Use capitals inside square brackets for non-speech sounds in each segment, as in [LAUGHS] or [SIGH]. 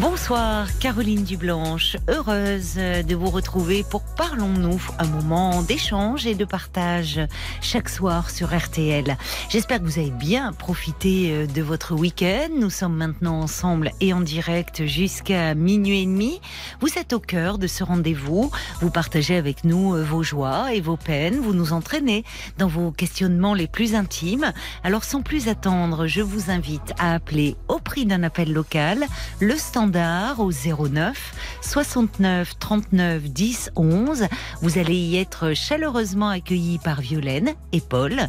Bonsoir Caroline Dublanche, heureuse de vous retrouver pour Parlons-nous, un moment d'échange et de partage chaque soir sur RTL. J'espère que vous avez bien profité euh, de votre week-end. Nous sommes maintenant ensemble et en direct jusqu'à minuit et demi. Vous êtes au cœur de ce rendez-vous. Vous partagez avec nous euh, vos joies et vos peines. Vous nous entraînez dans vos questionnements les plus intimes. Alors sans plus attendre, je vous invite à appeler au prix d'un appel local le au 09 69 39 10 11. Vous allez y être chaleureusement accueillis par Violaine et Paul,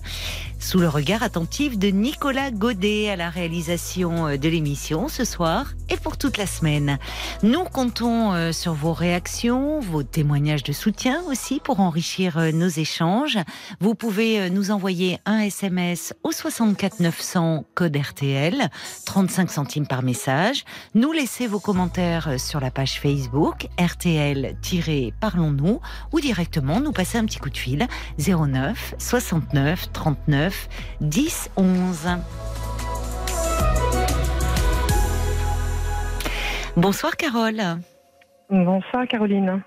sous le regard attentif de Nicolas Godet à la réalisation euh, de l'émission ce soir et pour toute la semaine. Nous comptons euh, sur vos réactions, vos témoignages de soutien aussi pour enrichir euh, nos échanges. Vous pouvez nous envoyer un SMS au 64 900 code RTL, 35 centimes par message. Nous laisser vos commentaires sur la page Facebook RTL-Parlons-nous ou directement nous passer un petit coup de fil 09 69 39 10 11. Bonsoir Carole. Bonsoir Caroline.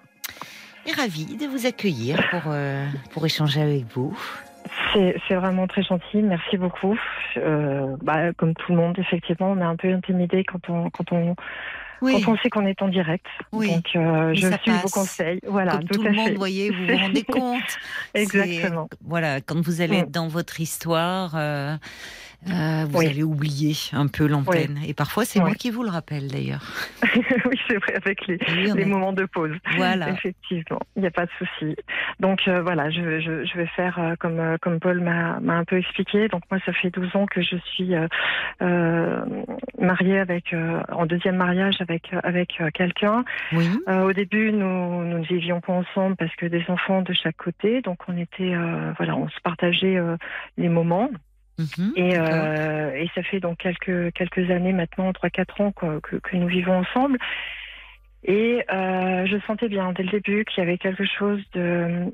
Et ravie de vous accueillir pour, euh, pour échanger avec vous. C'est vraiment très gentil, merci beaucoup. Euh, bah, comme tout le monde, effectivement, on est un peu intimidé quand on, quand on, quand on sait qu'on est en direct. Oui. Donc, euh, je suis vos conseils. Voilà, Comme tout, le monde, voyez, vous vous rendez [LAUGHS] compte. Exactement. Voilà, quand vous allez être dans votre histoire. Euh, euh, vous allez oublier un peu l'antenne. Et parfois, c'est moi qui vous le rappelle d'ailleurs. [LAUGHS] oui, c'est vrai, avec les, les moments de pause. Voilà. Effectivement, il n'y a pas de souci. Donc euh, voilà, je, je, je, vais faire euh, comme, comme Paul m'a un peu expliqué. Donc moi, ça fait 12 ans que je suis mariée avec, en deuxième mariage avec, avec quelqu'un. Oui. au début, nous, nous ne vivions pas ensemble parce que des enfants de chaque côté. Donc on était, voilà, on se partageait les moments. Mhm, et, euh, et, ça fait donc quelques, quelques années maintenant, 3-4 ans quoi, que, que, nous vivons ensemble. Et euh, je sentais bien dès le début qu'il y avait quelque chose de,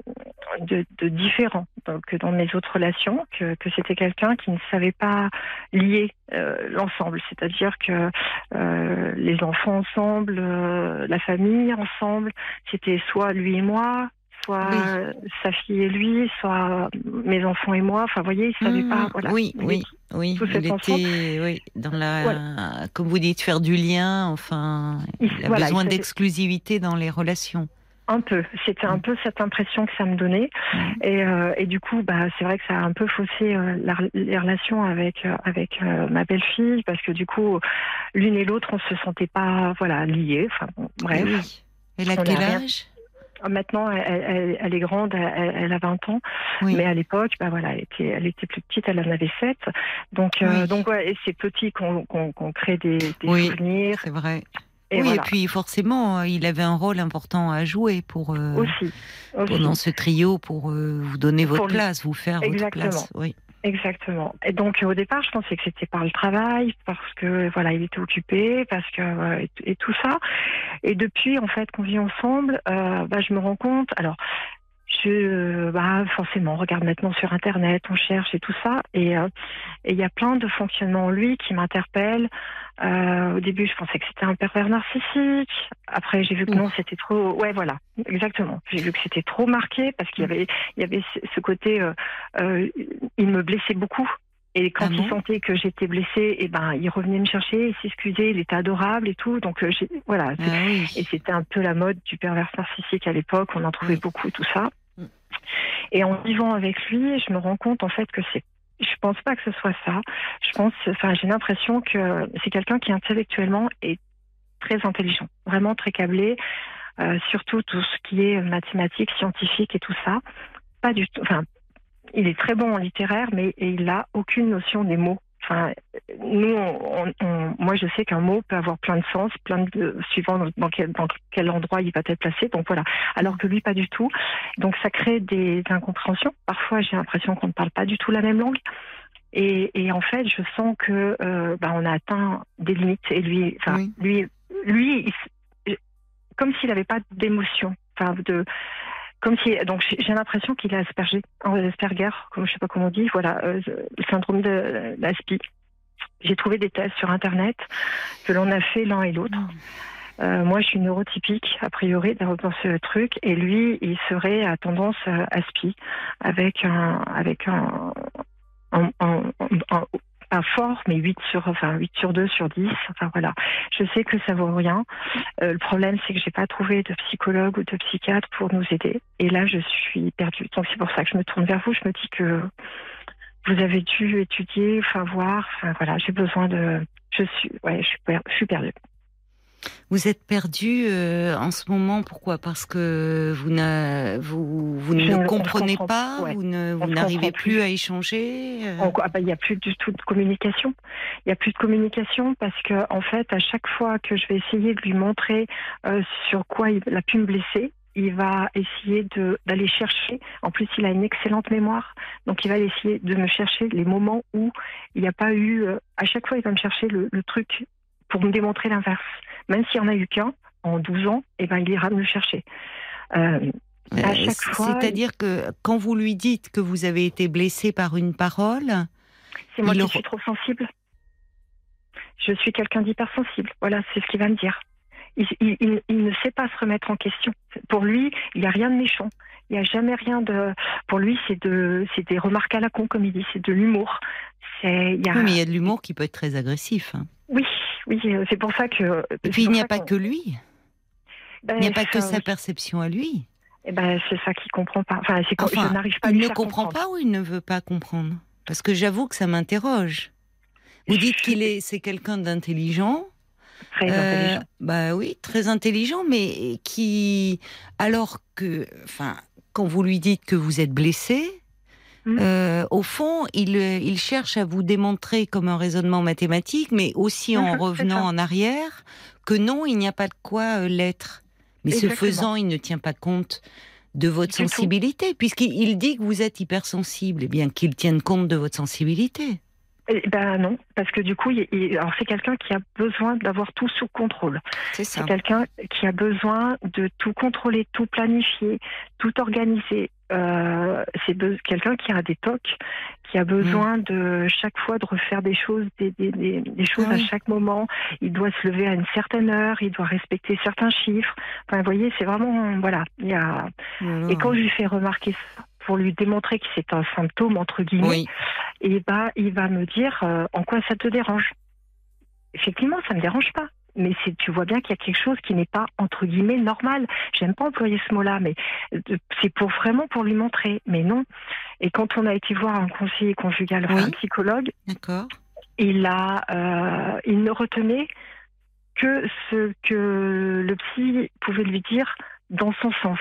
de, de différent que dans mes autres relations, que, que c'était quelqu'un qui ne savait pas lier euh, l'ensemble, c'est-à-dire que les enfants ensemble, la famille ensemble, c'était soit lui et moi, soit oui. sa fille et lui, soit mes enfants et moi. Enfin, vous voyez, il ne savait mmh, pas. Voilà. Oui, oui, oui. Tout il était, oui, dans la, voilà. comme vous dites, faire du lien. Enfin, il, il a voilà, besoin d'exclusivité dans les relations. Un peu. C'était un peu cette impression que ça me donnait. Mmh. Et, euh, et, du coup, bah, c'est vrai que ça a un peu faussé euh, la, les relations avec, euh, avec ma belle-fille, parce que du coup, l'une et l'autre, on se sentait pas voilà, liés. Enfin, bon, bref. Oui. Elle a quel âge? Maintenant, elle, elle, elle, est grande, elle, elle a 20 ans, oui. mais à l'époque, bah voilà, elle était, elle était plus petite, elle en avait 7. Donc, oui. euh, donc ouais, et c'est petit qu'on qu qu crée des, des oui, souvenirs. C'est vrai. Et oui, voilà. et puis forcément, il avait un rôle important à jouer pour euh, aussi, aussi. dans ce trio pour euh, vous donner votre pour place, vous faire Exactement. votre place. Oui. Exactement. Et donc au départ, je pensais que c'était par le travail, parce que voilà, il était occupé, parce que euh, et, et, tout ça. Et depuis en fait qu'on vit ensemble, euh, bah, je me rends compte. Alors, je bah forcément, on regarde maintenant sur internet, on cherche et tout ça, et euh, il y a plein de fonctionnements en lui qui m'interpellent. Euh, au début, je pensais que c'était un pervers narcissique. Après, j'ai vu que non, c'était trop. Ouais, voilà, exactement. J'ai vu que c'était trop marqué parce qu'il y avait, il y avait ce côté. Euh, euh, il me blessait beaucoup. Et quand ah il sentait que j'étais blessée, et ben, il revenait me chercher, il s'excusait, il était adorable et tout. Donc, euh, voilà. Ah oui. Et c'était un peu la mode du pervers narcissique à l'époque. On en trouvait oui. beaucoup, tout ça. Et en vivant avec lui, je me rends compte en fait que c'est je pense pas que ce soit ça. Je pense, enfin, j'ai l'impression que c'est quelqu'un qui intellectuellement est très intelligent, vraiment très câblé, euh, surtout tout ce qui est mathématiques, scientifique et tout ça. Pas du tout. Enfin, il est très bon en littéraire, mais il a aucune notion des mots. Enfin, nous, on, on, moi, je sais qu'un mot peut avoir plein de sens, plein de suivant dans, quel, dans quel endroit il va être placé. Donc voilà. Alors que lui, pas du tout. Donc ça crée des incompréhensions. Parfois, j'ai l'impression qu'on ne parle pas du tout la même langue. Et, et en fait, je sens que euh, bah, on a atteint des limites. Et lui, enfin, Oui. lui, lui, il comme s'il n'avait pas d'émotion. Enfin, de, comme si, donc j'ai l'impression qu'il a Asperger, Asperger, comme je sais pas comment on dit, voilà, euh, le syndrome de l'ASPI. J'ai trouvé des tests sur internet que l'on a fait l'un et l'autre. Euh, moi, je suis neurotypique, a priori, dans ce truc, et lui, il serait à tendance euh, aspi, avec un, avec un, un, un, un- fort, mais 8 sur, enfin, 8 sur 2 sur 10. Enfin, voilà. Je sais que ça vaut rien. Euh, le problème, c'est que j'ai pas trouvé de psychologue ou de psychiatre pour nous aider. Et là, je suis perdue. Donc, c'est pour ça que je me tourne vers vous. Je me dis que vous avez dû étudier, enfin, voir. Enfin, voilà, j'ai besoin de, je suis, ouais, je suis, per- je suis perdue. Vous êtes perdu euh, en ce moment, pourquoi? Parce que vous, vous, vous ne on comprenez pas, ouais. vous vous n'arrivez plus plus. à échanger euh, On- ah bah, Il n'y a plus du tout de communication. Il n'y a plus de communication parce que, en fait, à chaque fois que je vais essayer de lui montrer euh, sur quoi il a pu me blesser, il va essayer d'aller chercher. En plus, il a une excellente mémoire. Donc, il va essayer de me chercher les moments où il n'y a pas eu. à chaque fois, il va me chercher le, le truc pour me démontrer l'inverse. Même s'il n'y en a eu qu'un en 12 ans, eh ben, il ira me le chercher. Euh, à chaque c- fois, C'est-à-dire que quand vous lui dites que vous avez été blessé par une parole, C'est moi qui suis trop sensible. Je suis quelqu'un d'hypersensible. Voilà, c'est ce qu'il va me dire. Il, il- il- il ne sait pas se remettre en question. Pour lui, il n'y a rien de méchant. Il n'y a jamais rien de. Pour lui, c'est de, c'est des remarques à la con, comme il dit. C'est de l'humour. C'est, a. oui, mais il y a de l'humour qui peut être très agressif. hein. Oui, oui, c'est pour ça que. Et puis il n'y a pas que lui, Ben, il n'y a pas que sa perception à lui. Eh ben, c'est ça qu'il comprend pas. Enfin, c'est Enfin, n'arrive pas il ne comprend comprendre. pas ou il ne veut pas comprendre? Parce que j'avoue que ça m'interroge. Vous dites qu'il est, c'est quelqu'un d'intelligent. Très Euh, intelligent. bah oui, très intelligent, mais qui, alors que, enfin, quand vous lui dites que vous êtes blessé. Euh, au fond, il, euh, il cherche à vous démontrer comme un raisonnement mathématique, mais aussi en revenant en arrière, que non, il n'y a pas de quoi euh, l'être. Mais ce faisant, il ne tient pas compte de votre sensibilité, puisqu'il il dit que vous êtes hypersensible, et bien qu'il tienne compte de votre sensibilité. Eh ben non, parce que du coup, il, il- alors c'est quelqu'un qui a besoin d'avoir tout sous contrôle. C'est ça. C'est quelqu'un qui a besoin de tout contrôler, tout planifier, tout organiser. Euh, c'est quelqu'un qui a des tocs, qui a besoin de chaque fois de refaire des choses, des, des, des, des choses oui. à chaque moment. Il doit se lever à une certaine heure, il doit respecter certains chiffres. Enfin, vous voyez, c'est vraiment voilà. Il y a... Et quand je lui fais remarquer ça, pour lui démontrer que c'est un symptôme entre guillemets, oui, et bah, il va me dire euh, en quoi ça te dérange? Effectivement, ça me dérange pas. Mais tu vois bien qu'il y a quelque chose qui n'est pas entre guillemets normal. J'aime pas employer ce mot-là, mais euh, c'est pour vraiment pour lui montrer. Mais non. Et quand on a été voir un conseiller conjugal, Oui. un psychologue, d'accord. il a, euh, il ne retenait que ce que le psy pouvait lui dire dans son sens.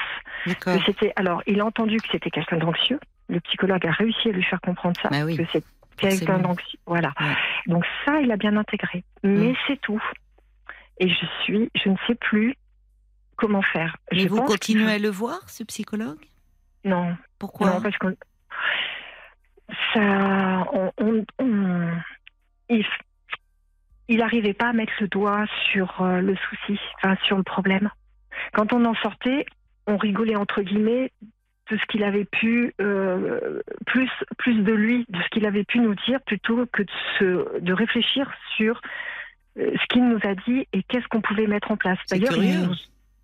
C'était, alors, il a entendu que c'était quelqu'un d'anxieux. Le psychologue a réussi à lui faire comprendre ça, Bah oui, que c'est quelqu'un d'anxieux. Voilà. Ouais. Donc ça, il a bien intégré. Mais Mm. c'est tout. Et je suis, je ne sais plus comment faire. Mais je vous pense continuez à le voir, ce psychologue? Non, Pourquoi? Non, parce que ça, on, on, on- il, il arrivait pas à mettre le doigt sur euh, le souci, enfin sur le problème. Quand on en sortait, on rigolait entre guillemets de ce qu'il avait pu, euh, plus, plus de lui, de ce qu'il avait pu nous dire, plutôt que de, se, de réfléchir sur ce qu'il nous a dit et qu'est-ce qu'on pouvait mettre en place. D'ailleurs, nous-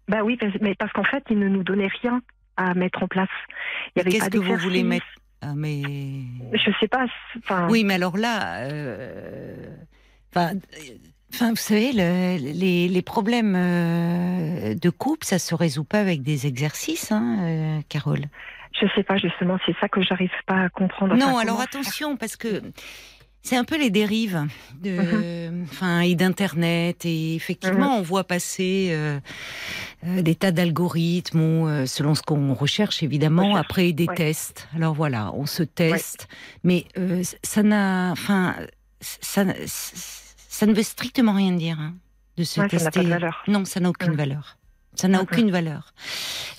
bah oui, parce, mais parce qu'en fait, il ne nous donnait rien à mettre en place. Il y avait Qu'est-ce que vous voulez mettre? Ah, mais... Je sais pas. Oui, mais alors là, euh, enfin, euh, enfin, vous savez, le- les, les problèmes euh, de couple, ça se résout pas avec des exercices, hein, euh, Carole. je sais pas justement. C'est ça que j'arrive pas à comprendre. non, Enfin, alors attention, parce que c'est un peu les dérives de, enfin, et d'internet et effectivement, on voit passer euh, euh, des tas d'algorithmes euh, selon ce qu'on recherche évidemment, Recherche, après des ouais. tests. Alors voilà, on se teste, mais euh, ça n'a, enfin, ça, ça ne veut strictement rien dire hein, de se Ouais, ça tester. pas de valeur. Non, ça n'a aucune Mm. valeur. Ça n'a Mhm. aucune valeur.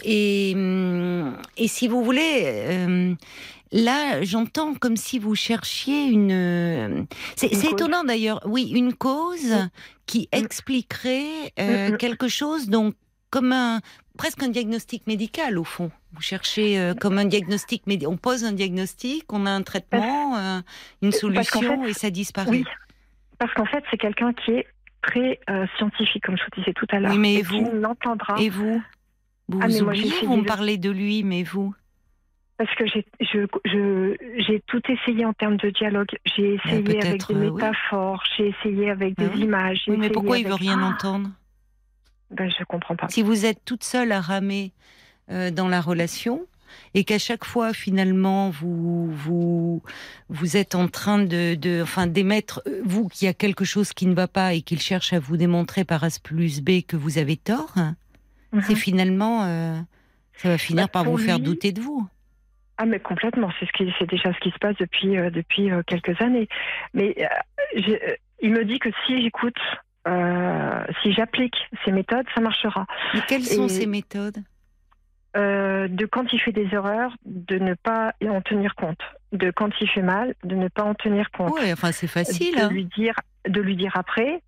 Et, hum, et si vous voulez, euh, là, j'entends comme si vous cherchiez une. C'est étonnant d'ailleurs. Oui, une cause qui mm. expliquerait euh, mm, mm. quelque chose, donc comme un presque un diagnostic médical au fond. Vous cherchez euh, comme un diagnostic médical. On pose un diagnostic, on a un traitement, euh, une solution et ça disparaît. Oui, parce qu'en fait, c'est quelqu'un qui est très scientifique, comme je vous disais tout à l'heure. Oui, mais et vous l'entendra. Et vous Vous, ah, vous oubliez, vous me parlez de lui, mais vous parce que j'ai je, tout essayé en termes de dialogue. J'ai bah, essayé avec des métaphores, j'ai essayé avec des images. Oui, mais pourquoi il veut rien entendre? Ben, Je comprends pas. Si vous êtes toute seule à ramer euh, dans la relation et qu'à chaque fois finalement vous vous vous êtes en train de, de enfin d'émettre euh, vous qu'il y a quelque chose qui ne va pas et qu'il cherche à vous démontrer par A plus B que vous avez tort, c'est mhm. finalement euh, ça va finir bah, par vous faire douter de vous. Ah mais complètement, c'est ce qui, c'est déjà ce qui se passe depuis euh, depuis euh, quelques années. Mais euh, il me dit que si j'écoute, si j'applique ces méthodes, ça marchera. Mais quelles sont ces méthodes? De quand il fait des erreurs, de ne pas en tenir compte. De quand il fait mal, de ne pas en tenir compte. Oui, enfin c'est facile. De hein. lui dire, de lui dire après,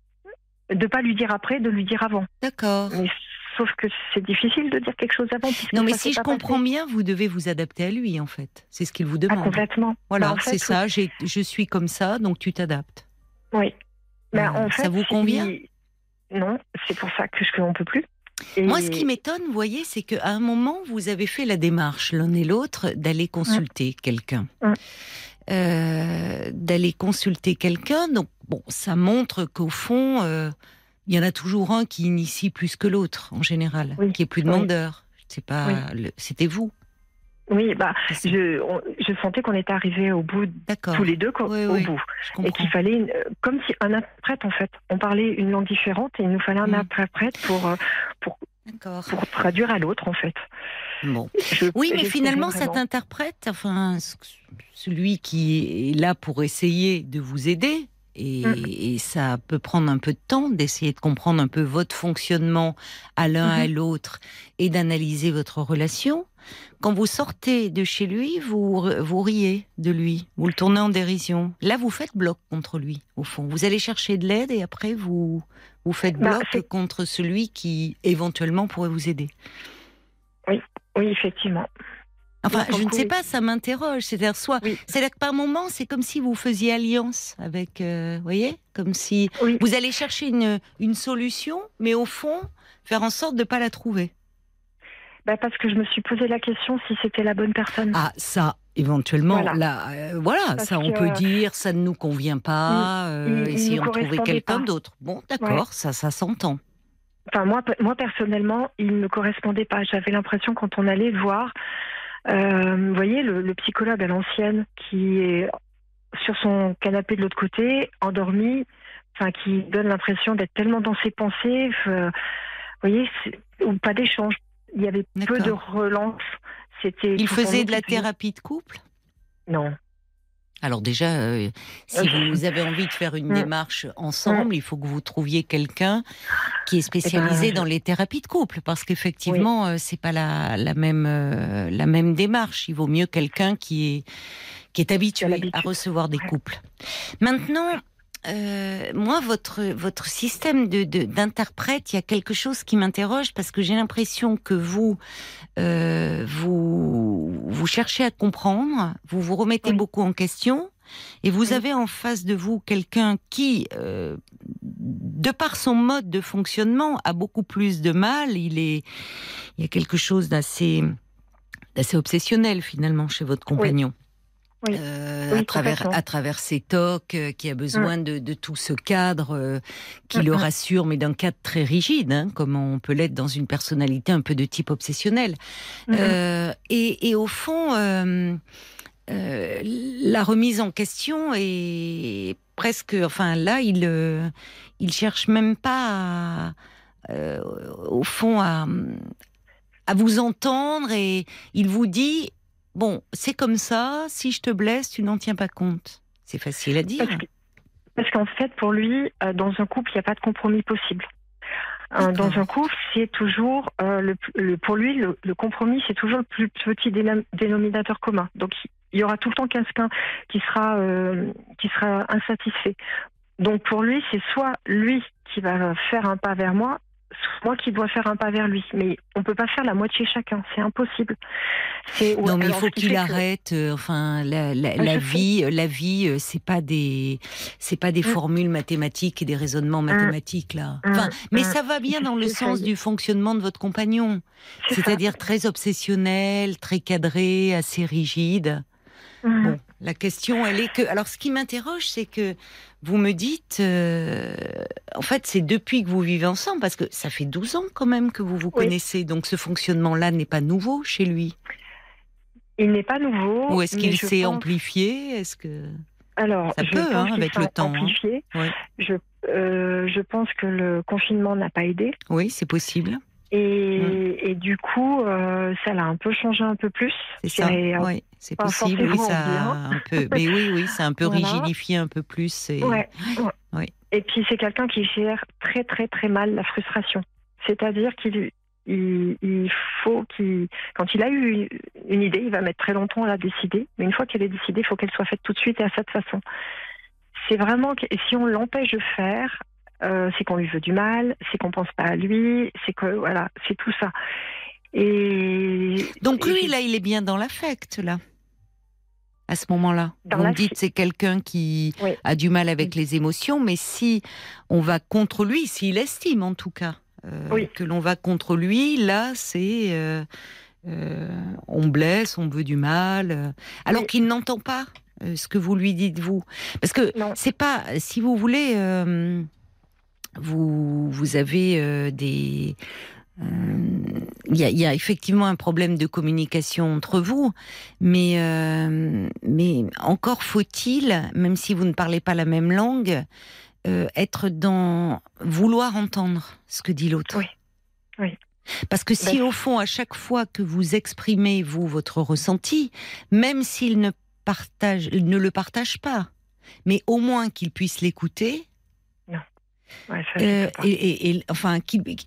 de pas lui dire après, de lui dire avant. D'accord. Sauf que c'est difficile de dire quelque chose avant. Non, mais si je comprends bien, vous devez vous adapter à lui, en fait. C'est ce qu'il vous demande. Ah, complètement. Voilà, bah, c'est ça. Je suis comme ça, donc tu t'adaptes. Oui. Bah, en fait, ça vous convient Non, c'est pour ça que je ne peux plus. Moi, ce qui m'étonne, vous voyez, c'est qu'à un moment, vous avez fait la démarche, l'un et l'autre, d'aller consulter quelqu'un. Euh, d'aller consulter quelqu'un. Donc, bon, ça montre qu'au fond, euh, il y en a toujours un qui initie plus que l'autre, en général, qui est plus demandeur. C'est pas, c'était vous. Oui, bah, je, je sentais qu'on était arrivés au bout, tous les deux, au bout. Et qu'il fallait, euh, comme si un interprète, en fait. On parlait une langue différente et il nous fallait un mm. interprète pour, euh, pour, pour traduire à l'autre, en fait. Bon. oui, mais finalement, cet interprète, enfin, celui qui est là pour essayer de vous aider, Mm. Et, ça peut prendre un peu de temps d'essayer de comprendre un peu votre fonctionnement à l'un à mm-hmm. l'autre et d'analyser votre relation. Quand vous sortez de chez lui, vous, vous riez de lui, vous le tournez en dérision. Là, vous faites bloc contre lui, au fond. Vous allez chercher de l'aide et après, vous, vous faites bah, bloc contre celui qui éventuellement pourrait vous aider. Oui, oui, effectivement. Enfin, je ne sais pas, ça m'interroge. C'est-à-dire, soit, c'est-à-dire que par moment, c'est comme si vous faisiez alliance avec, euh, vous voyez, comme si vous allez chercher une, une solution, mais au fond, faire en sorte de ne pas la trouver. Bah parce que je me suis posé la question si c'était la bonne personne. Ah, ça, éventuellement, voilà. là, euh, voilà, ça, on peut dire, ça ne nous convient pas, euh, essayons de trouver quelqu'un d'autre. Bon, d'accord, ça, ça s'entend. Enfin, moi, moi, personnellement, il ne me correspondait pas. J'avais l'impression, quand on allait voir, euh, vous voyez, le, psychologue à l'ancienne qui est sur son canapé de l'autre côté, endormi, enfin qui donne l'impression d'être tellement dans ses pensées. vous voyez, ou pas d'échange. Il y avait peu de relance. C'était. Il faisait de la thérapie de couple? Non. Alors déjà, euh, si vous avez envie de faire une mm. démarche ensemble, il faut que vous trouviez quelqu'un qui est eh ben, spécialisé dans les thérapies de couple, parce qu'effectivement, euh, c'est pas la, même euh, la même démarche. Il vaut mieux quelqu'un qui est qui est habitué à recevoir des couples. Maintenant, moi, votre votre système de d'interprète, il y a quelque chose qui m'interroge parce que j'ai l'impression que vous vous vous cherchez à comprendre, vous vous remettez beaucoup en question, et vous avez en face de vous quelqu'un qui, euh, de par son mode de fonctionnement, a beaucoup plus de mal. Il est, il y a quelque chose d'assez, d'assez obsessionnel finalement chez votre compagnon. Euh, à travers à travers ses tocs, euh, qui a besoin mm. de, tout ce cadre euh, qui le rassure, mais d'un cadre très rigide, hein, comme on peut l'être dans une personnalité un peu de type obsessionnel. Et, et, au fond, la remise en question est presque, enfin là, il il cherche même pas, au fond, à à vous entendre et il vous dit bon, c'est comme ça, si je te blesse, tu n'en tiens pas compte. C'est facile à dire. Parce qu'en fait, pour lui, euh, dans un couple, il n'y a pas de compromis possible. Euh, dans un couple, c'est toujours, euh, le, pour lui, le, compromis, c'est toujours le plus petit dénominateur commun. Donc, il y aura tout le temps quelqu'un qui sera euh, qui sera insatisfait. Donc pour lui, c'est soit lui qui va faire un pas vers moi, moi qui dois faire un pas vers lui. Mais on peut pas faire la moitié chacun, c'est impossible. Non, mais il faut qu'il arrête. Euh, enfin, la, la, vie, la vie, euh, c'est pas des, c'est pas des mm. formules mathématiques et des raisonnements mm. mathématiques là. Mm. Enfin, mais ça va bien dans le sens du fonctionnement de votre compagnon, c'est-à-dire très obsessionnel, très cadré, assez rigide. Bon, la question, elle est que. Alors, ce qui m'interroge, c'est que vous me dites, euh, en fait, c'est depuis que vous vivez ensemble, parce que ça fait 12 ans quand même que vous vous connaissez, donc ce fonctionnement-là n'est pas nouveau chez lui? Il n'est pas nouveau. Ou est-ce qu'il s'est amplifié? Est-ce que alors ça peut hein, avec le temps. Hein. Je, euh, je pense que le confinement n'a pas aidé. Oui, c'est possible. Et, et, du coup, euh, ça l'a un peu changé un peu plus. C'est ça. Oui, c'est possible. Oui, ça un peu. [LAUGHS] Mais oui, oui, c'est un peu rigidifié un peu plus. Et... Ouais. Oui. Et puis c'est quelqu'un qui gère très très très mal la frustration. C'est-à-dire qu'il il, faut qu'il, quand il a eu une idée, il va mettre très longtemps à la décider. Mais une fois qu'elle est décidée, il faut qu'elle soit faite tout de suite et à cette façon. C'est vraiment que si on l'empêche de faire, euh, c'est qu'on lui veut du mal, c'est qu'on pense pas à lui, c'est que voilà, c'est tout ça. Et donc lui, là, il est bien dans l'affect, là. À ce moment-là, vous me dites c'est quelqu'un qui a du mal avec les émotions, mais si on va contre lui, s'il estime en tout cas euh, que l'on va contre lui, là, c'est euh, on blesse, on veut du mal, alors qu'il n'entend pas ce que vous lui dites vous, parce que c'est pas, si vous voulez vous, vous avez euh, des... Euh, il y, a, effectivement un problème de communication entre vous, mais, euh, mais encore faut-il, même si vous ne parlez pas la même langue, être dans vouloir entendre ce que dit l'autre. Oui. oui. Parce que si ben, au fond, à chaque fois que vous exprimez vous votre ressenti, même s'il ne partage, ne le partage pas, mais au moins qu'il puisse l'écouter, euh, et, enfin,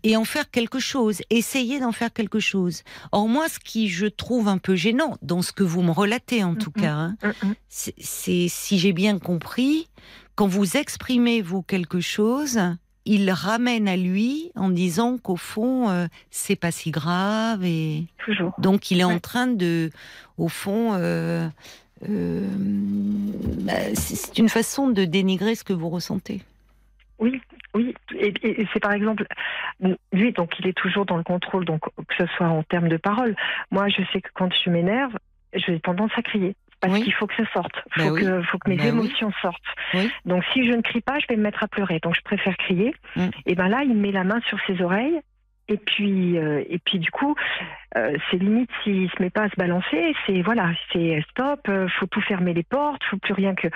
et en faire quelque chose, essayer d'en faire quelque chose. Or moi, ce qui je trouve un peu gênant dans ce que vous me relatez en tout cas, hein, c'est si j'ai bien compris, quand vous exprimez vous quelque chose, il ramène à lui en disant qu'au fond euh, c'est pas si grave et Toujours. donc il est en train de, au fond. Euh, bah, c'est une façon de dénigrer ce que vous ressentez. Oui, oui, et, c'est par exemple lui, donc il est toujours dans le contrôle, donc que ce soit en termes de parole. Moi, je sais que quand je m'énerve, j'ai tendance à crier parce qu'il faut que ça sorte, il faut, bah que, faut que mes bah émotions sortent. Donc si je ne crie pas, je vais me mettre à pleurer. Donc je préfère crier. Mm. Et ben là, il met la main sur ses oreilles et puis, euh, et puis du coup, euh, c'est limite s'il se met pas à se balancer, c'est voilà, c'est stop, euh, faut tout fermer les portes, faut plus rien que,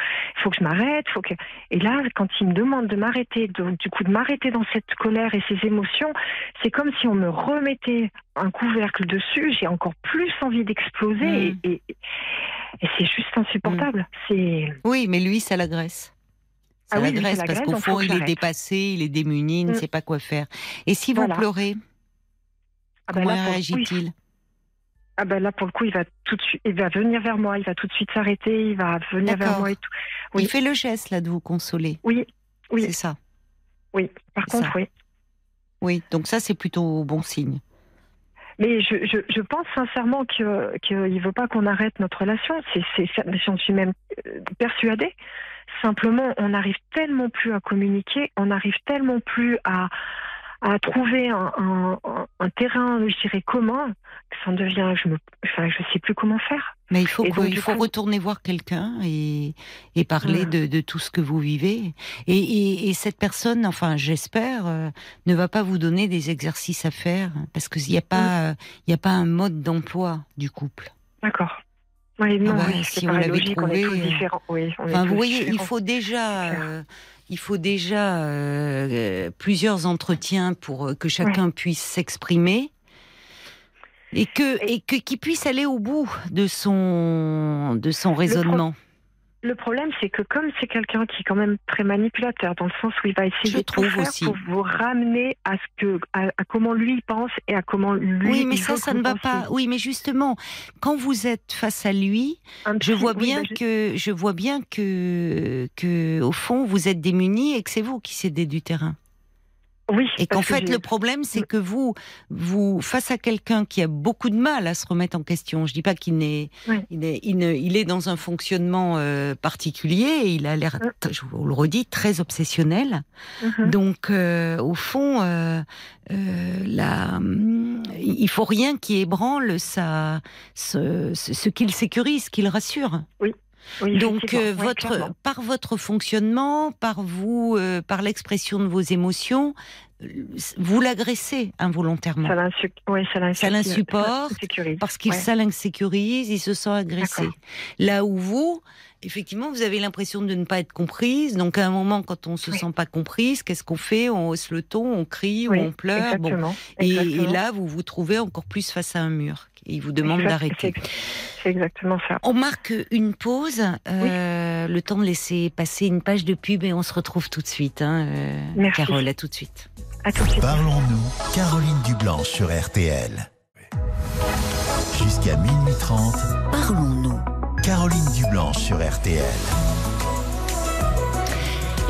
faut que je m'arrête, faut que. Et là, quand il me demande de m'arrêter, du coup de m'arrêter dans cette colère et ces émotions, c'est comme si on me remettait un couvercle dessus. J'ai encore plus envie d'exploser mm. et, et, c'est juste insupportable. Mm. C'est. Oui, mais lui, ça l'agresse. Ah l'agresse parce qu'au fond, il est dépassé, il est démuni, il ne mm. sait pas quoi faire. Et si vous pleurez, ah ben comment réagit-il? Ah ben là pour le coup il va tout de suite il va venir vers moi il va tout de suite s'arrêter il va venir vers moi et tout. Il fait le geste là de vous consoler. Oui oui. C'est ça. Oui par contre oui. Oui donc ça c'est plutôt bon signe mais je, je, je pense sincèrement qu'il ne veut pas qu'on arrête notre relation. C'est, j'en suis même euh, persuadée. Simplement, on n'arrive tellement plus à communiquer, on n'arrive tellement plus à, à trouver un, un, un, terrain, je dirais, commun, que ça devient, je ne enfin, je sais plus comment faire. Mais il faut, il faut retourner voir quelqu'un et, et parler de, de, tout ce que vous vivez. Et, et, et cette personne, enfin, j'espère, euh, ne va pas vous donner des exercices à faire parce qu'il n'y a pas, il a pas un mode d'emploi du couple. D'accord. Oui, non, ah bah, si on l'avait trouvé. Oui, enfin, vous voyez, il faut déjà, euh, il faut déjà euh, plusieurs entretiens pour euh, que chacun puisse s'exprimer et que et que qu'il puisse aller au bout de son de son raisonnement. Le problème, c'est que comme c'est quelqu'un qui est quand même très manipulateur, dans le sens où il va essayer Je de tout trouve faire aussi. pour vous ramener à ce que, à, à comment lui il pense et à comment lui. Oui, mais il ça, ça ne va pas. Oui, mais justement, quand vous êtes face à lui, je vois oui, bien bah, que je vois bien que que au fond vous êtes démunis et que c'est vous qui cédez du terrain. Oui. Et qu'en que fait le problème c'est que vous vous face à quelqu'un qui a beaucoup de mal à se remettre en question. Je dis pas qu'il n'est Oui. il est il, ne- il est dans un fonctionnement euh, particulier et il a l'air je vous le redis très obsessionnel. Mhm. Donc, euh, au fond, euh, euh, la, il faut rien qui ébranle sa, ce, ce- ce qu'il sécurise, ce qu'il rassure. Oui, Donc, euh, oui, votre, clairement. par votre fonctionnement, par vous, euh, par l'expression de vos émotions, euh, vous l'agressez involontairement. Ça ouais, l'insupporte. Parce qu'il Ouais. ça l'insécurise, il se sent agressé. Là où vous, effectivement, vous avez l'impression de ne pas être comprise. Donc à un moment, quand on se Oui. sent pas comprise, qu'est-ce qu'on fait? On hausse le ton, on crie Oui, ou on pleure. Bon. Exactement. Et, là, vous vous trouvez encore plus face à un mur. Et il vous demande d'arrêter. c'est- exactement ça. On marque une pause, euh, le temps de laisser passer une page de pub et on se retrouve tout de suite. Hein, euh, Merci. Carole, à tout de suite. À tout de suite. Parlons-nous, Caroline Dublanche sur RTL. Jusqu'à minuit 30, Parlons-nous. Caroline Dublanche sur RTL.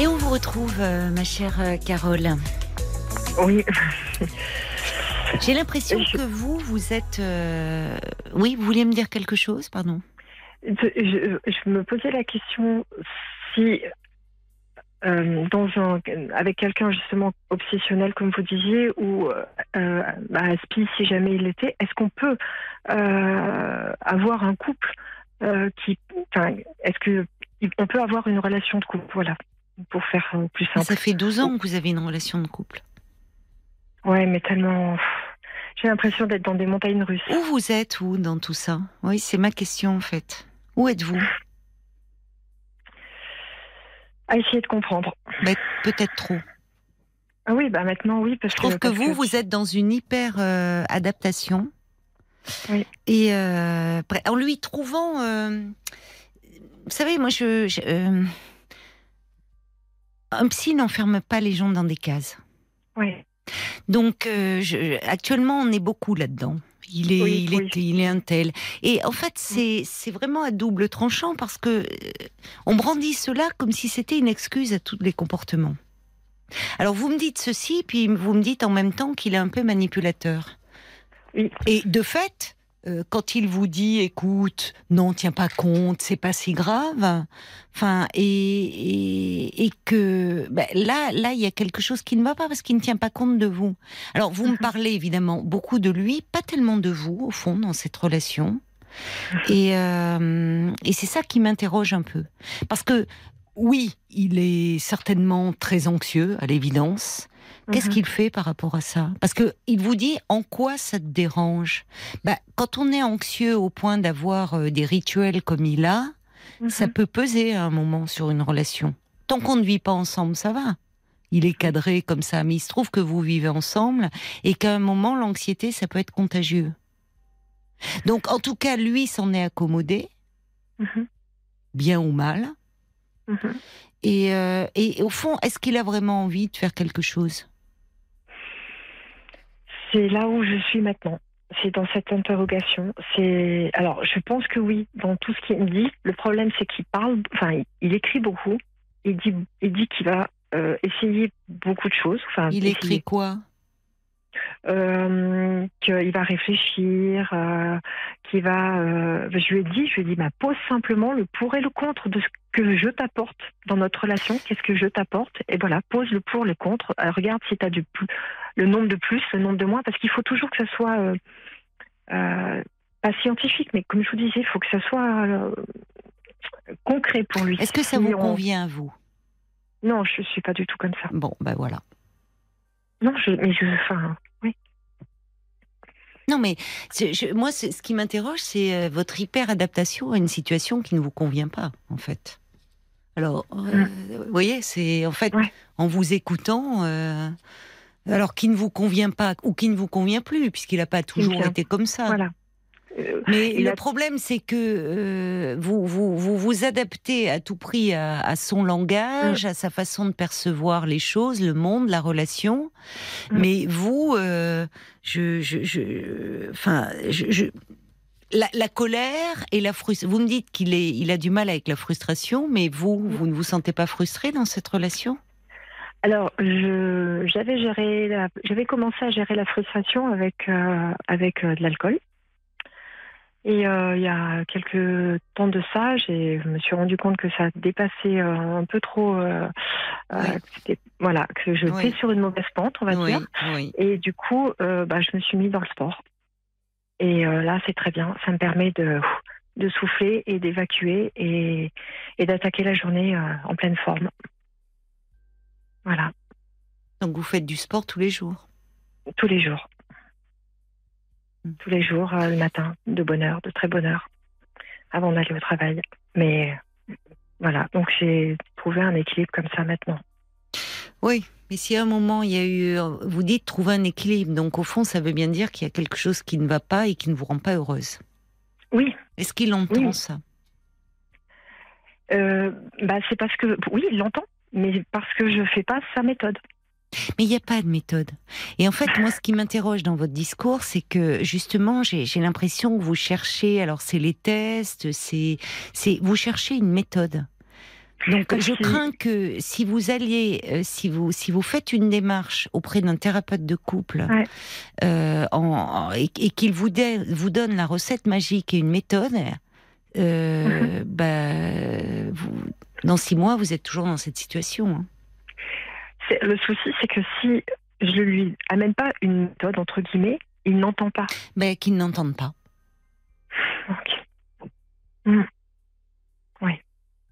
Et on vous retrouve, euh, ma chère euh, Carole. Oui. [LAUGHS] J'ai l'impression Je- que vous, vous êtes... euh, Oui, vous vouliez me dire quelque chose, pardon Je, je- je me posais la question si euh, dans un avec quelqu'un justement obsessionnel comme vous disiez ou euh, bah, Aspi si jamais il l'était, est-ce qu'on peut euh, avoir un couple euh, qui, enfin, est-ce que on peut avoir une relation de couple, voilà, pour faire euh, plus simple. Ça fait 12 ans que vous avez une relation de couple. Ouais, mais tellement. J'ai l'impression d'être dans des montagnes russes. Où vous êtes, où, dans tout ça? Oui, c'est ma question, en fait. Où êtes-vous? À essayer de comprendre. Ben, Peut-être trop. Ah oui, bah maintenant oui, parce Je trouve que vous, vous êtes dans une hyper euh. Oui. Et euh, en lui trouvant, euh, vous savez, moi, je, je, euh, un psy n'enferme pas les gens dans des cases. Ouais. Donc, je- actuellement, on est beaucoup là-dedans. Il est, Oui, il oui. est, il est un tel. Et en fait, c'est, c'est vraiment à double tranchant parce que on brandit cela comme si c'était une excuse à tous les comportements. Alors, vous me dites ceci, puis vous me dites en même temps qu'il est un peu manipulateur. Oui. Et de fait, euh, quand il vous dit, écoute, non, tiens pas compte, c'est pas si grave, enfin, et, et, et que ben, là, là, il y a quelque chose qui ne va pas parce qu'il ne tient pas compte de vous. Alors, vous me Mhm. parlez évidemment beaucoup de lui, pas tellement de vous, au fond, dans cette relation. [LAUGHS] Et, euh, et c'est ça qui m'interroge un peu. Parce que, oui, il est certainement très anxieux, à l'évidence. Qu'est-ce Mhm. qu'il fait par rapport à ça? Parce que il vous dit en quoi ça te dérange? Bah, Quand on est anxieux au point d'avoir euh, des rituels comme il a, Mhm. ça peut peser à un moment sur une relation. Tant qu'on ne vit pas ensemble, ça va. Il est cadré comme ça, mais il se trouve que vous vivez ensemble et qu'à un moment, l'anxiété, ça peut être contagieux. Donc, en tout cas, lui s'en est accommodé, Mhm. bien ou mal. Mhm. Et, euh, et au fond, est-ce qu'il a vraiment envie de faire quelque chose? C'est là où je suis maintenant. C'est dans cette interrogation. C'est alors, je pense que oui, dans tout ce qu'il me dit. Le problème, c'est qu'il parle. Enfin, il, il écrit beaucoup. Il dit, il dit qu'il va euh, essayer beaucoup de choses. Enfin, Il essayer- écrit quoi? Euh, qu'il va réfléchir, euh, qu'il va. euh, je lui ai dit, je lui ai dit, bah, pose simplement le pour et le contre de ce que je t'apporte dans notre relation. Qu'est-ce que je t'apporte? Et voilà, pose le pour, le contre. Regarde si tu as du plus, le nombre de plus, le nombre de moins, parce qu'il faut toujours que ça soit pas scientifique, mais comme je vous disais, il faut que ça soit concret pour lui. Est-ce que ça Si vous on- convient à vous? Non, je suis pas du tout comme ça. Bon, ben voilà. Non, je, mais je, enfin, oui. Non, mais je- moi, ce qui m'interroge, c'est euh, votre hyper adaptation à une situation qui ne vous convient pas, en fait. Alors, euh, vous voyez, c'est en fait Mm. Ouais. en vous écoutant, euh, alors qui ne vous convient pas ou qui ne vous convient plus, puisqu'il n'a pas toujours été comme ça. Voilà. Euh, Mais il le a- problème, c'est que euh, vous, vous, vous vous adaptez à tout prix à, à son langage, à sa façon de percevoir les choses, le monde, la relation. Mm. Mais vous, euh, je, je, je, enfin, je, je- la, la colère et la frustration. Vous me dites qu'il est, il a du mal avec la frustration, mais vous, vous ne vous sentez pas frustré dans cette relation? Alors, j'avais géré, la- j'avais commencé à gérer la frustration avec euh, avec euh, de l'alcool. Et euh, il y a quelques temps de ça, je me suis rendu compte que ça dépassait euh, un peu trop. euh, Oui. voilà, que je Oui. sur une mauvaise pente, on va Oui, dire. Et du coup, bah, je me suis mis dans le sport. Et là, c'est très bien. Ça me permet de, de souffler et d'évacuer et, et d'attaquer la journée en pleine forme. Voilà, Donc vous faites du sport tous les jours? tous les jours. Tous les jours, euh, le matin, de bonne heure, de très bonne heure, avant d'aller au travail. Mais voilà, donc j'ai trouvé un équilibre comme ça maintenant. Oui, mais si à un moment il y a eu, vous dites trouver un équilibre, donc au fond ça veut bien dire qu'il y a quelque chose qui ne va pas et qui ne vous rend pas heureuse. Oui, Est-ce qu'il entend Oui. ça? Euh, bah, c'est parce que, oui, il l'entend, mais parce que je fais pas sa méthode. Mais il n'y a pas de méthode. Et en fait, moi, ce qui m'interroge dans votre discours, c'est que justement, j'ai l'impression que vous cherchez. Alors, c'est les tests, c'est, vous cherchez une méthode. Donc, je crains que si vous alliez, euh, si vous, si vous faites une démarche auprès d'un thérapeute de couple, Ouais. euh, en, en- et, et qu'il vous, dé- vous donne la recette magique et une méthode, euh, bah, vous, dans six mois, vous êtes toujours dans cette situation. hein. Le souci, c'est que si je lui amène pas une méthode, entre guillemets, il n'entend pas. Ben, qu'ils n'entendent pas. Ok.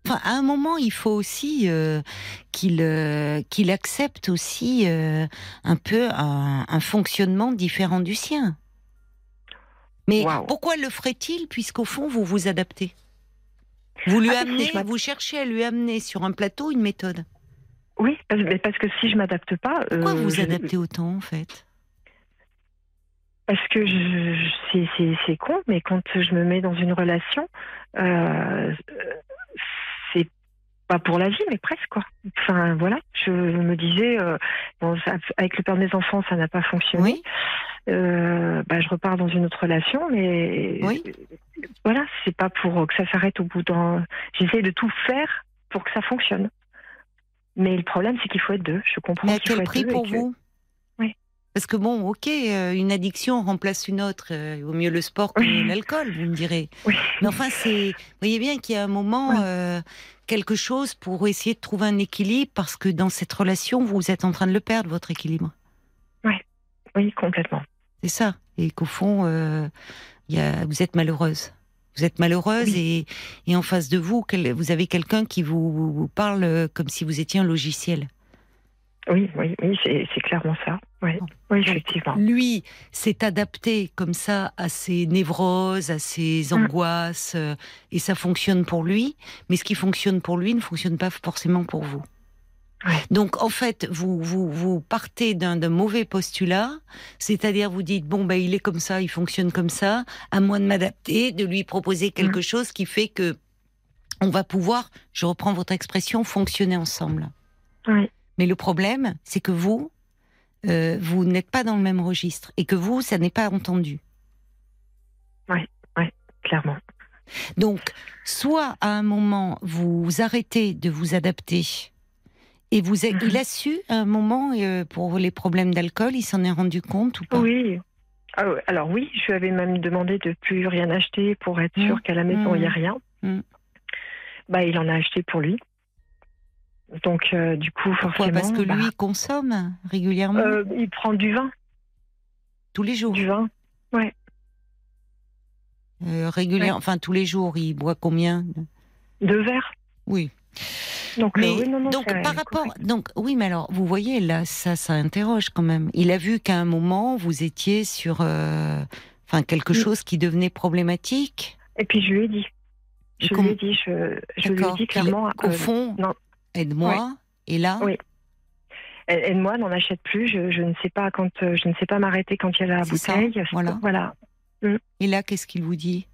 Enfin, à un moment, il faut aussi euh, qu'il euh, qu'il accepte aussi euh, un peu un, un fonctionnement différent du sien. Mais pourquoi le ferait-il puisqu'au fond vous vous adaptez? Vous lui Ah, mais amenez, vous cherchez à lui amener sur un plateau une méthode. Oui, parce, mais parce que si je m'adapte pas, Pourquoi euh, vous adaptez autant en fait? Parce que je, je- c'est- con, mais quand je me mets dans une relation, euh, c'est pas pour la vie, mais presque quoi. Enfin voilà, je me disais, euh, bon, ça- avec le père de mes enfants, ça n'a pas fonctionné. Oui. Euh, bah, je repars dans une autre relation, mais Oui. voilà, c'est pas pour que ça s'arrête au bout d'un. J'essaie de tout faire pour que ça fonctionne. Mais le problème, c'est qu'il faut être deux. Je comprends Mais à quel prix pour que- vous? Oui. Parce que bon, ok, euh, une addiction remplace une autre. euh, vaut mieux le sport que Oui. l'alcool, vous me direz. Oui. Mais enfin, c'est, vous voyez bien qu'il y a un moment, euh, quelque chose pour essayer de trouver un équilibre, parce que dans cette relation, vous êtes en train de le perdre, votre équilibre. Oui, complètement. C'est ça. Et qu'au fond, euh, il y a, vous êtes malheureuse. Vous êtes malheureuse et, et en face de vous, vous avez quelqu'un qui vous, parle euh, comme si vous étiez un logiciel. Oui, oui, oui, c'est clairement ça. Oui, effectivement. Lui s'est adapté comme ça à ses névroses, à ses Mm. angoisses, euh, et ça fonctionne pour lui. Mais ce qui fonctionne pour lui ne fonctionne pas forcément pour vous. Ouais. Donc en fait, vous vous, vous partez d'un mauvais postulat, c'est-à-dire vous dites bon ben il est comme ça, il fonctionne comme ça, à moi de m'adapter, de lui proposer quelque chose qui fait que on va pouvoir, je reprends votre expression, fonctionner ensemble. Oui, Mais le problème, c'est que vous, euh, vous n'êtes pas dans le même registre et que vous, ça n'est pas entendu. clairement. Donc, soit à un moment, vous arrêtez de vous adapter et vous, a- Mhm. il a su à un moment euh, pour les problèmes d'alcool, il s'en est rendu compte ou pas? Oui. Ah ouais, Alors oui, je lui avais même demandé de plus rien acheter pour être Mm. sûr qu'à la maison il n'y a Mm. rien. Bah, il en a acheté pour lui. Donc euh, du coup, Pourquoi? Forcément, Parce que bah, lui consomme régulièrement, euh, il prend du vin, tous les jours? du vin. Euh, régulière, enfin tous les jours, il boit combien? Deux verres. Oui. Donc, euh, Mais oui, non, non, donc c'est par rapport, donc oui, mais alors vous voyez là, ça, ça interroge quand même. Il a vu qu'à un moment vous étiez sur, euh, enfin quelque chose qui devenait problématique. Et puis je lui ai dit. Je lui ai dit, je, je lui ai dit clairement. Qu'au euh, fond, aide-moi. Et là, Oui. Et, et moi, n'en achète plus. Je, je ne sais pas quand, je ne sais pas m'arrêter quand il y a la C'est ça, bouteille. voilà. Voilà. Mm. Et là, qu'est-ce qu'il vous dit?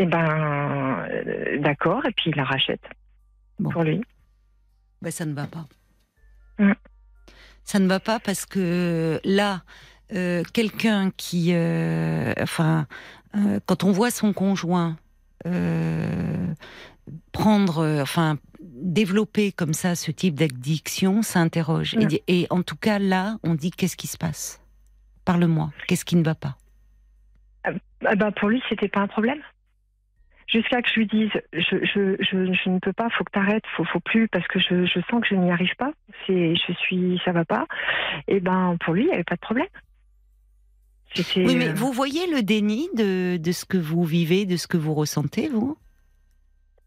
Et ben, euh, d'accord, et puis il la rachète Bon. pour lui. ben, Ça ne va pas. Mm. Ça ne va pas parce que là, euh, quelqu'un qui. euh, enfin, quand on voit son conjoint prendre. enfin, développer comme ça ce type d'addiction, ça interroge. Mm. Et, et en tout cas, là, on dit qu'est-ce qui se passe? Parle-moi. Qu'est-ce qui ne va pas? Ah bah, pour lui, c'était pas un problème. Jusqu'à que je lui dise, je, je, je, je ne peux pas, faut que t'arrêtes, faut, faut plus, parce que je, je sens que je n'y arrive pas. C'est, je suis, ça va pas. Et ben, pour lui, il n'y avait pas de problème. Oui, mais euh, vous voyez le déni de, de ce que vous vivez, de ce que vous ressentez, vous?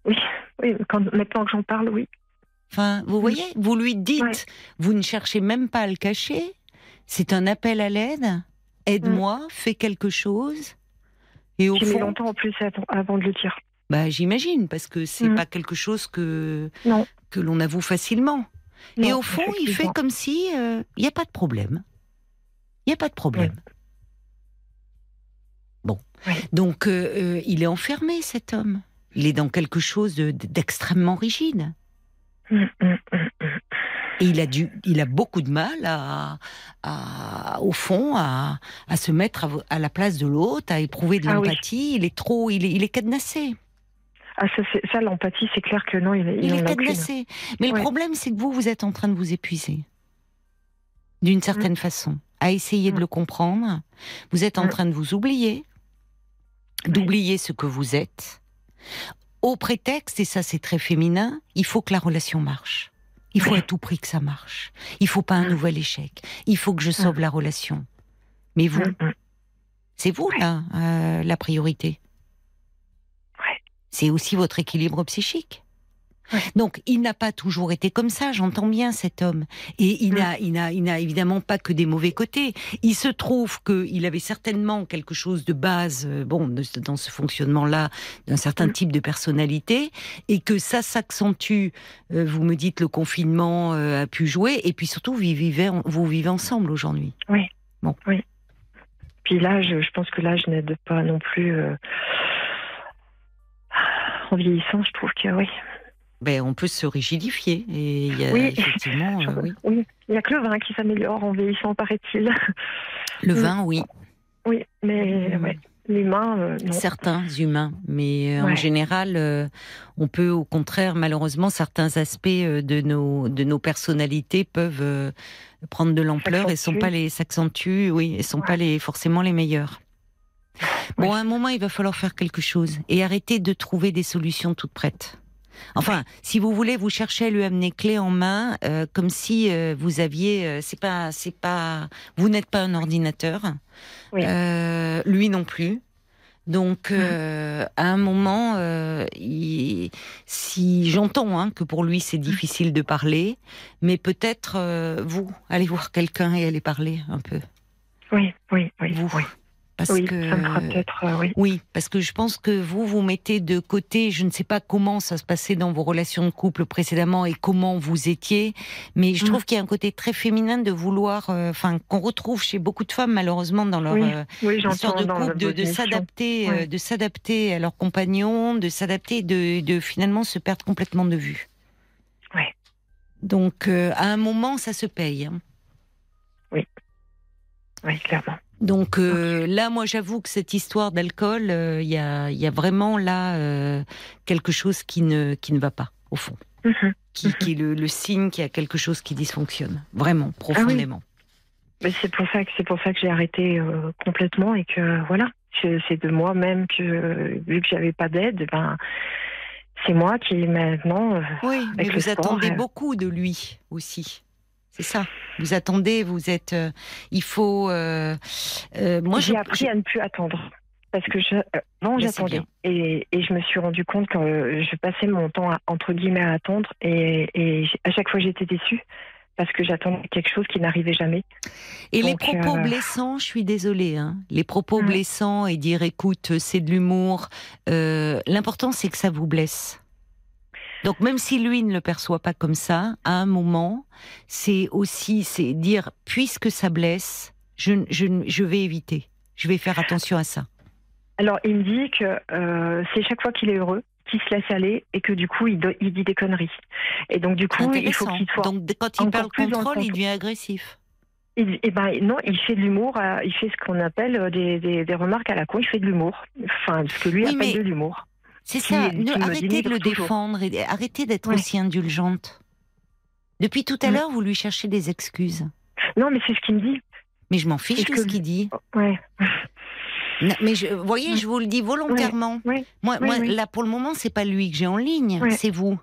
Oui, quand, maintenant que j'en parle, oui. Enfin, vous voyez, vous lui dites, Ouais. vous ne cherchez même pas à le cacher. C'est un appel à l'aide. Aide-moi, fais quelque chose. Et au J'ai mis fond, longtemps en plus avant, avant de le dire. bah, j'imagine, parce que c'est Mm. pas quelque chose que Non. que l'on avoue facilement. Et au fond, il fait comme si il n'y a pas de problème. Il n'y a pas de problème. Bon, Oui. donc euh, euh, il est enfermé, cet homme. Il est dans quelque chose de- d'extrêmement rigide. Hum, hum, hum. Et il a, dû, il a beaucoup de mal à, à- au fond, à, à se mettre à, la place de l'autre, à éprouver de Ah oui. l'empathie. Il est trop, il est, il est cadenassé. Ah, ça, c'est- ça l'empathie, c'est clair que non, il, il, Il en est cadenassé. Mais le problème, c'est que vous, vous êtes en train de vous épuiser. D'une certaine façon. À essayer de Mm. le comprendre. Vous êtes en Mm. train de vous oublier. D'oublier ce que vous êtes. Au prétexte, et ça c'est très féminin, il faut que la relation marche. Il faut à tout prix que ça marche. Il faut pas un Mm. nouvel échec. Il faut que je sauve la relation. Mais vous, Hum, hum. c'est vous là, euh, la priorité. C'est aussi votre équilibre psychique. Ouais. Donc, il n'a pas toujours été comme ça, j'entends bien cet homme. Et il n'a, il n'a, il n'a évidemment pas que des mauvais côtés. Il se trouve qu'il avait certainement quelque chose de base, euh, bon, dans ce fonctionnement-là, d'un certain Mm. type de personnalité, et que ça s'accentue. euh, vous me dites le confinement euh, a pu jouer, et puis surtout, vous vivez, vous vivez ensemble aujourd'hui. Puis là, je, je pense que là, je n'aide pas non plus. euh, En vieillissant, je trouve que oui. Ben, on peut se rigidifier, et il y a Oui. effectivement, euh, oui. Oui, il n'y a que le vin qui s'améliore en vieillissant, paraît-il. Le vin, oui. Oui, mais Mm. ouais, l'humain, euh, non. certains humains, mais euh, en général, euh, on peut au contraire, malheureusement, certains aspects euh, de nos de nos personnalités peuvent euh, prendre de l'ampleur et sont S'accentuer. pas les s'accentuent, oui, et sont Ouais. pas les forcément les meilleurs. Bon, Ouais. à un moment, il va falloir faire quelque chose et arrêter de trouver des solutions toutes prêtes. Enfin, si vous voulez, vous cherchez à lui amener clé en main, euh, comme si euh, vous aviez, euh, c'est pas, c'est pas, vous n'êtes pas un ordinateur, Oui. Lui non plus. Donc, euh, à un moment, il- si j'entends hein, que pour lui c'est difficile de parler, mais peut-être vous allez voir quelqu'un et allez parler un peu. Oui, oui, oui. Vous, oui. Parce Oui, que ça me fera peut-être, euh, oui. oui, parce que je pense que vous vous mettez de côté. Je ne sais pas comment ça se passait dans vos relations de couple précédemment et comment vous étiez, mais je Mm. trouve qu'il y a un côté très féminin de vouloir, euh, enfin, qu'on retrouve chez beaucoup de femmes malheureusement dans leur Oui, euh, Oui, histoire de couple, de, s'adapter, de s'adapter à leurs compagnons, de s'adapter, de, de finalement se perdre complètement de vue. Ouais. Donc, euh, à un moment, ça se paye. hein. Oui, clairement. Donc euh, là, moi, j'avoue que cette histoire d'alcool, euh, il y, a, il y a vraiment là euh, quelque chose qui ne, qui ne va pas, au fond. Mhm. Qui, qui est le, le signe qu'il y a quelque chose qui dysfonctionne, vraiment, Ah profondément. Mais c'est pour ça que c'est pour ça que j'ai arrêté complètement et que voilà, c'est de moi-même que vu que j'avais pas d'aide, ben c'est moi qui maintenant. Oui, mais vous sport, attendez beaucoup de lui aussi. C'est ça. Vous attendez, vous êtes. euh, il faut. euh, euh, moi, j'ai appris à ne plus attendre. Parce que je, non, j'attendais. Et, et je me suis rendu compte que je passais mon temps, à, entre guillemets, à attendre. Et, à chaque fois, j'étais déçue. Parce que j'attendais quelque chose qui n'arrivait jamais. Et les propos euh, blessants, je suis désolée. Hein. Les propos Mm. blessants et dire écoute, c'est de l'humour. euh, L'important, c'est que ça vous blesse. Donc même si lui ne le perçoit pas comme ça, à un moment, c'est aussi c'est dire puisque ça blesse, je, je, je vais éviter. Je vais faire attention à ça. Alors, il me dit que euh, c'est chaque fois qu'il est heureux, qu'il se laisse aller et que du coup, il, do- il dit des conneries. Et donc, du coup, il faut qu'il soit. Donc quand il encore parle plus dans le contrôle, il devient agressif. Il- eh ben, non, il fait de l'humour, il fait ce qu'on appelle euh, des, des, des remarques à la con, il fait de l'humour. Enfin, ce que lui Oui, appelle mais- de l'humour. C'est ça. qui Ne- me arrêtez de le toujours. défendre et arrêtez d'être Ouais. aussi indulgente. Depuis tout à l'heure, vous lui cherchez des excuses. Non, mais c'est ce qu'il me dit. Mais je m'en fiche de ce qu'il dit. Ouais. Non, mais je, vous voyez, je vous le dis volontairement. ouais, moi, là, pour le moment, c'est pas lui que j'ai en ligne, Ouais. c'est vous.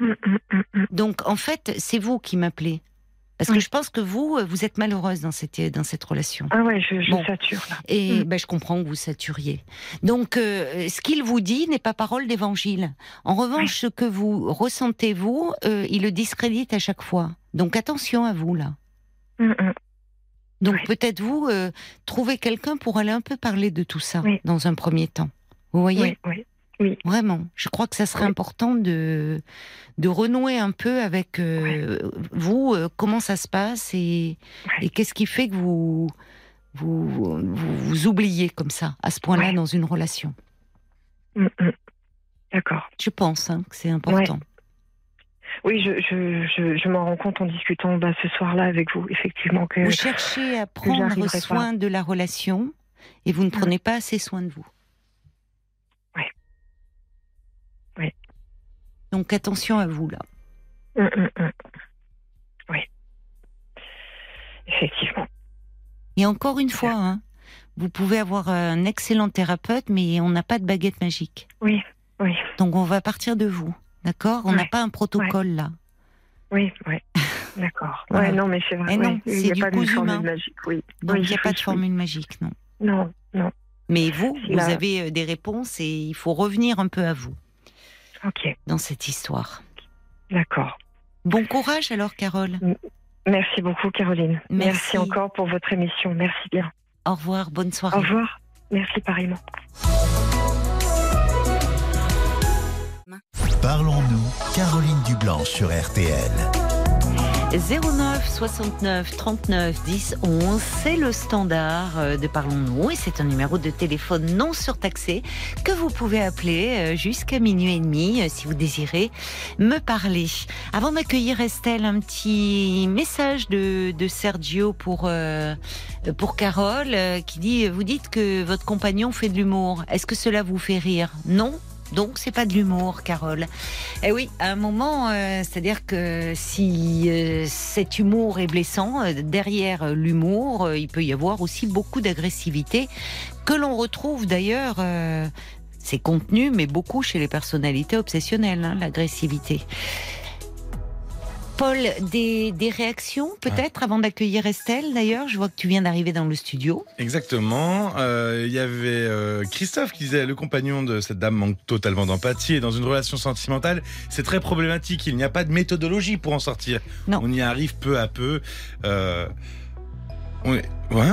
Mm, mm, mm. Donc, en fait, c'est vous qui m'appelez. Parce que je pense que vous, euh, vous êtes malheureuse dans cette, dans cette relation. Ah ouais, je, je Bon. sature là. Et Mm. ben, je comprends que vous saturiez. Donc, euh, ce qu'il vous dit n'est pas parole d'évangile. En revanche, ce que vous ressentez, vous, euh, il le discrédite à chaque fois. Donc, attention à vous, là. Mm, mm. Donc, peut-être vous, euh, trouver quelqu'un pour aller un peu parler de tout ça, dans un premier temps. Vous voyez? Oui, oui. Vraiment. Je crois que ça serait Oui. important de, de renouer un peu avec euh, vous, euh, comment ça se passe et, Ouais. et qu'est-ce qui fait que vous vous, vous, vous oubliez comme ça, à ce point-là, Ouais. dans une relation? Mm, mm. D'accord. Je pense hein, que c'est important. Oui, je, je, je, je m'en rends compte en discutant bah, ce soir-là avec vous, effectivement. Que... Vous cherchez à prendre pas. soin de la relation et vous ne prenez pas assez soin de vous. Ouais. Ouais. Donc attention à vous là. Mm, mm, mm. Oui. Effectivement. Et encore une fois, hein, vous pouvez avoir un excellent thérapeute, mais on n'a pas de baguette magique. Oui, oui, Donc on va partir de vous, d'accord? On n'a Ouais. pas un protocole là. oui, oui. D'accord. Ouais, non, mais c'est vrai. Eh non, oui. C'est n'y a du pas de cousu formule magique, oui. Donc Oui, il n'y a pas de formule magique, non. Non, non. Mais vous, C'est vous avez euh, des réponses et il faut revenir un peu à vous Ok, dans cette histoire. d'accord. Bon courage alors, Carole. Merci beaucoup, Caroline. Merci. encore pour votre émission. Merci bien. Au revoir, bonne soirée. Au revoir. Merci pareillement. Parlons-nous, Caroline Dublanche sur RTL. 09 69 39 10 11, c'est le standard euh, de Parlons-nous et c'est un numéro de téléphone non surtaxé que vous pouvez appeler euh, jusqu'à minuit et demi euh, si vous désirez me parler. Avant d'accueillir Estelle, un petit message de, Sergio pour, pour Carole qui dit Vous dites que votre compagnon fait de l'humour. Est-ce que cela vous fait rire? Non donc c'est pas de l'humour, Carole. Eh oui, à un moment, euh, c'est-à-dire que si euh, cet humour est blessant, euh, derrière l'humour, il peut y avoir aussi beaucoup d'agressivité que l'on retrouve d'ailleurs. c'est contenu, mais beaucoup chez les personnalités obsessionnelles, hein, l'agressivité. Paul, des, des réactions peut-être avant d'accueillir Estelle d'ailleurs? Je vois que tu viens d'arriver dans le studio. Exactement. Euh, Il y avait euh, Christophe qui disait le compagnon de cette dame manque totalement d'empathie et dans une relation sentimentale, c'est très problématique. Il n'y a pas de méthodologie pour en sortir. Non. On y arrive peu à peu. Euh, on est... Ouais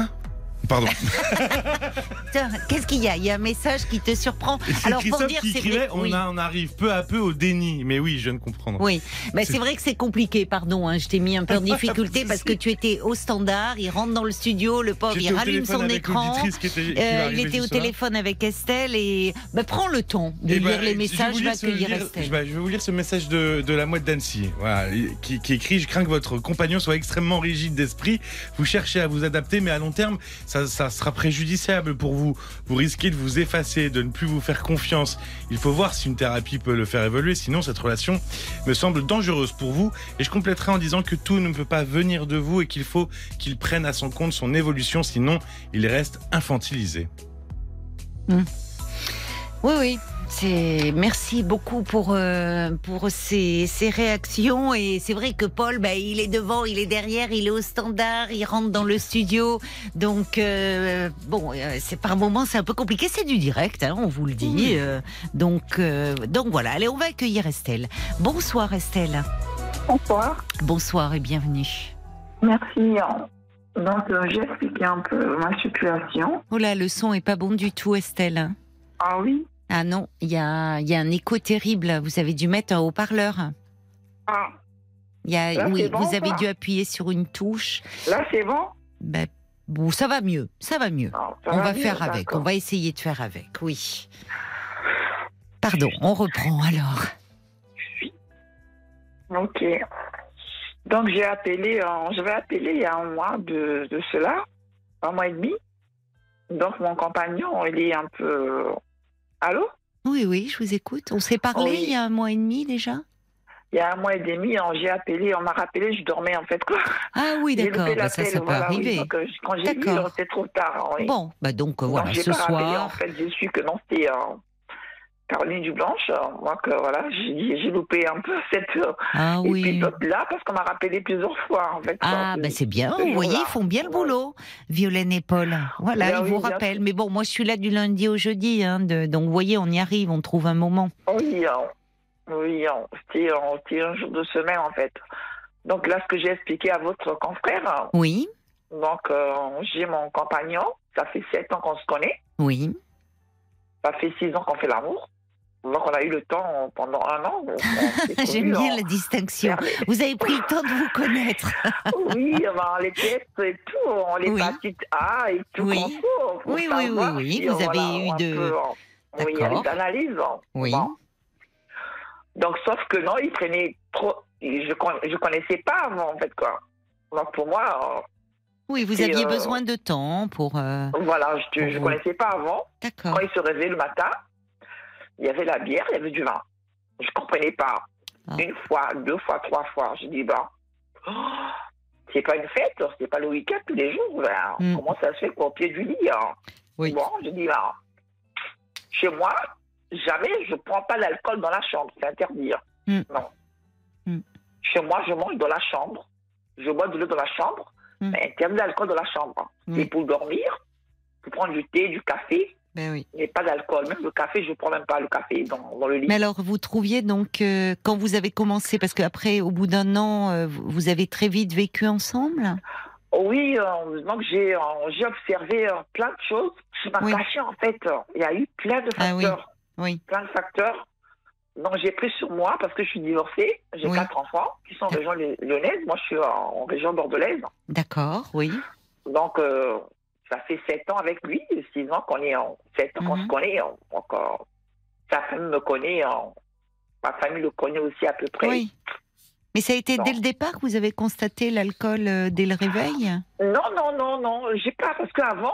Pardon. [LAUGHS] Qu'est-ce qu'il y a? Il y a un message qui te surprend. Alors pour dire, qui écrivait on, oui. a- on arrive peu à peu au déni. Mais oui, je viens de comprendre. Oui, bah, C'est- vrai que c'est compliqué, pardon, hein, je t'ai mis un peu en [LAUGHS] difficulté parce que tu étais au standard, il rentre dans le studio, le pauvre, il rallume son écran, l'auditrice qui était- qui va euh, il était au téléphone avec Estelle et bah, prends le temps de Eh ben, lire les je vais messages, accueillir lire- Estelle. je vais- je vais vous lire ce message de, de la mouette d'Annecy, voilà, qui, qui écrit Je crains que votre compagnon soit extrêmement rigide d'esprit. Vous cherchez à vous adapter, mais à long terme, ça, ça sera préjudiciable pour vous. Vous risquez de vous effacer, de ne plus vous faire confiance. Il faut voir si une thérapie peut le faire évoluer, sinon cette relation me semble dangereuse pour vous. Et je compléterai en disant que tout ne peut pas venir de vous et qu'il faut qu'il prenne à son compte son évolution, sinon il reste infantilisé. Oui, oui. C'est merci beaucoup pour euh, pour ces, ces réactions. Et c'est vrai que Paul bah, il est devant il est derrière il est au standard il rentre dans le studio. Donc euh, bon euh, c'est par moments c'est un peu compliqué. C'est du direct hein, on vous le dit. Euh, donc euh, donc voilà. Allez on va accueillir Estelle. Bonsoir Estelle. Bonsoir, bonsoir et bienvenue. Merci. Donc, euh, j'ai expliqué un peu ma situation. oh là le son est pas bon du tout Estelle. Ah oui ah non il y a il y a un écho terrible vous avez dû mettre un haut-parleur Ah, y a, Là, oui, bon, vous avez dû appuyer sur une touche. là, c'est bon Ben, Bon, ça va mieux, ça va mieux. Ça On va mieux, faire avec, on va essayer de faire avec, oui. Pardon, on reprend alors. Ok. Donc j'ai appelé, je vais appeler il y a un mois de, de cela, un mois et demi. Donc mon compagnon, il est un peu. Allô? Oui, oui, je vous écoute. On s'est parlé Oui. il y a un mois et demi déjà? Il y a un mois et demi, j'ai appelé, on m'a rappelé, je dormais en fait quoi. Ah oui, d'accord, bah, ça, ça peut voilà, oui. arriver. Donc, euh, quand j'ai vu, c'était trop tard. oui. Bon, bah donc euh, Donc, voilà, j'ai ce pas rappelé, en soir. fait, j'ai su que non, c'était Caroline Dublanche. euh, Moi, que voilà, j'ai loupé un peu [LAUGHS] cette euh, Ah oui. épisode-là parce qu'on m'a rappelé plusieurs fois en fait. Ah, ben c'est bien, vous voyez, ils font bien le boulot, Violaine et Paul. Voilà, Ben ils oui, vous rappellent. Mais bon, moi je suis là du lundi au jeudi, hein, de- donc vous voyez, on y arrive, on trouve un moment. Oui, oui, c'était un jour de semaine en fait. Donc là, ce que j'ai expliqué à votre confrère, Oui, donc euh, j'ai mon compagnon, ça fait sept ans qu'on se connaît, oui. ça fait six ans qu'on fait l'amour. Donc on a eu le temps pendant un an. [LAUGHS] J'aime bien la distinction. Vous avez pris le temps de vous connaître. [LAUGHS] Oui, ben, les tests et tout, on les Oui. A et tout. Oui. pour Oui, oui, oui, oui, vous euh, avez eu de- peu, euh, Oui, D'accord. avec l'analyse. hein. Oui. Bon. Donc, sauf que non, il prenait trop. Je con- je connaissais pas avant, en fait, quoi. Donc, pour moi, Oui, vous aviez euh, besoin de temps pour. euh, euh, voilà, je ne connaissais pas avant. D'accord. Quand il se réveillait le matin, il y avait la bière, il y avait du vin. Je comprenais pas. Ah. Une fois, deux fois, trois fois. Je dis, bah, oh, c'est pas une fête, c'est pas le week-end tous les jours. ben, Mm. Comment ça se fait qu'au pied du lit hein? Oui. Bon, je dis, bah, chez moi, jamais je prends pas l'alcool dans la chambre, c'est interdit. hein. Mm. Non. Mm. Chez moi, je mange dans la chambre, je bois de l'eau dans la chambre, mais interdit l'alcool dans la chambre. hein. C'est pour dormir, pour prendre du thé, du café, Ben oui. mais pas d'alcool. Même le café, je ne prends même pas le café dans, dans le lit. Mais alors, vous trouviez donc, euh, quand vous avez commencé, parce qu'après, au bout d'un an, euh, vous avez très vite vécu ensemble? Oui, euh, donc j'ai euh, j'ai observé plein de choses qui m'a Oui. caché en fait. Il y a eu plein de Ah oui. facteurs. Oui. Plein de facteurs. Donc j'ai pris sur moi parce que je suis divorcée. J'ai Oui. quatre enfants qui sont en région ly- lyonnaise. Moi je suis en, région bordelaise. D'accord, oui. Donc ça fait sept ans avec lui, six ans qu'on est en sept ans qu'on Mhm. se connaît. euh, sa famille me connaît. ma famille le connaît aussi à peu près. Oui. Mais ça a été Non. dès le départ que vous avez constaté l'alcool euh, dès le réveil? Non, non, non, non. J'ai pas parce qu'avant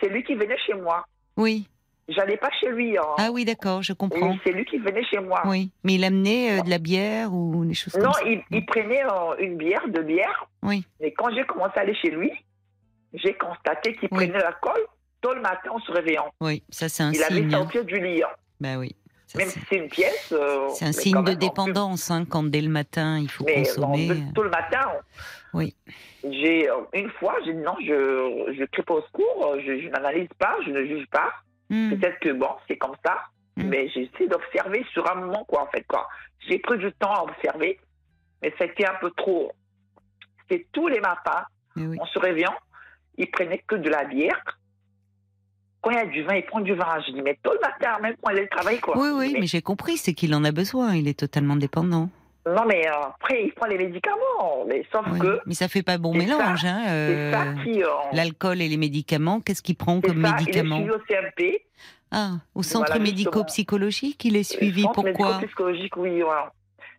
c'est lui qui venait chez moi. Oui. J'allais pas chez lui. hein. Ah oui, d'accord, je comprends. C'est lui qui venait chez moi. Oui. Mais il amenait euh, de la bière ou des choses Non, comme ça? il, il prenait euh, une bière, deux bières. Oui. Mais quand j'ai commencé à aller chez lui, j'ai constaté qu'il Oui. prenait l'alcool tôt le matin en se réveillant. Oui, ça c'est un il avait signe. au hein. du lit. Ben oui. Ça, Même c'est- si c'est une pièce. euh, C'est un signe de dépendance hein, quand dès le matin il faut Mais consommer. de- tôt le matin. Oui. J'ai euh, une fois, j'ai dit non, je je crie pas au secours, euh, je, je n'analyse pas, je ne juge pas. Hmm. Peut-être que bon, c'est comme ça, Mm. mais j'ai essayé d'observer sur un moment, quoi, en fait, quoi. J'ai pris du temps à observer, mais c'était un peu trop. C'était tous les matins, oui. en se réveillant, il prenait que de la bière. Quand il y a du vin, il prend du vin. Je dis, mais tôt le matin, même quand il est travailler, quoi. Oui, oui, mais j'ai compris, c'est qu'il en a besoin, il est totalement dépendant. Non, mais euh, après, il prend les médicaments. Mais sauf Oui. que Mais ça fait pas bon mélange, hein, euh, ça qui. euh, L'alcool et les médicaments, qu'est-ce qu'il prend comme ça, médicaments Il est suivi au CMP. Ah, au centre Voilà, médico-psychologique, il est suivi. Centre Pourquoi médico-psychologique, oui, voilà.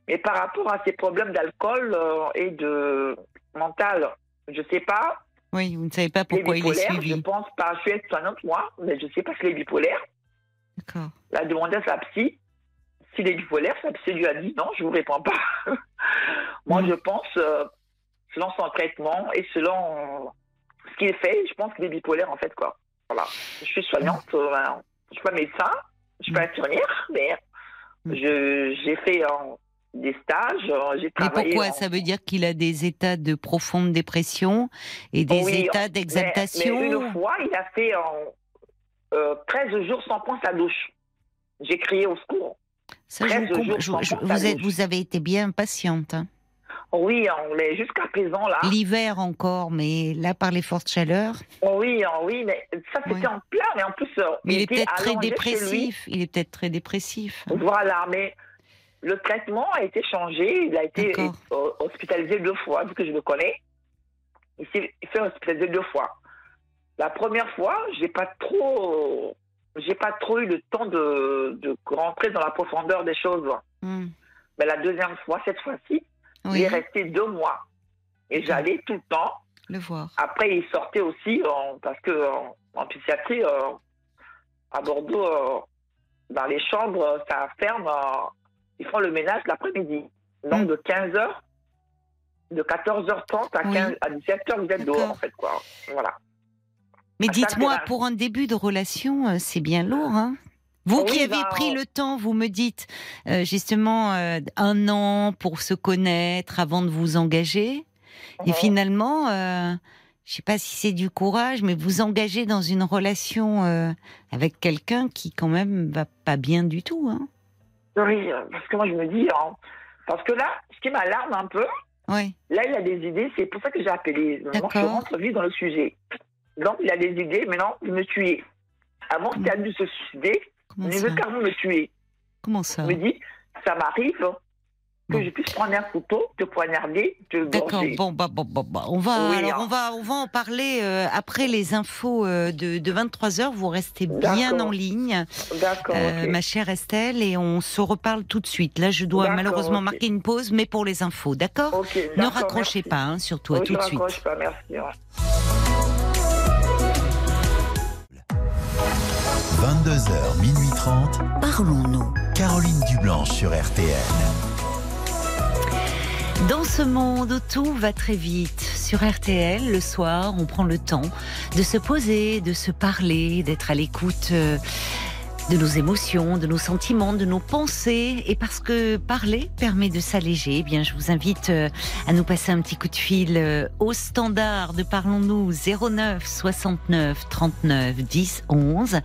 Mais par rapport à ces problèmes d'alcool euh, et de mental, je sais pas. Oui, vous ne savez pas Les pourquoi il est bipolaires, je suivi. pense pas. Je suis aide-soignante, moi, mais je sais pas si les bipolaires. D'accord. La demandé à sa psy. S'il est bipolaire, sa psy lui a dit non, je vous réponds pas. [LAUGHS] moi, Mm. je pense, euh, selon son traitement et selon euh, ce qu'il fait, je pense qu'il est bipolaire, en fait, quoi. Voilà. Je suis soignante, euh, ben, je suis pas médecin, je suis pas infirmière, mais Mm. j'ai fait euh, des stages, euh, j'ai Mais travaillé. pourquoi? en- Ça veut dire qu'il a des états de profonde dépression et des Oui, états Mais, d'exaltation? mais une fois, il a fait euh, euh, 13 jours sans prendre sa douche. J'ai crié au secours. Ça, je 13 vous, jours je- je- vous, êtes- douche. vous avez été bien patiente. hein? Oui, on est jusqu'à présent là. L'hiver encore, mais là, par les fortes chaleurs? Oh oui, oh oui, mais ça c'était en plein, mais en plus. euh, Mais il est peut-être très dépressif. Il est peut-être très dépressif. Voilà, mais le traitement a été changé. Il a été euh, hospitalisé deux fois, vu que je le connais. Il s'est il s'est hospitalisé deux fois. La première fois, j'ai pas trop, j'ai pas trop eu le temps de, de rentrer dans la profondeur des choses. Hmm. Mais la deuxième fois, cette fois-ci, il est resté deux mois. Et j'allais tout le temps. le voir. Après, il sortait aussi en- parce que en, en psychiatrie, euh, à Bordeaux, euh, dans les chambres, ça ferme. euh, ils font le ménage l'après-midi. Donc Mm. de 15h, de 14h30 à, Oui. 15, à 17h, vous êtes dehors, en fait. Quoi. Voilà. Mais dites-moi, pour un début de relation, euh, c'est bien lourd, hein vous Oui, qui avez bah, pris le temps, vous me dites euh, justement euh, un an pour se connaître avant de vous engager, et Mhm. finalement, euh, je sais pas si c'est du courage, mais vous engagez dans une relation avec quelqu'un qui quand même va pas bien du tout. Hein parce que moi, je me dis, hein, parce que là, ce qui m'alarme un peu, là, il a des idées, c'est pour ça que j'ai appelé. Maintenant, je rentre vite dans le sujet. Donc, il a des idées, maintenant, de me tuer. Avant, c'était à de se suicider, Comment il veut carrément me tuer. Comment ça Il me dit, ça m'arrive que je puisse prendre un couteau, te poignarder, te D'accord. Bon, bah, bon, bon, bah, on va Oui, alors hein. on va on va en parler euh, après les infos euh, de, de 23 h Vous restez bien en ligne, D'accord, euh, ma chère Estelle, et on se reparle tout de suite. Là, je dois D'accord, malheureusement marquer une pause, mais pour les infos, d'accord Ok, Ne raccrochez merci. pas, hein, surtout à Oui, tout de suite. pas, merci. ouais. 22h, minuit 30. Parlons-nous. Caroline Dublanche sur RTL. Dans ce monde tout va très vite, sur RTL, le soir, on prend le temps de se poser, de se parler, d'être à l'écoute euh, de nos émotions, de nos sentiments, de nos pensées. Et parce que parler permet de s'alléger, eh bien, je vous invite euh, à nous passer un petit coup de fil euh, au standard de Parlons-nous 09 69 39 10 11.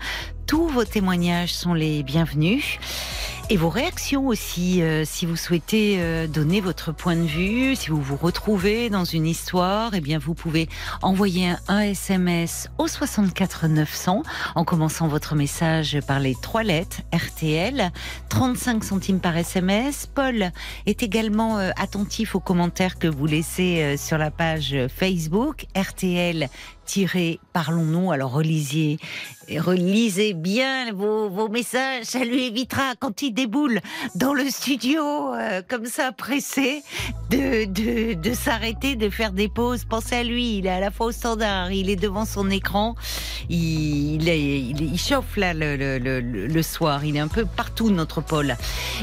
Tous vos témoignages sont les bienvenus. Et vos réactions aussi, euh, si vous souhaitez euh, donner votre point de vue, si vous vous retrouvez dans une histoire, eh bien vous pouvez envoyer un, SMS au 64 900 en commençant votre message par les trois lettres RTL, 35 centimes par SMS. Paul est également euh, attentif aux commentaires que vous laissez euh, sur la page Facebook RTL. Parlons-nous. Alors relisez, relisez bien vos, vos messages. Ça lui évitera quand il déboule dans le studio euh, comme ça pressé de, de, de s'arrêter, de faire des pauses. Pensez à lui, il est à la fois au standard, il est devant son écran, il, il, chauffe là le, le soir. Il est un peu partout notre Paul.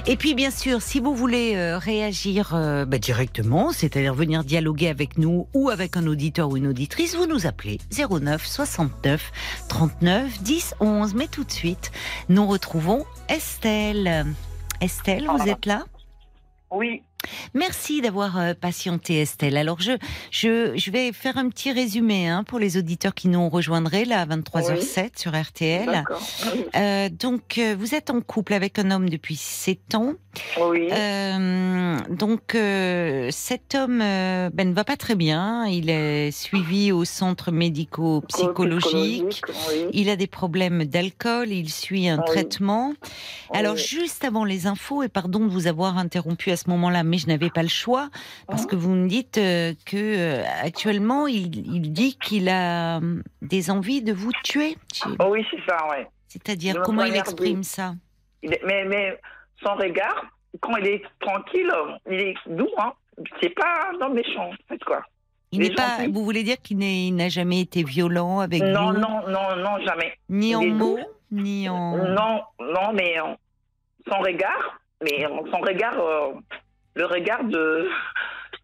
Et puis bien sûr, si vous voulez euh, réagir euh, bah, directement, c'est-à-dire venir dialoguer avec nous ou avec un auditeur ou une auditrice, vous nous appelez 09 69 39 10 11. Mais tout de suite, nous retrouvons Estelle. Estelle, vous Ah. êtes là? Oui, Merci d'avoir euh, patienté Estelle. Alors je, je, je vais faire un petit résumé hein, pour les auditeurs qui nous rejoindraient là à 23h07 sur RTL. Euh, donc euh, vous êtes en couple avec un homme depuis 7 ans. Oui, Euh, donc euh, cet homme ben, ne va pas très bien. Il est suivi au centre médico-psychologique. oui. Il a des problèmes d'alcool, il suit un Oui. traitement. Alors Oui. juste avant les infos, et pardon de vous avoir interrompu à ce moment-là, mais je n'avais pas le choix, parce que vous me dites euh, que euh, actuellement il, il dit qu'il a hum, des envies de vous tuer. Oh oui, c'est ça, ouais. C'est-à-dire comment il exprime ça Il est- mais, mais son regard, quand il est tranquille, il est doux, hein. C'est pas dans méchant, en fait, quoi. Il n'est pas. gentils. Vous voulez dire qu'il n'a jamais été violent avec Non, vous, non, non, non, jamais. ni en il mots, ni en. Non, non, mais euh, son regard, mais son regard, euh, le regard de,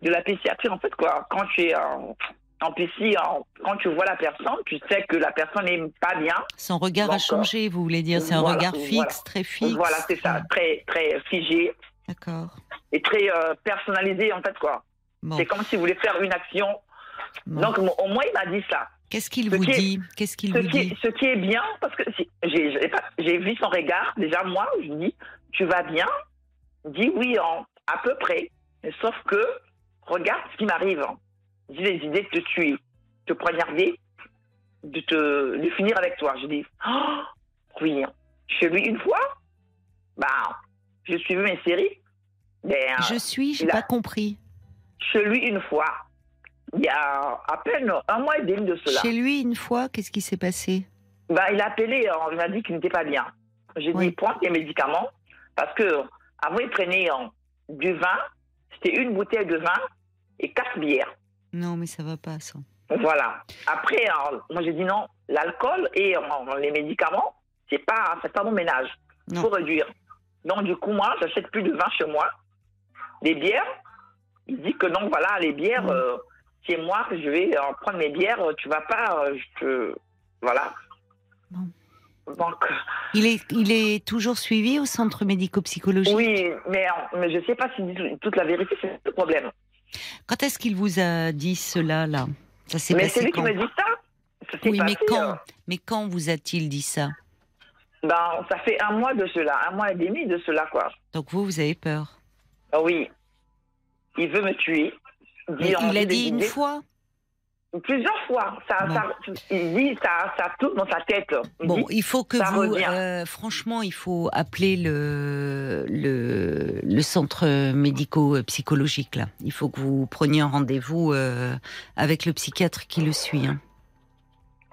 de la psychiatrie, en fait, quoi. Quand tu es en, en en- quand tu vois la personne, tu sais que la personne n'est pas bien. Son regard a D'accord. changé. Vous voulez dire c'est un Voilà, regard voilà. fixe, très fixe. Voilà, c'est ça, très, très figé D'accord. et très euh, personnalisé, en fait, quoi. Bon. C'est comme s'il voulait faire une action. bon. Donc, au moins, il m'a dit ça. Qu'est-ce qu'il vous dit? Qu'est-ce qu'il Ce vous qui, dit? est, ce qui est bien, parce que si- j'ai vu son regard, déjà moi, je lui dis, tu vas bien? Dit oui, à peu près. Mais sauf que, regarde ce qui m'arrive. J'ai les idées de te tuer, de te poignarder, de, te, de finir avec toi. Je dis, oh, oui, chez lui une fois, bah, je suivais mes séries. Ben, Je suis, j'ai pas compris. chez lui une fois. il y a à peine un mois et demi de cela. Chez lui, une fois, qu'est-ce qui s'est passé? Bah, il a appelé, euh, il m'a dit qu'il n'était pas bien. J'ai Oui. dit, prends tes médicaments, parce que avant, il prenait euh, du vin, c'était une bouteille de vin et quatre bières. Non, mais ça va pas, ça. Voilà. Après, moi, j'ai dit non, l'alcool et les médicaments, c'est pas, c'est pas mon ménage. Il faut réduire. Donc, du coup, moi, j'achète plus de vin chez moi. Les bières, il dit que non, voilà, les bières, euh, c'est moi que je vais euh, prendre mes bières, tu vas pas, euh, je te. Voilà. Non. Donc, Il est, il est toujours suivi au centre médico-psychologique? Oui, mais, mais je sais pas si toute la vérité, c'est le problème. Quand est-ce qu'il vous a dit cela, là? Ça Mais c'est lui qui quand me dit ça. Oui, mais quand euh, Mais quand vous a-t-il dit ça? Ben, ça fait un mois de cela, un mois et demi de cela, quoi. Donc vous, vous avez peur? Ah Oui. Il veut me tuer. En il a dit une fois Plusieurs fois. Ça, Bon. ça- il dit ça, ça tourne dans sa tête. Il Bon, dit, il faut que vous, euh, franchement, il faut appeler le, le, le centre médico-psychologique là. Il faut que vous preniez un rendez-vous euh, avec le psychiatre qui le suit. hein.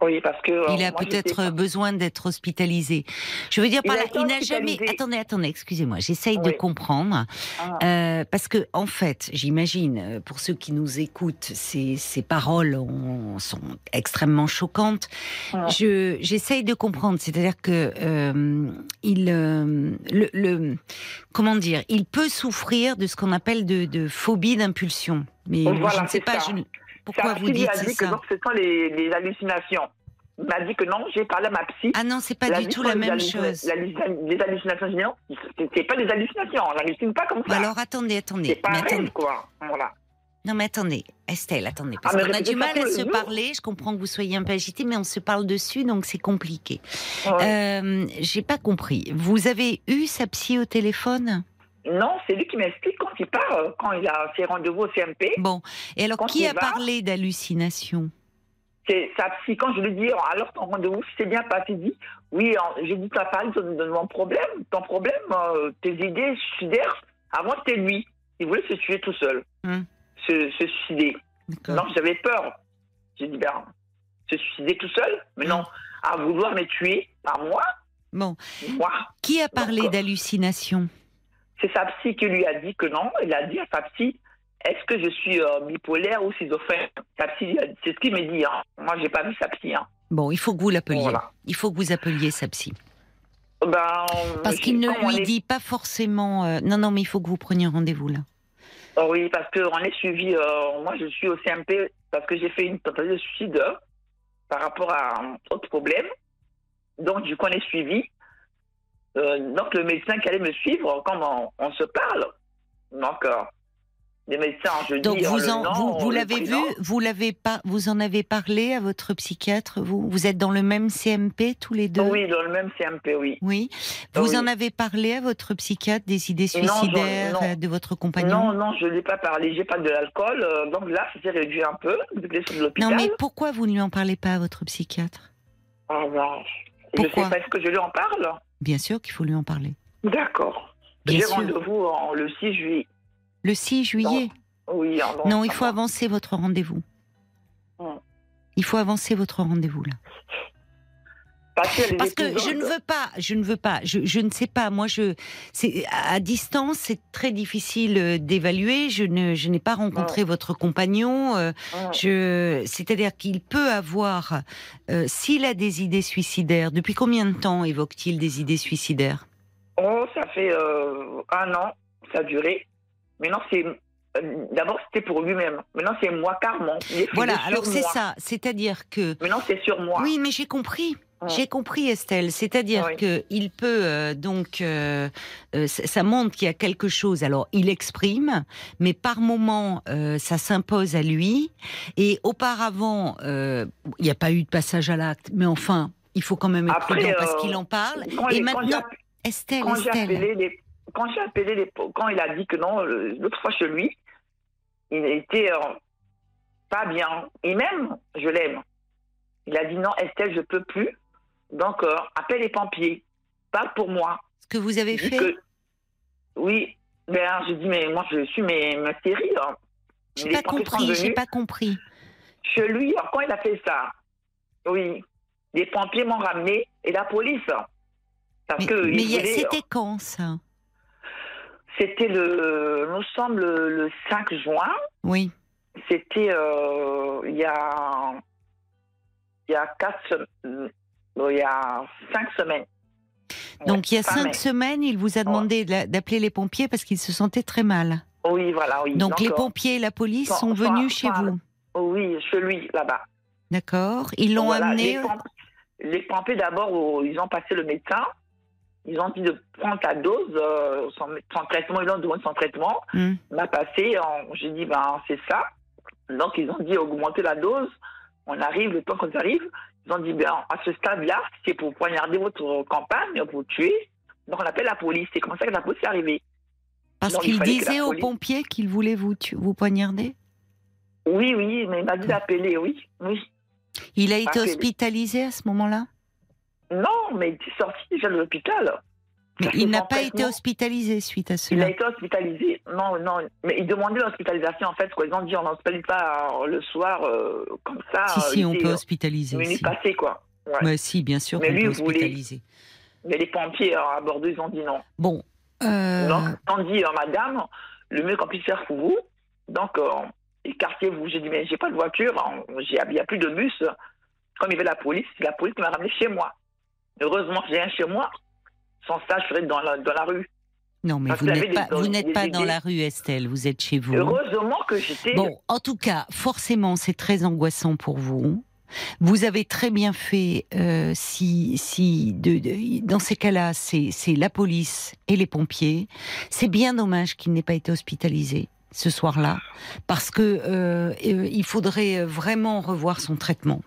Oui, parce que. euh, Il a je sais peut-être besoin d'être hospitalisé. Je veux dire Il par a là, il n'a jamais. Attendez, attendez, excusez-moi, j'essaye de comprendre. Ah. Euh, parce que, en fait, j'imagine, euh, pour ceux qui nous écoutent, ces, ces paroles ont- sont extrêmement choquantes. Ah. Je, j'essaye de comprendre, c'est-à-dire que euh, il, euh, le, le- comment dire, il peut souffrir de ce qu'on appelle de, de phobie d'impulsion. Mais Oh, je ne sais pas. ça. je pourquoi vous dites a c'est dit que donc, ce sont les, les hallucinations. Il m'a dit que non, j'ai parlé à ma psy. Ah non, c'est pas du tout la même chose. Les hallucinations, non, c'est- c'est pas des hallucinations. On n'hallucine pas comme Bah ça. alors attendez, c'est attendez. pas Mais un attendez. rêve, quoi. Voilà. Non mais attendez, Estelle, attendez, parce Ah, qu'on a du mal à se parler. Je comprends que vous soyez un peu agité, mais on se parle dessus, donc c'est compliqué. Ouais. Euh, J'ai pas compris. Vous avez eu sa psy au téléphone? Non, c'est lui qui m'explique quand il part, euh, quand il a ses rendez-vous au CMP. Bon. Et alors, Quand qui a va- parlé d'hallucination? C'est sa psy. Quand je lui dis, alors ton rendez-vous s'est bien passé, il dit, oui, j'ai dit, tu as parlé de, de mon problème, ton problème, euh, tes idées suicidaires. Avant, c'était lui. Il voulait se tuer tout seul, Hmm. se, se suicider. Donc, j'avais peur. J'ai dit, ben, se suicider tout seul, mais non, à vouloir me tuer, à moi, Bon. moi. Qui a parlé D'accord. d'hallucination? C'est sa psy qui lui a dit que non. Il a dit à sa psy, est-ce que je suis euh, bipolaire ou schizophrène? Sa psy, c'est ce qu'il me dit. Hein. Moi, j'ai pas vu sa psy. Hein. Bon, il faut que vous l'appeliez. Voilà. Il faut que vous appeliez sa psy. Ben, Parce qu'il ne lui est- dit pas forcément. euh, Non, non, mais il faut que vous preniez rendez-vous là. Oh oui, parce qu'on est suivi. euh, moi, je suis au CMP parce que j'ai fait une tentative de suicide par rapport à un autre problème. Donc, du coup, on est suivi. Euh, donc, le médecin qui allait me suivre, comme on, on se parle. Donc, euh, les médecins, je Donc dis. euh, vous, en, nom, vous, vous l'avez vu, vous l'avez pas, vous en avez parlé à votre psychiatre? Vous, vous êtes dans le même CMP tous les deux? Oui, dans le même CMP, oui. Oui. Vous Oui. en avez parlé à votre psychiatre des idées Non, suicidaires non. de votre compagnon? Non, non, je ne l'ai pas parlé. J'ai pas de l'alcool. euh, donc là, ça s'est réduit un peu depuis que je suis de l'hôpital. Non, mais pourquoi vous ne lui en parlez pas à votre psychiatre? Ah, ben, je Pourquoi? sais pas, est-ce que je lui en parle? Bien sûr qu'il faut lui en parler. D'accord. J'ai rendez-vous en- le 6 juillet. Le 6 juillet. Oui, en- Non, il faut avancer votre rendez-vous. Hmm. Il faut avancer votre rendez-vous là. Parce, que je ne veux pas, je ne veux pas, je, je ne sais pas. Moi, je, c'est à distance, c'est très difficile euh, d'évaluer. Je ne, je n'ai pas rencontré votre compagnon. euh, je, c'est-à-dire qu'il peut avoir, euh, s'il a des idées suicidaires. Depuis combien de temps évoque-t-il des idées suicidaires? Oh, ça fait euh, un an, ça a duré. Maintenant, c'est. euh, D'abord, c'était pour lui-même. Maintenant, c'est moi, fait Voilà. Alors c'est ça. C'est-à-dire que Maintenant, c'est sur moi. Oui, mais j'ai compris. J'ai compris, Estelle. C'est-à-dire Oui. que il peut euh, donc, euh, euh, ça montre qu'il y a quelque chose. Alors, il exprime, mais par moment, ça s'impose à lui. Et auparavant, il n'y a pas eu de passage à l'acte. Mais enfin, il faut quand même être Après, prudent parce qu'il en parle. Et maintenant, Estelle, quand j'ai Estelle. appelé les, quand j'ai appelé les, quand il a dit que non, l'autre fois chez lui, il était pas bien. Et même, je l'aime. Il a dit non, Estelle, je peux plus. Donc, euh, appelle les pompiers. Pas pour moi. Ce que vous avez fait. que- oui. Ben, je dis, mais moi, je suis mes, ma série. hein. J'ai pas compris, j'ai pas compris. Chez lui, quand il a fait ça, oui, les pompiers m'ont ramené et la police. Parce Mais, que mais c'était quand ça? C'était le, nous sommes le, le 5 juin. Oui. C'était euh, il y a, il y a quatre, euh, il y a cinq semaines. Donc il y a cinq mai. semaines, il vous a demandé de la- d'appeler les pompiers parce qu'il se sentait très mal. Oui, voilà, oui. Donc les pompiers et la police sont venus chez vous. Oui, chez lui, là-bas. D'accord. Ils l'ont Voilà, amené. Les, pomp- les pompiers, d'abord, oh, ils ont passé le médecin. Ils ont dit de prendre sa dose, euh, son, son traitement. Ils ont demandé son traitement. Hmm. On a passé. J'ai dit, ben, c'est ça. Donc, ils ont dit augmenter la dose. On arrive, le temps qu'on arrive, ils ont dit, ben, à ce stade-là, c'est pour poignarder votre campagne, pour tuer. Donc, on appelle la police. C'est comme ça que la police est arrivée. Parce qu'il disait aux police- pompiers qu'il voulait vous, poignarder? Oui, oui, mais il m'a dit d'appeler, oui. Oui. Il a été Appelé. hospitalisé à ce moment-là? Non, mais il est sorti déjà de l'hôpital. Mais il n'a pas été hospitalisé suite à Il cela. a été hospitalisé. Non, non, mais ils demandaient l'hospitalisation en fait. Quoi. Ils ont dit on n'hospitalise pas euh, le soir euh, comme ça. Si, euh, si, il on peut euh, hospitaliser. minuit Si. passé quoi. Ouais. Ouais, si, bien sûr Mais qu'on lui, peut il hospitaliser. Mais les pompiers euh, à Bordeaux ils ont dit non. Bon. euh, Donc ont dit euh, madame, le mieux qu'on puisse faire pour vous. Donc euh, écartez-vous. J'ai dit mais j'ai pas de voiture, hein. Il n'y a plus de bus. Comme il y avait la police, c'est la police qui m'a ramené chez moi. Heureusement j'ai rien chez moi. Sans ça, je serais dans la, dans la rue. non, mais parce vous n'êtes pas, des- vous n'êtes des pas dans la rue, Estelle. Vous êtes chez vous. Heureusement que j'étais. Bon, en tout cas, forcément, c'est très angoissant pour vous. Vous avez très bien fait euh, si, si de, de- dans ces cas-là, c'est c'est la police et les pompiers. C'est bien dommage qu'il n'ait pas été hospitalisé ce soir-là, parce que euh, euh, il faudrait vraiment revoir son traitement.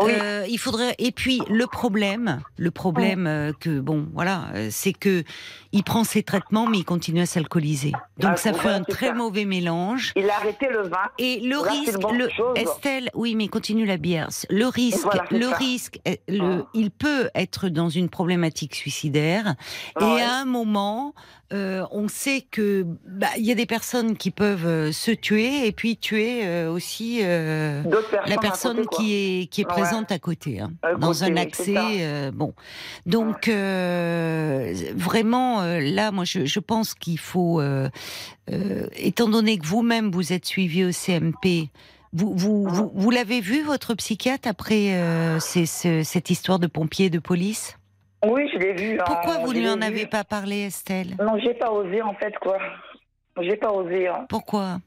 Oui. Euh, il faudrait. Et puis le problème, le problème euh, que bon, voilà, c'est que il prend ses traitements, mais il continue à s'alcooliser. Donc Ah, ça fait un très ça. mauvais mélange. Il a arrêté le vin. Et le Là, risque, le. Estelle, oui, mais continue la bière. Le risque, Voilà, le ça. risque, le, Ah. il peut être dans une problématique suicidaire. Et Ouais. à un moment, euh, on sait que bah, il y a des personnes qui peuvent euh, se tuer et puis tuer euh, aussi euh, la personne côté, qui est qui est Ouais. présente à côté, hein, À dans côté, un accès. euh, bon, donc euh, vraiment là, moi, je, je pense qu'il faut, euh, euh, étant donné que vous-même vous êtes suivi au CMP. Vous, vous, vous, vous l'avez vu, votre psychiatre, après euh, ces- ce- cette histoire de pompiers et de police? Oui, je l'ai vu. hein, Pourquoi vous je ne lui en vu. avez pas parlé, Estelle? Non, j'ai pas osé en fait quoi. J'ai pas osé. hein. Pourquoi?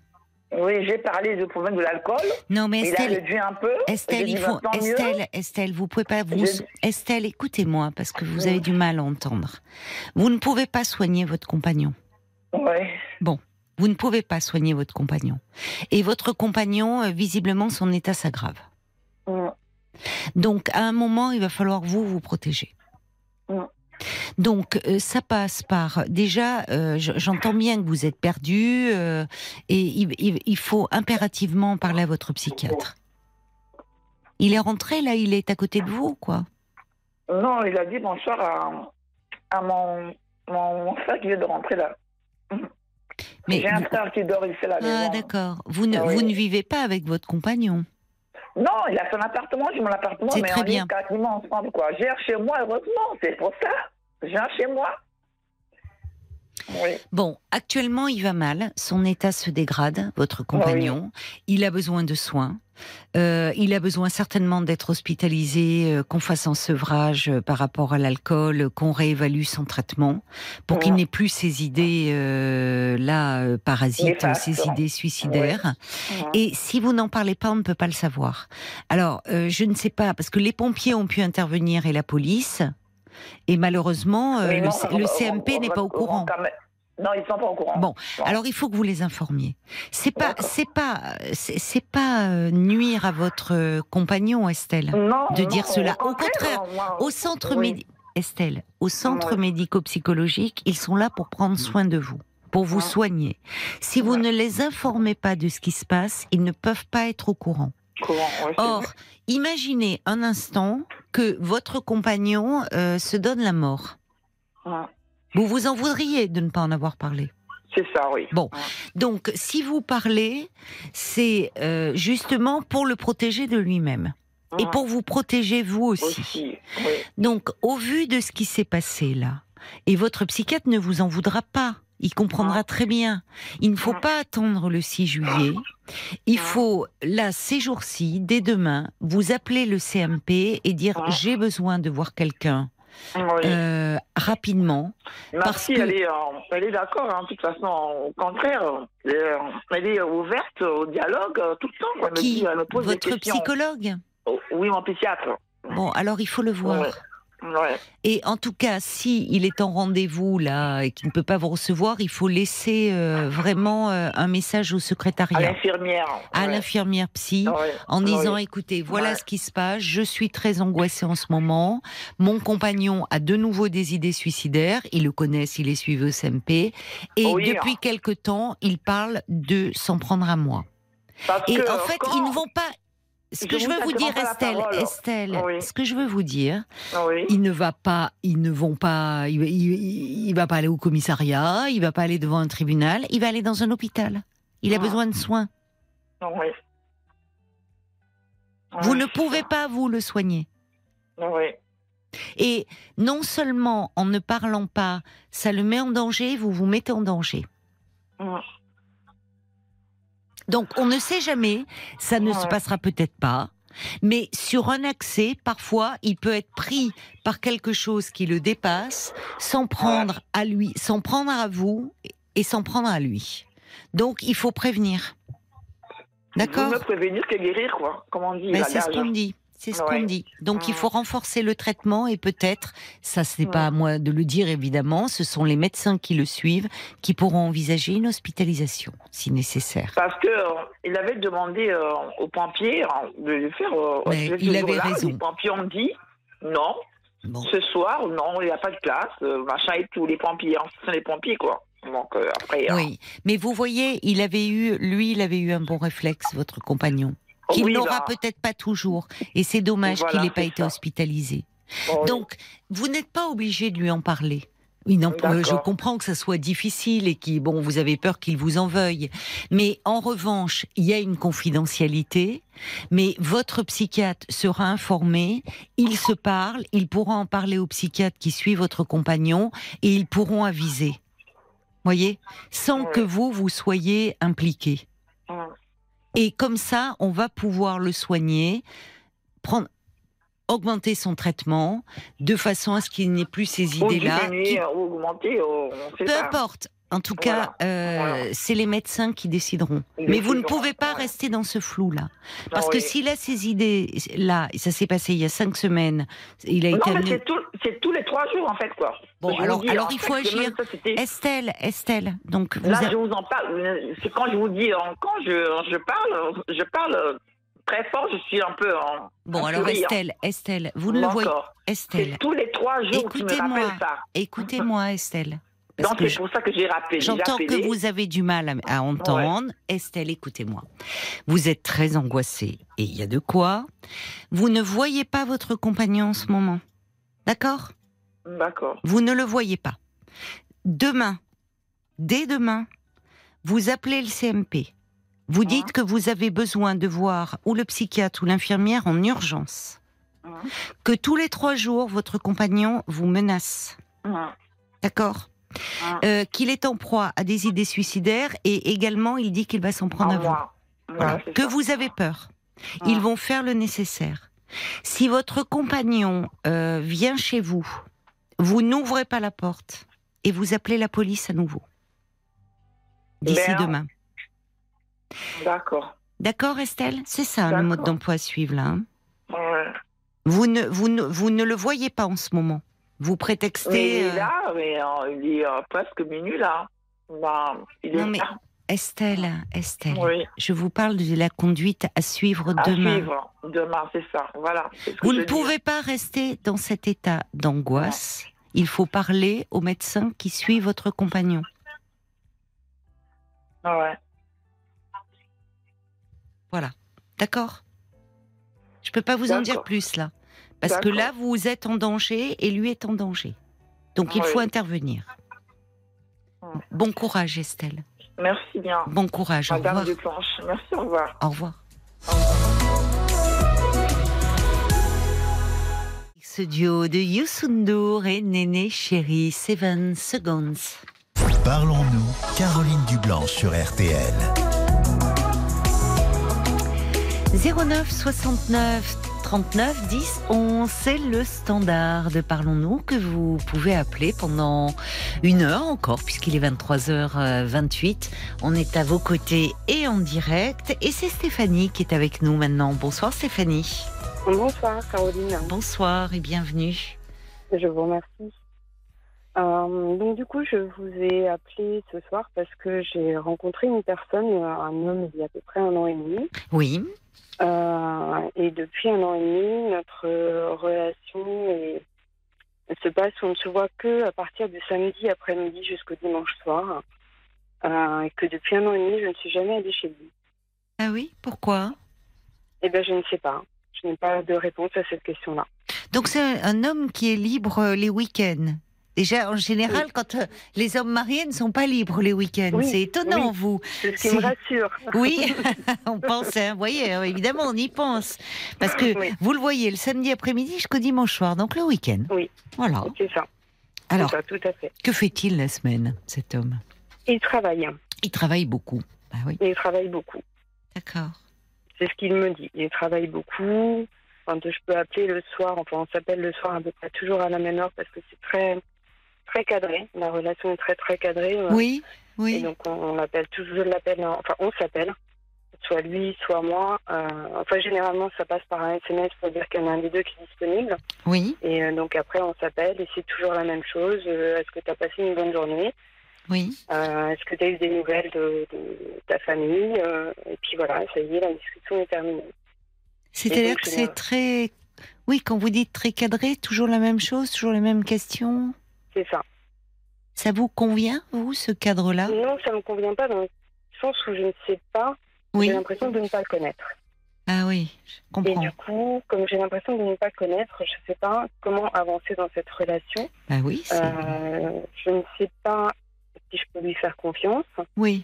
Oui, j'ai parlé du problème de l'alcool. Non, mais Il a Estelle, un peu. Estelle, il faut. mieux. Estelle, Estelle, vous pouvez pas vous. Je- Estelle, écoutez-moi parce que vous Oui. avez du mal à entendre. Vous ne pouvez pas soigner votre compagnon. Ouais. Vous ne pouvez pas soigner votre compagnon. Et votre compagnon, euh, visiblement, son état s'aggrave. Mm. Donc, à un moment, il va falloir vous vous protéger. Donc, euh, ça passe par déjà. euh, J'entends bien que vous êtes perdu euh, et il, il- il faut impérativement parler à votre psychiatre. Il est rentré là, il est à côté de vous, quoi? Non, il a dit bonsoir à, à mon, mon, mon frère qui vient de rentrer là. Mais J'ai un vous- frère qui dort ici à la ah, d'accord. Vous ne Ah oui. vous ne vivez pas avec votre compagnon? Non, il a son appartement, j'ai mon appartement, mais on bien. est quasiment ensemble quoi. J'ai un chez moi, heureusement, c'est pour ça. J'ai un chez moi. Oui. Bon, actuellement, il va mal. Son état se dégrade, votre compagnon. Il a besoin de soins. Euh, il a besoin certainement d'être hospitalisé, euh, qu'on fasse un sevrage euh, par rapport à l'alcool, qu'on réévalue son traitement, pour qu'il n'ait plus ces idées là parasites, Néfastes. ces idées suicidaires. Et si vous n'en parlez pas, on ne peut pas le savoir. Alors, je ne sais pas, parce que les pompiers ont pu intervenir et la police, et malheureusement, le, on- on- CMP on- n'est on- pas au on- courant. même- Non, ils sont pas au courant. Bon, Bon. alors il faut que vous les informiez. C'est pas, c'est pas, c'est pas euh, nuire à votre euh, compagnon, Estelle, non, de non, dire cela. Au contraire, moi- Au centre Oui. Estelle, au centre médico-psychologique, ils sont là pour prendre soin de vous, pour vous Ouais. soigner. Si vous ne les informez pas de ce qui se passe, ils ne peuvent pas être au courant. Or, imaginez un instant que votre compagnon euh, se donne la mort. Vous vous en voudriez de ne pas en avoir parlé. C'est ça, oui. Bon. Donc, si vous parlez, c'est euh, justement pour le protéger de lui-même et Ouais. pour vous protéger vous aussi. aussi. Oui. Donc, au vu de ce qui s'est passé là, et votre psychiatre ne vous en voudra pas. Il comprendra Ouais. très bien. Il ne faut Ouais. pas attendre le 6 juillet. Il faut, là, ces jours-ci, dès demain, vous appeler le CMP et dire j'ai besoin de voir quelqu'un Oui. euh, rapidement. Ma parce fille, que- elle est, euh, elle est d'accord, hein, de toute façon, au contraire. Elle est, euh, elle est ouverte au dialogue tout le temps. quoi. Elle me Qui dit, elle me pose des Votre questions. psychologue? Oh, oui, mon psychiatre. Bon, alors il faut le voir. Ouais. Ouais. Et en tout cas, si il est en rendez-vous là et qu'il ne peut pas vous recevoir, il faut laisser euh, vraiment euh, un message au À secrétariat, l'infirmière. à ouais. l'infirmière psy, Ouais. en disant écoutez, voilà ce qui se passe, je suis très angoissée en ce moment, mon compagnon a de nouveau des idées suicidaires, il le connaissent, il est suivi au CMP, et Oui. depuis quelque temps, il parle de s'en prendre à moi. Parce Et que, en fait, quand- ils ne vont pas. Ce que Je veux vous dire, Estelle. Estelle, Oui. ce que je veux vous dire, Oui. il ne va pas, ils ne vont pas, il, il- il va pas aller au commissariat, il va pas aller devant un tribunal, il va aller dans un hôpital. Il a Ah. besoin de soins. Oui. Vous ne pouvez pas vous le soigner. Oui. Et non seulement en ne parlant pas, ça le met en danger, vous vous mettez en danger. Donc on ne sait jamais, ça ne se passera peut-être pas. Mais sur un accès, parfois, il peut être pris par quelque chose qui le dépasse, s'en prendre à lui, s'en prendre à vous et s'en prendre à lui. Donc il faut prévenir. D'accord? prévenir que guérir, quoi. Comme on dit. Mais la c'est ce qu'on dit. C'est ce Ouais. qu'on dit. Donc il Mm. faut renforcer le traitement et peut-être, ça ce n'est pas à moi de le dire évidemment, ce sont les médecins qui le suivent qui pourront envisager une hospitalisation si nécessaire. Parce que euh, il avait demandé euh, aux pompiers euh, de le faire. euh, Mais il avait raison. Les pompiers ont dit non. Bon. Ce soir, non, il n'y a pas de euh, machin et tout. Les pompiers, hein, ce sont les pompiers, quoi. Donc après. Oui, mais vous voyez, il avait eu, lui, il avait eu un bon réflexe, votre compagnon, qu'il oui, n'aura peut-être pas toujours, et c'est dommage Voilà, qu'il n'ait pas été ça. hospitalisé. bon, Donc, vous n'êtes pas obligé de lui en parler. Oui, non, euh, je comprends que ça soit difficile et que bon, vous avez peur qu'il vous en veuille. Mais en revanche, il y a une confidentialité. Mais votre psychiatre sera informé. Il se parle. Il pourra en parler au psychiatre qui suit votre compagnon et ils pourront aviser. Voyez, sans que vous vous soyez impliqué. Et comme ça, on va pouvoir le soigner, prendre, augmenter son traitement, de façon à ce qu'il n'ait plus ces idées-là. qui- augmenter, on sait Peu pas. importe. En tout Voilà. cas, euh, Voilà. c'est les médecins qui décideront. Ils Mais vous ne pouvez pas ouais. rester dans ce flou-là. Parce que oui. s'il a ces idées-là, ça s'est passé il y a cinq semaines, il a Non, été amené... c'est tous les trois jours, en fait, quoi. Bon, Je alors- dis, alors il faut agir. ça, Estelle, Estelle, donc vous Là, a- je vous en parle. euh, C'est quand je vous dis, quand je, je parle, je parle euh, très fort, je suis un peu en. Bon, en alors hein. Estelle, Estelle, vous ne le voyez... Estelle, C'est tous les trois jours qui me Écoutez-moi. rappellent ça. écoutez-moi Estelle. Parce Donc que c'est pour ça que j'ai rappelé. j'ai J'entends que vous avez du mal à, à entendre. Estelle, écoutez-moi. Vous êtes très angoissée et il y a de quoi. Vous ne voyez pas votre compagnon en ce moment. D'accord? D'accord. Vous ne le voyez pas. Demain, dès demain, vous appelez le CMP. Vous dites que vous avez besoin de voir ou le psychiatre ou l'infirmière en urgence. Que tous les trois jours, votre compagnon vous menace. D'accord? Ouais. Euh, qu'il est en proie à des idées suicidaires et également il dit qu'il va s'en prendre En à vous. moi. Voilà. Que ça. vous avez peur. Ouais. Ils vont faire le nécessaire. Si votre compagnon euh, vient chez vous, vous n'ouvrez pas la porte et vous appelez la police à nouveau. D'ici demain. D'accord. D'accord Estelle? C'est ça le mode d'emploi à suivre là. hein. Ouais. vous, ne, vous, ne, vous ne le voyez pas en ce moment. Vous prétextez... il est euh, là, mais euh, il est euh, presque minuit là. Il Non, est mais là. Estelle, Estelle, Oui. je vous parle de la conduite à suivre À demain. suivre. Demain, c'est ça. Voilà. ce Vous ne dis. pouvez pas rester dans cet état d'angoisse. Il faut parler au médecin qui suit votre compagnon. Ouais. Voilà. D'accord? Je peux pas vous en dire plus là. Parce que là, vous êtes en danger et lui est en danger. Donc il Oui. faut intervenir. Bon courage, Estelle. Merci bien. Bon courage. Au Madame revoir. Duplanche. Merci, au revoir. Au revoir. Ce duo de Youssou N'Dour et Néné Chéri, Seven Seconds. Parlons-nous, Caroline Dublanche sur RTL. 09 69 39 10 11, c'est le standard de Parlons-nous que vous pouvez appeler pendant une heure encore, puisqu'il est 23h28. On est à vos côtés et en direct. Et c'est Stéphanie qui est avec nous maintenant. Bonsoir Stéphanie. Bonsoir Caroline, Bonsoir et bienvenue. je vous remercie. Euh, donc du coup, je vous ai appelé ce soir parce que j'ai rencontré une personne, euh, un homme, il y a à peu près un an et demi. Oui, Euh, et depuis un an et demi, notre euh, relation est- se passe, on ne se voit que à partir du samedi après-midi jusqu'au dimanche soir. Euh, et que depuis un an et demi, je ne suis jamais allée chez lui. ah oui, pourquoi? Eh bien, je ne sais pas. Je n'ai pas de réponse à cette question-là. Donc c'est un, homme qui est libre les week-ends? Déjà, en général, quand euh, les hommes mariés ne sont pas libres les week-ends, Oui, c'est étonnant, oui. vous. C'est ce qui me rassure. [LAUGHS] Oui, [LAUGHS] on pense, hein, vous voyez, euh, évidemment, on y pense. Parce que vous le voyez, le samedi après-midi jusqu'au dimanche soir, donc le week-end. Oui. Voilà. C'est ça. Alors, ça, tout à fait. que fait-il la semaine, cet homme? Il travaille. Il travaille beaucoup. Ah oui, Il travaille beaucoup. d'accord. C'est ce qu'il me dit. Il travaille beaucoup. Quand je peux appeler le soir, enfin on s'appelle le soir à peu près toujours à la même heure parce que c'est très très cadré. La relation est très très cadrée. Oui, Et oui. donc on, on l'appelle toujours, je l'appelle, en- enfin on s'appelle, soit lui, soit moi. Euh, enfin généralement ça passe par un SMS pour dire qu'il y en a un des deux qui est disponible. Oui, Et euh, donc après on s'appelle et c'est toujours la même chose. Euh, Est-ce que tu as passé une bonne journée? Oui. Euh, Est-ce que tu as eu des nouvelles de, de ta famille Euh, Et puis voilà, ça y est, la discussion est terminée. C'est-à-dire que c'est très... Oui, quand vous dites très cadré, toujours la même chose, toujours les mêmes questions? C'est ça. Ça vous convient, vous, ce cadre-là? Non, ça me convient pas dans le sens où je ne sais pas. Oui. J'ai l'impression de ne pas le connaître. Ah oui, je Et comprends. du coup, comme j'ai l'impression de ne pas le connaître, je ne sais pas comment avancer dans cette relation. Bah oui. Euh, je ne sais pas si je peux lui faire confiance. Oui,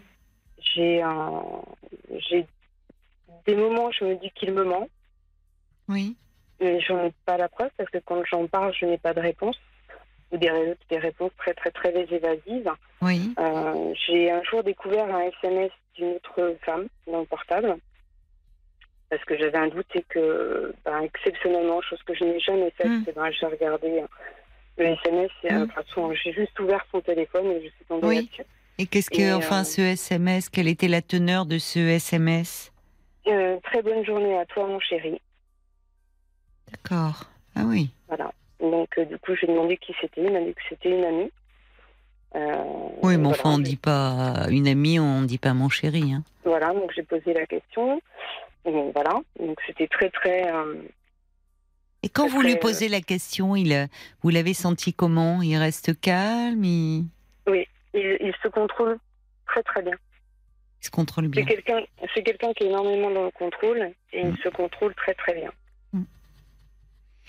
J'ai un... des moments où je me dis qu'il me ment, oui. mais j'en ai pas la preuve parce que quand j'en parle, je n'ai pas de réponse ou des, ré- des réponses très très très évasives. Oui, Euh, j'ai un jour découvert un SMS d'une autre femme dans le portable parce que j'avais un doute et que, ben, exceptionnellement, chose que je n'ai jamais faite, Mm. c'est ben, j'ai regardé euh, le SMS et Mm. euh, j'ai juste ouvert son téléphone et je suis tombée Oui. là-dessus. Et qu'est-ce que, Et, enfin, euh, ce SMS, quelle était la teneur de ce SMS Euh, très bonne journée à toi, mon chéri. D'accord. Ah oui. Voilà. Donc, euh, du coup, j'ai demandé qui c'était. Il m'a dit que c'était une amie. Euh, Oui, mais voilà, enfin, on j'ai- dit pas une amie, on dit pas mon chéri. Hein. Voilà, donc j'ai posé la question. Et donc, voilà. Donc, c'était très, très. euh, Et quand vous lui posez la question, il, vous l'avez senti comment? Il reste calme, il, il, il se contrôle très, très bien. il se contrôle bien. c'est quelqu'un qui est énormément dans le contrôle et il Mm. se contrôle très très bien.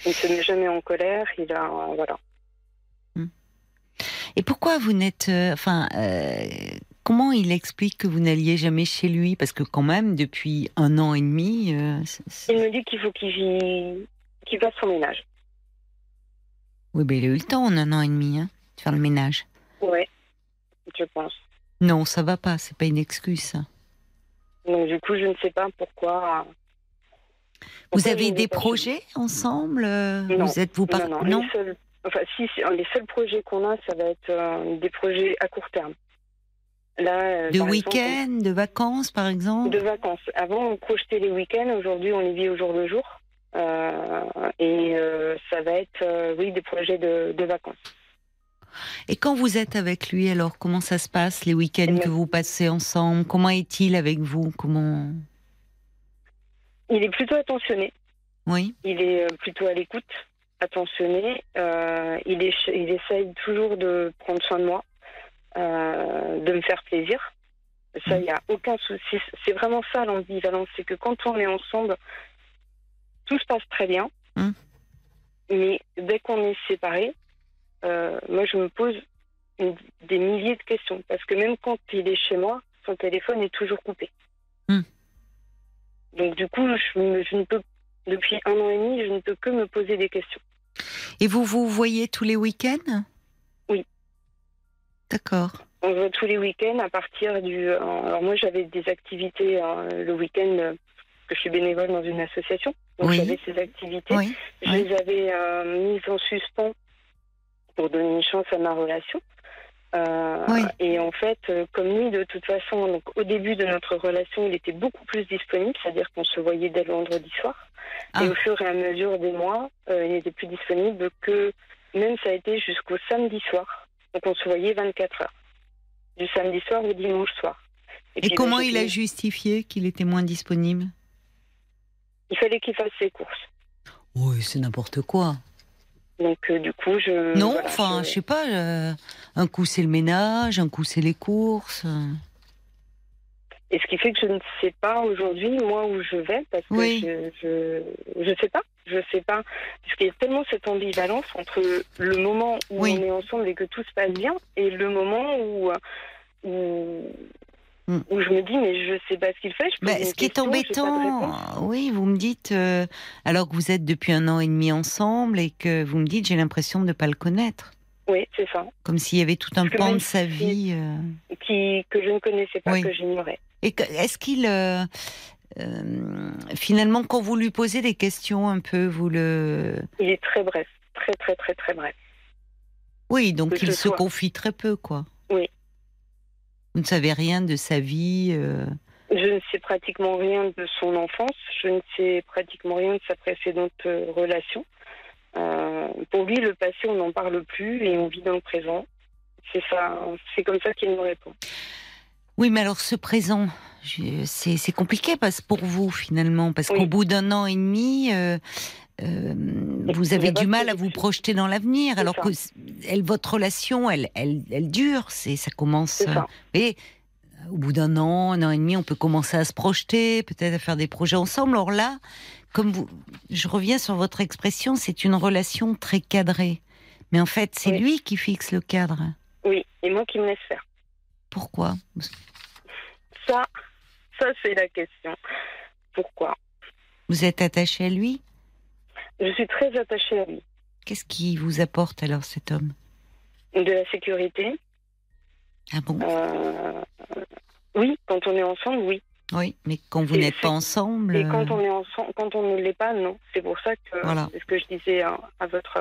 Il ne se met jamais en colère. Il a voilà. Et pourquoi vous n'êtes, euh, enfin, euh, comment il explique que vous n'alliez jamais chez lui? Parce que quand même, depuis un an et demi, euh, Il me dit qu'il faut qu'il qu'il fasse son ménage. oui, ben il a eu le temps en un an et demi hein, de faire le ménage. Ouais, je pense. Non, ça va pas, c'est pas une excuse. ça. Donc du coup, je ne sais pas pourquoi. Vous avez des projets ensemble euh, Non. Vous êtes vous par... Non, non. Les seuls, enfin, si, les seuls projets qu'on a, ça va être euh, des projets à court terme. Là, euh, de week-end, de vacances, par exemple. De vacances. Avant, on projetait les week-ends. Aujourd'hui, on les vit au jour le jour. Euh, et euh, ça va être, euh, oui, des projets de, de vacances. Et quand vous êtes avec lui, alors comment ça se passe les week-ends Eh que vous passez ensemble? Comment est-il avec vous? Comment Il est plutôt attentionné. Oui, Il est euh, plutôt à l'écoute, attentionné. Euh, il, est, il essaye toujours de prendre soin de moi, euh, de me faire plaisir. Ça, il n'y a aucun souci. C'est vraiment ça l'ambivalence. C'est que quand on est ensemble, tout se passe très bien. Mm. Mais dès qu'on est séparés, euh, moi, je me pose une- des milliers de questions. Parce que même quand il est chez moi, son téléphone est toujours coupé. Donc du coup, je, me- je ne peux, depuis un an et demi, je ne peux que me poser des questions. Et vous vous voyez tous les week-ends? Oui. D'accord. On va tous les week-ends à partir du. euh, Alors moi, j'avais des activités euh, le week-end, euh, que je suis bénévole dans une association. Donc Oui. j'avais ces activités. Oui. Je Oui. les avais euh, mises en suspens pour donner une chance à ma relation. Euh, Oui. Et en fait, euh, comme lui, de toute façon, donc, au début de notre relation, il était beaucoup plus disponible, c'est-à-dire qu'on se voyait dès le vendredi soir. Ah. Et au fur et à mesure des mois, euh, il n'était plus disponible que, même ça a été jusqu'au samedi soir. Donc on se voyait 24 heures. Du samedi soir au dimanche soir. Et puis, comment il a justifié qu'il était moins disponible? Il fallait qu'il fasse ses courses. Oui, c'est n'importe quoi. Donc euh, du coup, je... non, voilà, enfin, je- je sais pas. euh, un coup c'est le ménage, un coup c'est les courses. euh. Et ce qui fait que je ne sais pas aujourd'hui, moi, où je vais, parce que Oui. je, je je sais pas. Je sais pas. Parce qu'il y a tellement cette ambivalence entre le moment où Oui. on est ensemble et que tout se passe bien et le moment où, où, Hmm. où je me dis, mais je sais pas ce qu'il fait. Je Bah, ce qui est question, embêtant, oui, vous me dites, euh, alors que vous êtes depuis un an et demi ensemble et que vous me dites, j'ai l'impression de ne pas le connaître. Oui, c'est ça. Comme s'il y avait tout un Parce pan de sa vie. euh. Qui, que je ne connaissais pas, Oui. que j'ignorais. Et est-ce qu'il, euh, finalement, quand vous lui posez des questions un peu, vous le. Il est très bref. Très, très, très, très bref. Oui, donc Que il se soit- confie très peu, quoi. Vous ne savez rien de sa vie. euh. Je ne sais pratiquement rien de son enfance, je ne sais pratiquement rien de sa précédente euh, relation. Euh, pour lui, le passé, on n'en parle plus et on vit dans le présent. C'est ça, c'est comme ça qu'il nous répond. Oui, mais alors ce présent, c'est c'est compliqué parce pour vous finalement, parce Oui. qu'au bout d'un an et demi, euh, euh, vous avez du mal à vous projeter dans l'avenir, alors ça. que elle, votre relation, elle, elle, elle dure, c'est ça commence. C'est euh, ça. Et au bout d'un an, un an et demi, on peut commencer à se projeter, peut-être à faire des projets ensemble. Alors là, comme vous, je reviens sur votre expression, c'est une relation très cadrée. Mais en fait, c'est Oui. lui qui fixe le cadre. Oui, et moi qui me laisse faire. Pourquoi? Ça, ça c'est la question. Pourquoi? Vous êtes attaché à lui? Je suis très attachée à lui. Qu'est-ce qui vous apporte alors cet homme? De la sécurité, Ah bon? Euh, oui, quand on est ensemble, oui. Oui, mais quand vous n'êtes pas ensemble. Et quand euh, on est ensemble, quand on ne l'est pas, non. C'est pour ça que Voilà. c'est ce que je disais à, à votre,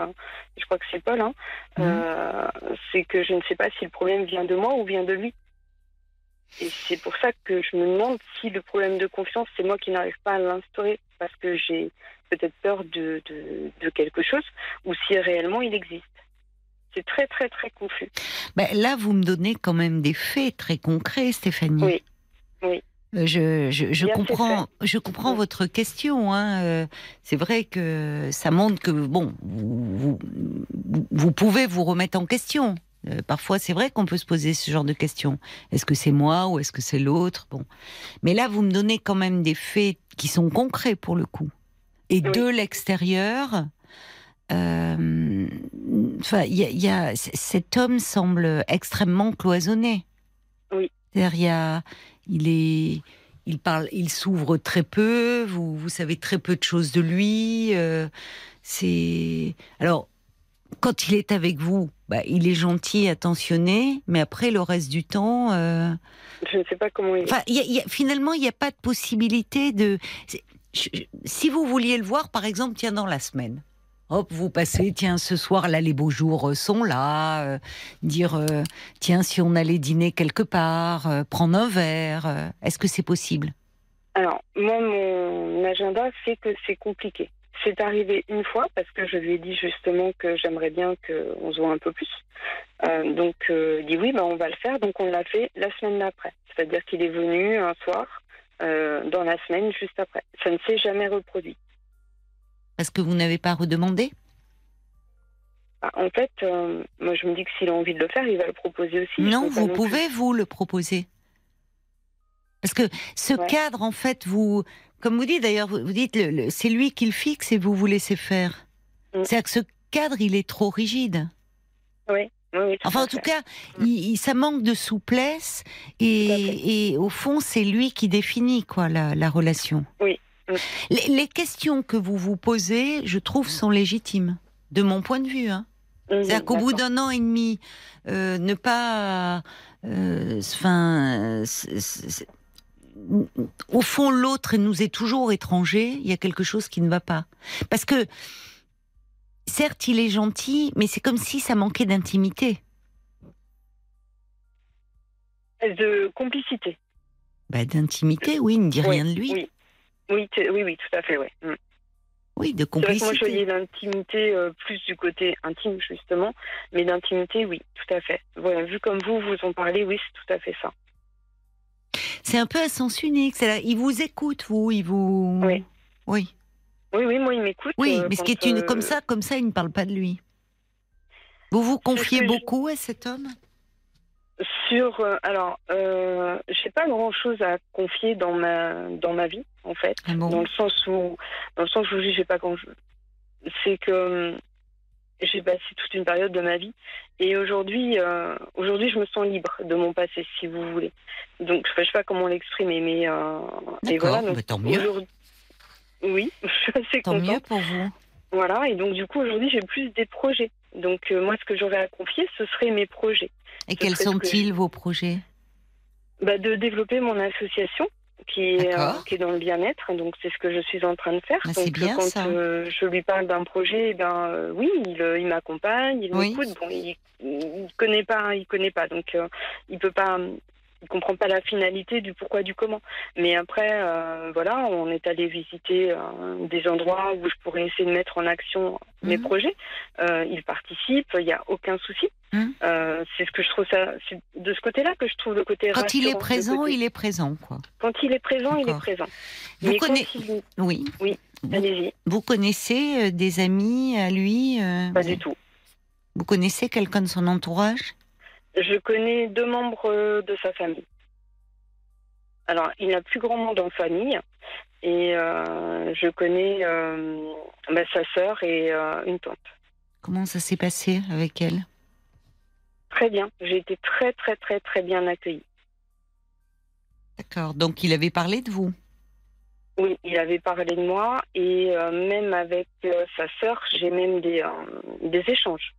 je crois que c'est Paul, hein, Mhm. euh, c'est que je ne sais pas si le problème vient de moi ou vient de lui. Et c'est pour ça que je me demande si le problème de confiance, c'est moi qui n'arrive pas à l'instaurer parce que j'ai peut-être peur de, de, de quelque chose ou si réellement il existe. C'est très très très confus. ben, là, vous me donnez quand même des faits très concrets, Stéphanie. Oui, oui. Euh, Je, je, comprends, je comprends Oui. votre question. Hein. euh, C'est vrai que ça montre que bon, vous, vous, vous pouvez vous remettre en question. Euh, Parfois, c'est vrai qu'on peut se poser ce genre de questions. Est-ce que c'est moi ou est-ce que c'est l'autre? Bon, mais là, vous me donnez quand même des faits qui sont concrets pour le coup. Et Oui. de l'extérieur, euh, enfin, il y a, y a- cet homme semble extrêmement cloisonné. Oui. C'est-à-dire, il y a- il est, il parle, il s'ouvre très peu. Vous, vous savez très peu de choses de lui. euh, c'est alors quand il est avec vous, bah, il est gentil, attentionné, mais après le reste du temps, euh, Je ne sais pas comment il enfin, a- y a- finalement, il n'y a pas de possibilité de. C'est- si vous vouliez le voir, par exemple, tiens dans la semaine. Hop, vous passez, tiens, ce soir, là, les beaux jours euh, sont là. euh, dire, euh, tiens, si on allait dîner quelque part, euh, prendre un verre, est-ce que c'est possible? Alors, moi, mon agenda fait que c'est compliqué. C'est arrivé une fois parce que je lui ai dit justement que j'aimerais bien qu'on se voit un peu plus. Donc, il dit oui, ben, on va le faire. Donc, on l'a fait la semaine d'après. C'est-à-dire qu'il est venu un soir dans la semaine juste après. Ça ne s'est jamais reproduit. Parce que vous n'avez pas redemandé? Ah, En fait, euh, moi, je me dis que s'il a envie de le faire, il va le proposer aussi. Non, vous plus. pouvez vous le proposer. Parce que ce Ouais. cadre, en fait, vous, comme vous dites d'ailleurs, vous, dites, c'est lui qui le fixe et vous vous laissez faire. Mm. C'est-à-dire que ce cadre, il est trop rigide. Oui. Oui, oui, Enfin, en tout cas, Mm. il, il- ça manque de souplesse et, et au fond, c'est lui qui définit quoi la, la relation. Oui. Mm. Les, les questions que vous vous posez, je trouve, sont légitimes, de mon point de vue. Hein. Mhm, C'est-à-dire qu'au bout d'un an et demi, euh, ne pas, euh, enfin, au fond, l'autre nous est toujours étranger. Il y a quelque chose qui ne va pas, parce que certes, il est gentil, mais c'est comme si ça manquait d'intimité. De complicité. Bah, d'intimité, oui, il ne dit Oui, rien de lui. Oui. Oui, oui, oui, tout à fait, oui. Mm. Oui, de que moi, je complicité. voyais l'intimité euh, plus du côté intime, justement. Mais d'intimité, oui, tout à fait. Voilà, vu comme vous, vous en parlez, oui, c'est tout à fait ça. C'est un peu à sens unique. c'est là, il vous écoute, vous, il vous. Oui. Oui. Oui, oui, moi, il m'écoute. Oui, euh, mais ce qui est une euh, comme ça, comme ça, il ne parle pas de lui. Vous vous confiez je- beaucoup à cet homme? Sur, euh, alors, euh, j'ai pas grand chose à confier dans ma dans ma vie en fait, Ah bon? Dans le sens où dans le sens où je j'ai pas grand c'est que j'ai passé toute une période de ma vie et aujourd'hui euh, aujourd'hui je me sens libre de mon passé si vous voulez. Donc je sais pas comment l'exprimer mais et voilà donc bah, tant mieux. Oui, [LAUGHS] je suis assez Tant contente. mieux pour vous. Voilà, et donc du coup aujourd'hui j'ai plus des projets. Donc euh, moi ce que j'aurais à confier ce serait mes projets. Et Ce quels que sont-ils, vos projets? Bah, de développer mon association qui est, euh, qui est dans le bien-être. Donc c'est ce que je suis en train de faire. Bah, c'est Donc bien, quand ça. euh, je lui parle d'un projet, eh ben oui, il, il m'accompagne, il Oui. m'écoute. Bon, il, il connaît pas, il connaît pas, donc il peut pas. Il comprend pas la finalité du pourquoi du comment. Mais après, euh, voilà, on est allé visiter euh, des endroits où je pourrais essayer de mettre en action mes Mhm. projets. Euh, il participe, il n'y a aucun souci. Mhm. C'est ce que je trouve ça, c'est de ce côté-là que je trouve le côté Quand il est présent, côté- il est présent, quoi. quand il est présent, il est présent. Vous, Mais conna- quand il... oui. Oui, Allez-y, vous connaissez des amis à lui pas du tout. vous connaissez quelqu'un de son entourage? Je connais deux membres euh, de sa famille. Alors, il n'a plus grand monde en famille. Et euh, je connais euh, bah, sa sœur et euh, une tante. Comment ça s'est passé avec elle? Très bien. J'ai été très, très, très, très bien accueillie. D'accord. Donc il avait parlé de vous? Oui, il avait parlé de moi et même avec sa sœur, j'ai même des, des échanges.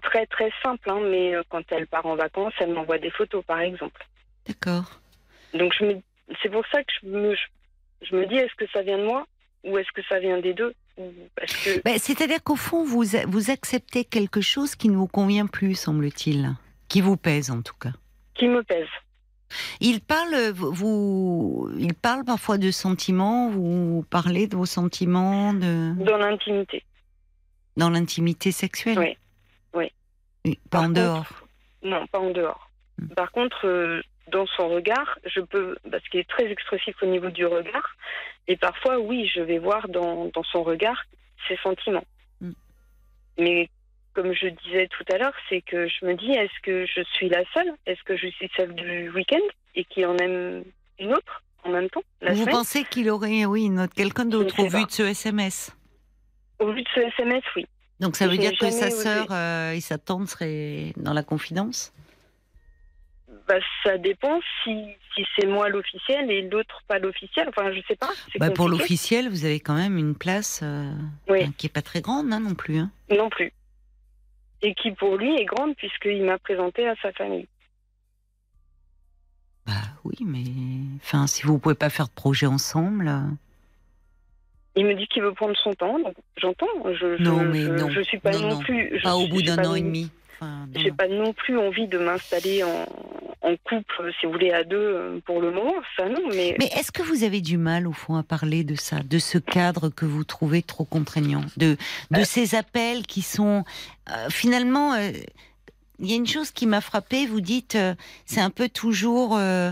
Très, très simples, hein, mais euh, quand elle part en vacances, elle m'envoie des photos, par exemple. D'accord. Donc je me, c'est pour ça que je me, je me dis est-ce que ça vient de moi ou est-ce que ça vient des deux que Ben, C'est-à-dire qu'au fond, vous, vous acceptez quelque chose qui ne vous convient plus, semble-t-il. Qui vous pèse, en tout cas. qui me pèse. Il parle, vous, il parle parfois de sentiments, vous parlez de vos sentiments de, Dans l'intimité. dans l'intimité sexuelle Oui, oui. Pas Par en contre- dehors. Non, pas en dehors. Hmm. Par contre, euh, dans son regard, je peux, parce qu'il est très expressif au niveau du regard, et parfois, oui, je vais voir dans, dans son regard ses sentiments. Hmm. Mais comme je disais tout à l'heure, c'est que je me dis, est-ce que je suis la seule? Est-ce que je suis celle du week-end et qui en aime une autre en même temps la Vous semaine? pensez qu'il aurait, oui, quelqu'un d'autre au vu pas. de ce SMS Au vu de ce SMS, oui. Donc ça veut dire que sa sœur euh, et sa tante seraient dans la confidence? Bah, ça dépend si, si c'est moi l'officiel et l'autre pas l'officiel. Enfin, je sais pas. Bah, Pour l'officiel, vous avez quand même une place euh, Oui. qui est pas très grande hein, non plus. hein. Non plus. Et qui pour lui est grande puisqu'il m'a présenté à sa famille. Bah oui, mais enfin, si vous pouvez pas faire de projet ensemble. euh, Il me dit qu'il veut prendre son temps, donc j'entends. Je, je, Non, mais je, non. je suis pas Non, plus. je Pas au bout d'un an et demi. Enfin. J'ai pas non plus envie de m'installer en, en couple, si vous voulez, à deux euh, pour le moment. Ça non, mais, Mais est-ce que vous avez du mal, au fond, à parler de ça, de ce cadre que vous trouvez trop contraignant, de, de Euh. ces appels qui sont euh, finalement. euh, Il y a une chose qui m'a frappée. Vous dites, euh, c'est un peu toujours euh,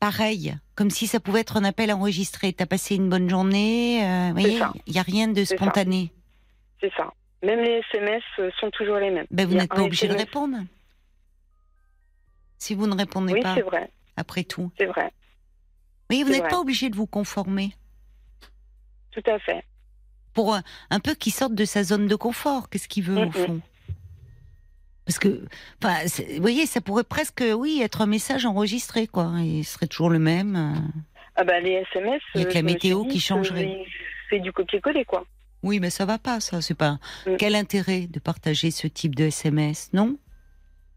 pareil, comme si ça pouvait être un appel enregistré. T'as passé une bonne journée. euh, voyez, il y a rien de spontané. c'est ça. Même les SMS euh, sont toujours les mêmes. Ben, vous n'êtes pas obligé de répondre. Si vous ne répondez Oui, pas, c'est vrai. après tout. C'est vrai. Oui, vous n'êtes pas obligé de vous conformer. Tout à fait. pour un, un peu qu'il sorte de sa zone de confort. Qu'est-ce qu'il veut au fond? Parce que, enfin, c'est- vous voyez, ça pourrait presque, oui, être un message enregistré, quoi. Il serait toujours le même. euh. Ah bah les SMS. Il y a que la je météo qui changerait. fait du copier-coller quoi. Oui, mais ça va pas, ça. C'est pas. Mm. Quel intérêt de partager ce type de SMS, non?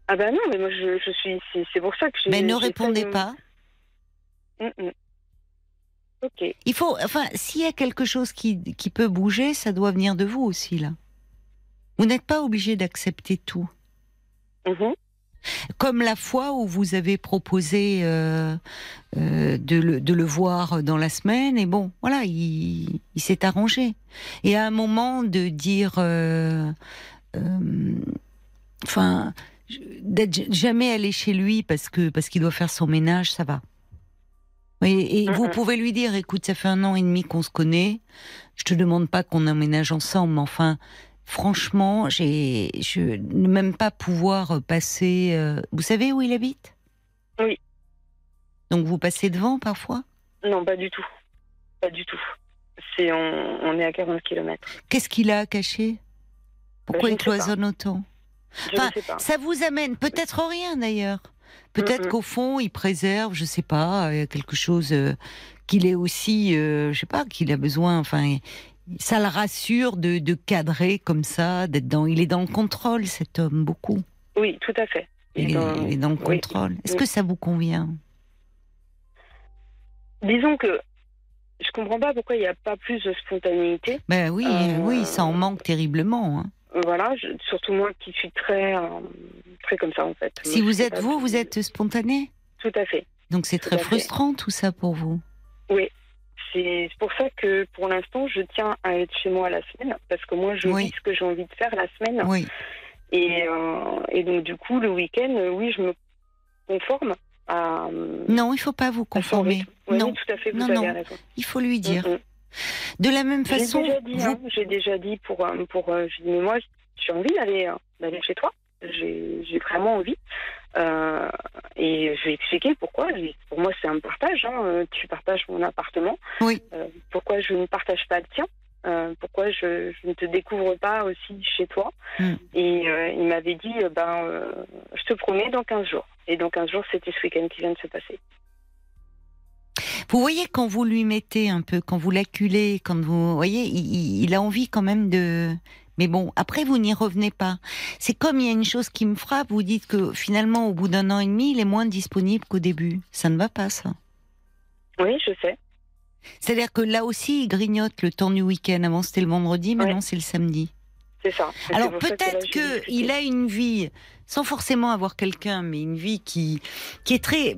Ah bah non, mais moi je, je suis. C'est c'est pour ça que j'ai. Mais ne j'essaie répondez de- pas. Mm, mm. Ok. Il faut, enfin, s'il y a quelque chose qui, qui peut bouger, ça doit venir de vous aussi, là. Vous n'êtes pas obligé d'accepter tout. Mhm. Comme la fois où vous avez proposé euh, euh, de, le, de le voir dans la semaine, et bon, voilà, il, il s'est arrangé. Et à un moment de dire, euh, enfin, d'être jamais allé chez lui parce que parce qu'il doit faire son ménage, ça va. Et vous Mhm. pouvez lui dire, écoute, ça fait un an et demi qu'on se connaît. Je te demande pas qu'on emménage ensemble, mais enfin, franchement, j'ai, je ne même pas pouvoir passer. euh, Vous savez où il habite? Oui. Donc vous passez devant parfois? Non, pas du tout. Pas du tout. C'est on, on est à 40 km. Qu'est-ce qu'il a à cacher? Pourquoi il ne cloisonne autant? Enfin, ne. Ça vous amène peut-être rien d'ailleurs. Peut-être qu'au fond, il préserve, je sais pas, euh, quelque chose euh, qu'il est aussi, euh, je sais pas, qu'il a besoin. Enfin, ça le rassure de, de cadrer comme ça, d'être dans. Il est dans le contrôle, cet homme, beaucoup. Oui, tout à fait. Il, est, dans- il est dans le oui. contrôle. Est-ce Oui. que ça vous convient? Disons que je comprends pas pourquoi il n'y a pas plus de spontanéité. Ben oui, Euh, oui, ça en manque terriblement. hein. Voilà, je- surtout moi qui suis très, euh, très comme ça en fait. Si Moi, vous êtes vous, vous êtes spontané? Tout à fait. Donc c'est très fait. frustrant tout ça pour vous? C'est pour ça que pour l'instant, je tiens à être chez moi la semaine parce que moi, je Oui. vis ce que j'ai envie de faire la semaine. Oui. Et, euh, et donc, du coup, le week-end, euh, oui, je me conforme à. euh, Non, il faut pas vous conformer. Oui, non, tout à fait, vous Non, avez non. raison. il faut lui dire. Mm. De la même J'ai façon, déjà dit, vous- hein, j'ai déjà dit pour, euh, pour euh, j'ai dit, mais moi, j'ai envie d'aller chez toi. J'ai vraiment envie. Euh, et je vais expliquer pourquoi. Pour moi, c'est un partage. hein. Euh, Tu partages mon appartement. Oui. Euh, pourquoi je ne partage pas le tien? Euh, Pourquoi je, je ne te découvre pas aussi chez toi? Mm. Et il m'avait dit, ben, je te promets, dans 15 jours. Et dans 15 jours, c'était ce week-end qui vient de se passer. Vous voyez quand vous lui mettez un peu, quand vous l'acculez, quand vous, voyez, il a envie quand même de. Mais bon, après vous n'y revenez pas. C'est comme il y a une chose qui me frappe. Vous dites que finalement, au bout d'un an et demi, il est moins disponible qu'au début. Ça ne va pas, ça. Oui, je sais. C'est-à-dire que là aussi, il grignote le temps du week-end. Avant c'était le vendredi, maintenant c'est le samedi. C'est ça. Alors peut-être qu'il a une vie, sans forcément avoir quelqu'un, mais une vie qui, qui est très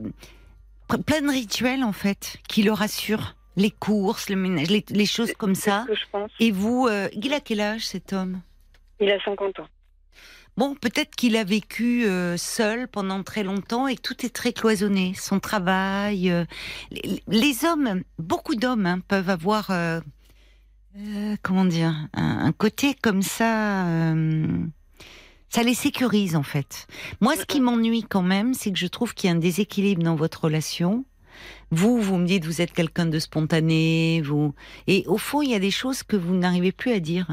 pleine de rituels en fait, qui le rassure. Les courses, le ménage, les, les choses comme ça. que je pense. Et vous, euh, il a quel âge cet homme? Il a 50 ans. Bon, peut-être qu'il a vécu euh, seul pendant très longtemps et que tout est très cloisonné. Son travail, euh, les, les hommes, beaucoup d'hommes hein, peuvent avoir, euh, comment dire, un, un côté comme ça. ça les sécurise en fait. Moi, ce qui m'ennuie quand même, c'est que je trouve qu'il y a un déséquilibre dans votre relation. Vous, vous me dites, vous êtes quelqu'un de spontané, vous, et au fond, il y a des choses que vous n'arrivez plus à dire.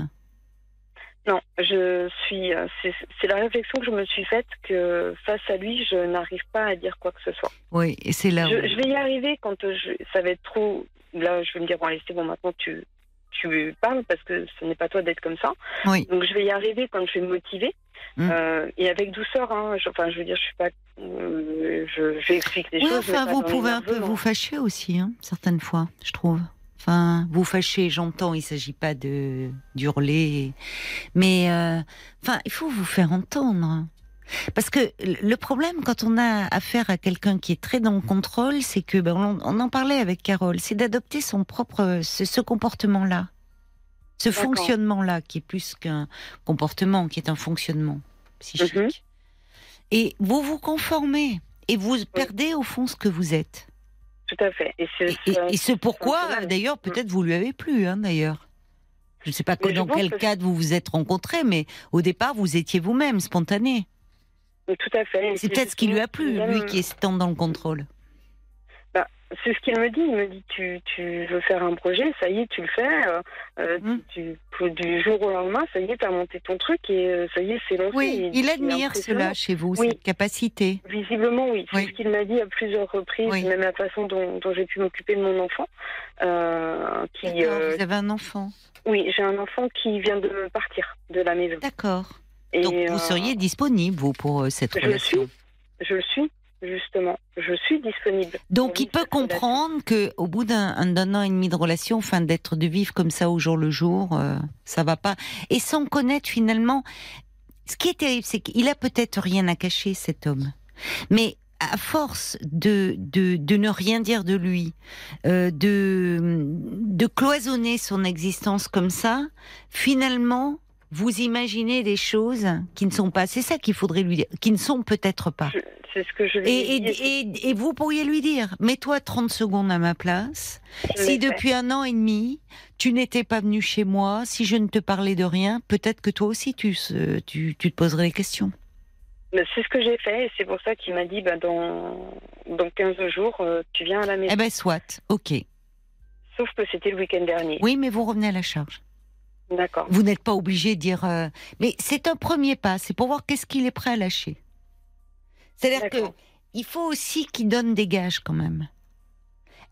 Non, je suis. euh, C'est la réflexion que je me suis faite que face à lui, je n'arrive pas à dire quoi que ce soit. Oui, et c'est là. Je, où- je vais y arriver quand je, ça va être trop. Là, je vais me dire bon, allez, c'est bon, maintenant tu tu parles parce que ce n'est pas toi d'être comme ça. Oui. Donc je vais y arriver quand je vais me motiver Mm. euh, et avec douceur. Hein. Je- enfin, je veux dire, je suis pas. euh, je j'explique Oui, choses. enfin, vous pouvez un peu vous fâcher aussi, hein, certaines fois, je trouve. Enfin, vous fâcher, j'entends, il s'agit pas de d'hurler, mais euh, enfin, il faut vous faire entendre. Parce que le problème, quand on a affaire à quelqu'un qui est très dans le contrôle, c'est que, ben, on, on en parlait avec Carole, c'est d'adopter son propre, ce, ce comportement-là, ce fonctionnement-là, qui est plus qu'un comportement, qui est un fonctionnement psychique. Mhm. Et vous vous conformez, et vous perdez au fond ce que vous êtes. Tout à fait. Et ce pourquoi, d'ailleurs, peut-être vous lui avez plu, hein, d'ailleurs. Je ne sais pas que- dans quel que- cadre vous vous êtes rencontrés, mais au départ, vous étiez vous-même, spontané. Tout à fait. Et C'est peut-être ce qui lui a plu, lui qui est tant dans le contrôle. c'est ce qu'il me dit. Il me dit tu, tu veux faire un projet, ça y est, tu le fais. euh, euh, tu, tu- du jour au lendemain, ça y est, tu as monté ton truc et euh, ça y est, c'est lancé. Oui, il admire cela chez vous, Oui. cette capacité. Visiblement, oui. C'est Oui. ce qu'il m'a dit à plusieurs reprises, Oui. même la façon dont, dont j'ai pu m'occuper de mon enfant. Euh, qui, euh, vous avez un enfant. Oui, j'ai un enfant qui vient de partir de la maison. D'accord. Et, Donc vous euh, seriez disponible, vous, pour euh, cette je relation? Je le suis, justement. Je suis disponible. Donc il peut comprendre que au bout d'un un- d'un an et demi de relation, enfin d'être de vivre comme ça au jour le jour, euh, ça va pas. Et sans connaître finalement, ce qui est terrible, c'est qu'il a peut-être rien à cacher cet homme, mais à force de de, de ne rien dire de lui, euh, de de cloisonner son existence comme ça, finalement. Vous imaginez des choses qui ne sont pas. C'est ça qu'il faudrait lui dire, qui ne sont peut-être pas. C'est ce que je lui ai Et, et, et, et vous pourriez lui dire, mets-toi 30 secondes à ma place. Je Si fait. depuis un an et demi, tu n'étais pas venu chez moi, si je ne te parlais de rien, peut-être que toi aussi tu, se- tu, tu te poserais des questions. C'est ce que j'ai fait et c'est pour ça qu'il m'a dit bah, dans, dans 15 jours, euh, tu viens à la maison. Eh ben soit, ok. Sauf que c'était le week-end dernier. Oui, mais vous revenez à la charge. D'accord. Vous n'êtes pas obligé de dire... euh, Mais c'est un premier pas, c'est pour voir qu'est-ce qu'il est prêt à lâcher. C'est-à-dire que il faut aussi qu'il donne des gages quand même.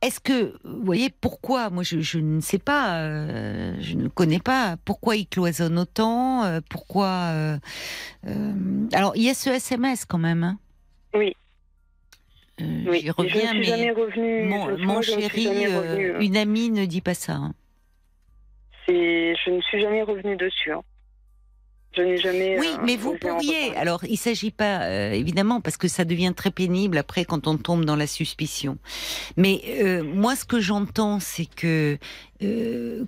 Est-ce que, vous voyez, pourquoi Moi, je, je ne sais pas, euh, je ne connais pas pourquoi il cloisonne autant, euh, pourquoi. alors, il y a ce SMS quand même. hein. Oui. Oui. J'y reviens, je ne suis mais jamais revenue. mon, chéri, revenue, hein. une amie ne dit pas ça. hein. C'est- Je ne suis jamais revenue dessus. hein. Je n'ai jamais. Oui, euh, mais vous pourriez. Alors, il s'agit pas, euh, évidemment, parce que ça devient très pénible après quand on tombe dans la suspicion. Mais euh, moi, ce que j'entends, c'est que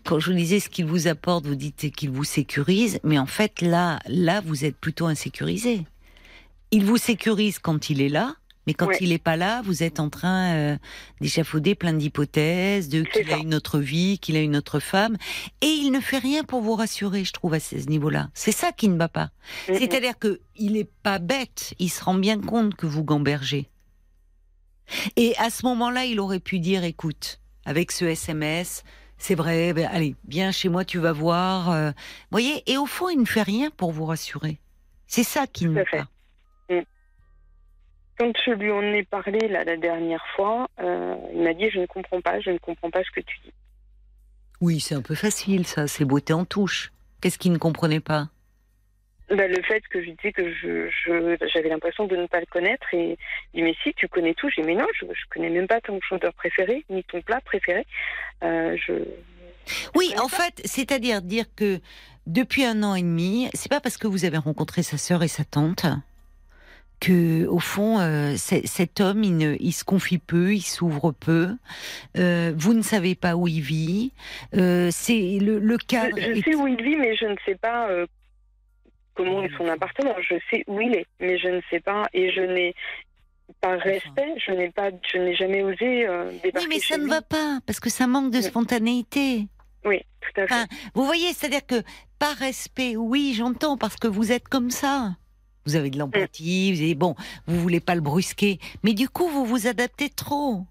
quand je vous disais ce qu'il vous apporte, vous dites qu'il vous sécurise, mais en fait, là, là, vous êtes plutôt insécurisé. Il vous sécurise quand il est là. Mais quand Ouais. il n'est pas là, vous êtes en train euh, d'échafauder plein d'hypothèses, de qu'il a une autre vie, qu'il a une autre femme, et il ne fait rien pour vous rassurer, je trouve, à ce niveau-là. C'est ça qui ne va pas. C'est-à-dire que il est pas bête, il se rend bien compte que vous gambergez. Et à ce moment-là, il aurait pu dire, écoute, avec ce SMS, c'est vrai, ben, allez, viens chez moi, tu vas voir. euh, voyez, et au fond, il ne fait rien pour vous rassurer. C'est ça qui ne va pas. Quand je lui en ai parlé là, la dernière fois, euh, il m'a dit Je ne comprends pas, je ne comprends pas ce que tu dis. Oui, c'est un peu facile, ça, c'est beauté en touche. Qu'est-ce qu'il ne comprenait pas? Bah, le fait que je disais que je, je- j'avais l'impression de ne pas le connaître et il dit mais si tu connais tout j'ai dit, mais non je, je connais même pas ton chanteur préféré ni ton plat préféré Euh, je Oui, en fait, c'est-à-dire dire que depuis un an et demi, c'est pas parce que vous avez rencontré sa sœur et sa tante que, au fond, euh, cet homme, il, ne, il se confie peu, il s'ouvre peu. Euh, vous ne savez pas où il vit. Euh, c'est le, le cadre. je, je est- sais où il vit mais je ne sais pas comment est son appartement je sais où il est mais je ne sais pas et je n'ai par respect je n'ai pas je n'ai jamais osé euh, Oui, mais ça chez ne lui. va pas parce que ça manque de Oui. spontanéité. oui tout à fait Enfin, Vous voyez, c'est-à-dire que par respect, oui, j'entends parce que vous êtes comme ça. Vous avez de l'empathie, vous avez, bon, vous voulez pas le brusquer, mais du coup, vous vous adaptez trop.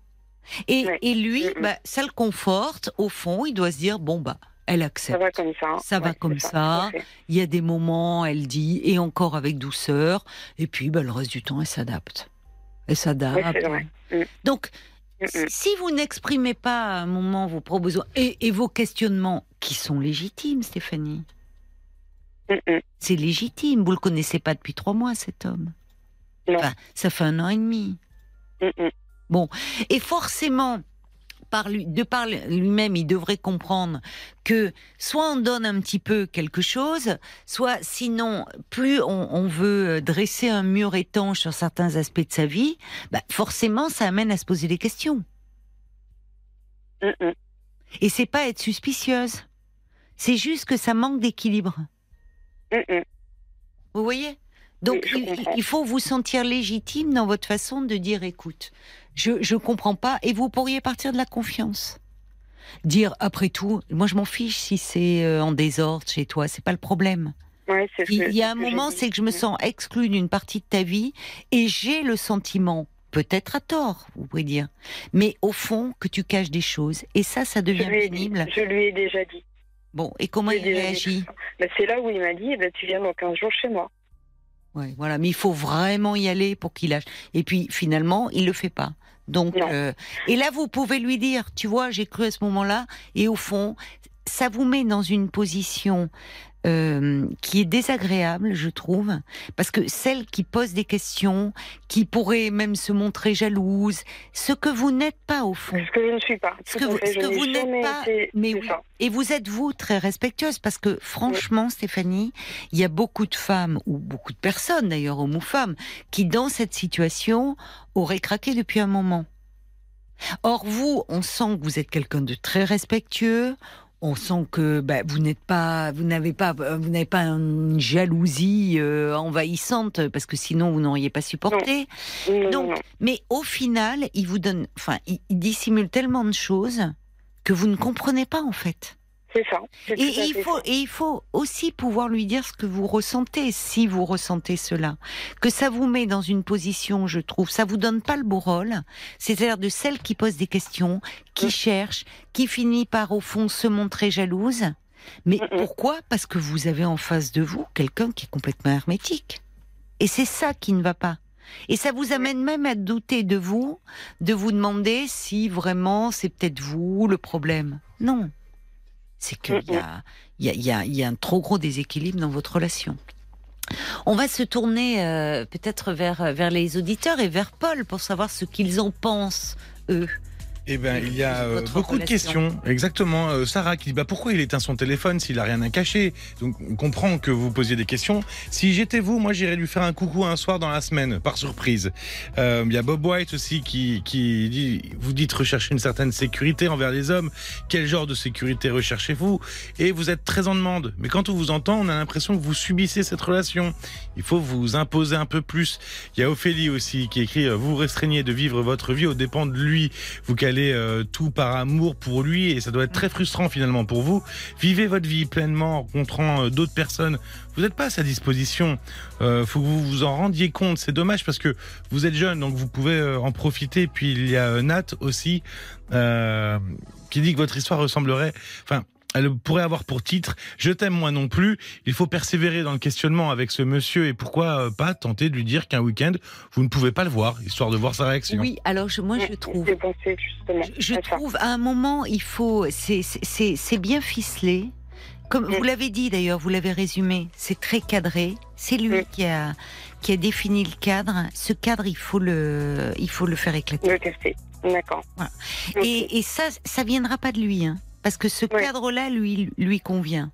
Et, et lui, Mm, mm. bah, ça le conforte. Au fond, il doit se dire bon bah, elle ça accepte. va comme ça Ça va comme ça. Il y a des moments, elle dit, et encore avec douceur. Et puis, bah, le reste du temps, elle s'adapte. Elle s'adapte. Mm. Donc, Mm, mm. si vous n'exprimez pas à un moment vos propres besoins et, et vos questionnements, qui sont légitimes, Stéphanie, C'est légitime. Vous le connaissez pas depuis trois mois, cet homme. Non. Enfin, ça fait un an et demi. Mm. Et forcément, par lui, de par lui-même, il devrait comprendre que soit on donne un petit peu quelque chose, soit sinon, plus on, on veut dresser un mur étanche sur certains aspects de sa vie, bah forcément, ça amène à se poser des questions. Mm, mm. Et c'est pas être suspicieuse. C'est juste que ça manque d'équilibre. Vous voyez? Donc, Oui, il, faut vous sentir légitime dans votre façon de dire écoute, je je comprends pas et vous pourriez partir de la confiance. Dire après tout, moi je m'en fiche si c'est euh, en désordre chez toi, c'est pas le problème. Ouais, c'est ce Il que- y a un moment, c'est que je me Mm. sens exclue d'une partie de ta vie et j'ai le sentiment peut-être à tort, vous pouvez dire, mais au fond que tu caches des choses. Et ça, ça devient je dit, pénible. je lui ai déjà dit. Bon, et comment il réagit? Bah, C'est là où il m'a dit, eh ben, tu viens dans 15 jours chez moi. Ouais, voilà, mais il faut vraiment y aller pour qu'il lâche. Et puis finalement, il le fait pas. Donc, euh, et là, vous pouvez lui dire, tu vois, j'ai cru à ce moment-là, et au fond, ça vous met dans une position euh, qui est désagréable, je trouve, parce que celle qui pose des questions, qui pourrait même se montrer jalouse, ce que vous n'êtes pas au fond. Ce que je ne suis pas. Ce que vous- ce que vous n'êtes pas, mais c'est oui. ça. Et vous êtes vous très respectueuse parce que franchement, Stéphanie, il y a beaucoup de femmes ou beaucoup de personnes d'ailleurs, hommes ou femmes, qui dans cette situation auraient craqué depuis un moment. Or vous, on sent que vous êtes quelqu'un de très respectueux. On sent que bah, vous n'êtes pas, vous n'avez pas, euh, vous n'avez pas une jalousie euh, envahissante parce que sinon vous n'auriez pas supporté. Non, Donc, non. Mais au final, il vous donne, enfin, il, il dissimule tellement de choses que vous ne comprenez pas en fait. C'est ça. Et, il faut, ça. et il faut aussi pouvoir lui dire ce que vous ressentez, si vous ressentez cela. Que ça vous met dans une position, je trouve, ça vous donne pas le beau rôle. C'est-à-dire de celle qui pose des questions, qui Mm. cherche, qui finit par au fond se montrer jalouse. Mais pourquoi? Parce que vous avez en face de vous quelqu'un qui est complètement hermétique. Et c'est ça qui ne va pas. Et ça vous amène même à douter de vous, de vous demander si vraiment c'est peut-être vous le problème. Non. C'est qu'il y a, y, a, y, a, y a un trop gros déséquilibre dans votre relation. On va se tourner euh, peut-être vers, vers les auditeurs et vers Paul pour savoir ce qu'ils en pensent, eux. Eh ben, il y a euh, beaucoup de questions. Exactement. Euh, Sarah qui dit bah, pourquoi il éteint son téléphone s'il a rien à cacher? Donc, on comprend que vous posiez des questions. Si j'étais vous, moi, j'irais lui faire un coucou un soir dans la semaine, par surprise. Euh, Il y a Bob White aussi qui, qui dit vous dites rechercher une certaine sécurité envers les hommes. Quel genre de sécurité recherchez-vous? Et vous êtes très en demande. Mais quand on vous entend, on a l'impression que vous subissez cette relation. Il faut vous imposer un peu plus. Il y a Ophélie aussi qui écrit euh, vous restreignez de vivre votre vie aux dépens de lui. Vous calez euh, tout par amour pour lui et ça doit être très frustrant finalement pour vous. Vivez votre vie pleinement en rencontrant euh, d'autres personnes. Vous n'êtes pas à sa disposition. Euh, faut que vous vous en rendiez compte. C'est dommage parce que vous êtes jeune donc vous pouvez euh, en profiter. Puis il y a Nat aussi qui dit que votre histoire ressemblerait. Enfin. Elle pourrait avoir pour titre Je t'aime moi non plus. Il faut persévérer dans le questionnement avec ce monsieur et pourquoi euh, pas tenter de lui dire qu'un week-end vous ne pouvez pas le voir, histoire de voir sa réaction. Oui, alors je- moi je trouve. Je, trouve à un moment, il faut. C'est- bien ficelé. Comme Mm. vous l'avez dit d'ailleurs, vous l'avez résumé, c'est très cadré. C'est lui Mm. qui a qui a défini le cadre. Ce cadre, il faut le il faut le faire éclater. Le tester. D'accord. Voilà. Et, et ça, ça viendra pas de lui, hein, parce que ce cadre-là, lui, lui convient.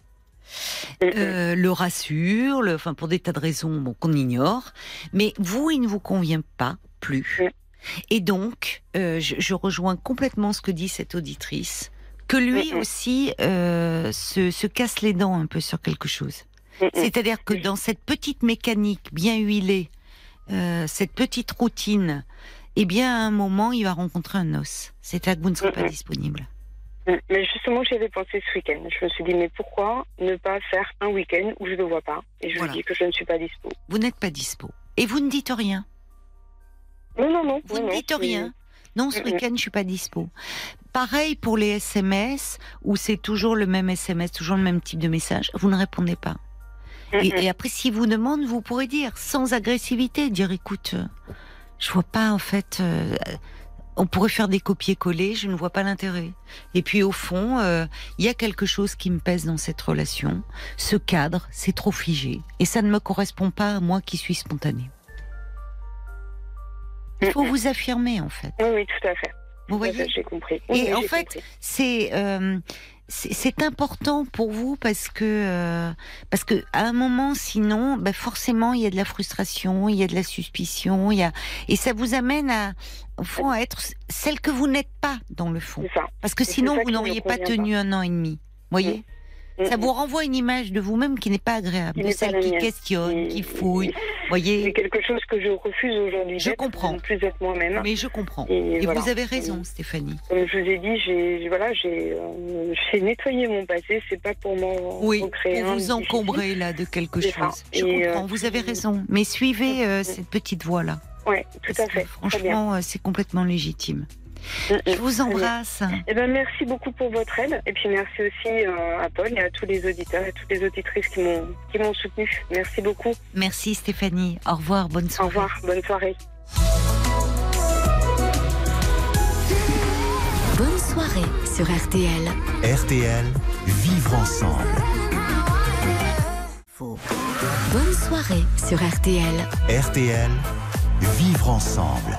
Euh, le rassure, le, enfin pour des tas de raisons bon, qu'on ignore, mais vous, il ne vous convient pas plus. Mm. Et donc, euh, je, je rejoins complètement ce que dit cette auditrice, que lui aussi euh, se, se casse les dents un peu sur quelque chose. C'est-à-dire que dans cette petite mécanique bien huilée, euh, cette petite routine, eh bien, à un moment, il va rencontrer un os. C'est là que vous ne serez pas disponible. Mm. Mais justement, j'y avais pensé ce week-end. Je me suis dit, mais pourquoi ne pas faire un week-end où je ne le vois pas Et je Voilà. lui dis que je ne suis pas dispo. Vous n'êtes pas dispo. Et vous ne dites rien. Non, non, non. Vous non, ne dites rien. Non, ce Mhm. week-end, je suis pas dispo. Pareil pour les SMS, où c'est toujours le même SMS, toujours le même type de message. Vous ne répondez pas. Mm, Et, mm. et après, si vous demande, vous pourrez dire, sans agressivité, dire, écoute, euh, je vois pas, en fait, euh, on pourrait faire des copier-coller, je ne vois pas l'intérêt. Et puis, au fond, euh, il y a quelque chose qui me pèse dans cette relation. Ce cadre, c'est trop figé. Et ça ne me correspond pas à moi qui suis spontanée. Il faut Mm, mm. vous affirmer, en fait. Oui, oui, tout à fait. Vous voyez? J'ai compris. Et Oui, en fait, c'est euh, c'est important pour vous parce que euh, parce que à un moment sinon ben forcément il y a de la frustration il y a de la suspicion il y a et ça vous amène à au fond à être celle que vous n'êtes pas dans le fond. Parce que sinon vous n'auriez pas tenu un an et demi voyez? Mm, ça mm. vous renvoie une image de vous-même qui n'est pas agréable Qui de celle qui questionne qui Et- fouille C'est voyez quelque chose que je refuse aujourd'hui. Je comprends. plus être moi-même. mais je comprends Et et voilà. vous avez raison Stéphanie Comme je vous ai dit, j'ai voilà, j'ai euh, j'ai nettoyé mon passé. C'est pas pour m'en Oui, pour vous encombrer là de quelque C'est ça. chose. Je Et, comprends, euh, vous avez raison. Mais suivez euh, Mm. cette petite voie-là. Oui, tout à fait. Franchement, c'est complètement légitime. Je vous embrasse. Eh ben, merci beaucoup pour votre aide. Et puis merci aussi euh, à Paul et à tous les auditeurs et toutes les auditrices qui m'ont qui m'ont soutenu. Merci beaucoup. Merci Stéphanie. Au revoir. Bonne soirée. Au revoir. Bonne soirée. Bonne soirée sur RTL. RTL, vivre ensemble. Bonne soirée sur RTL. RTL, vivre ensemble.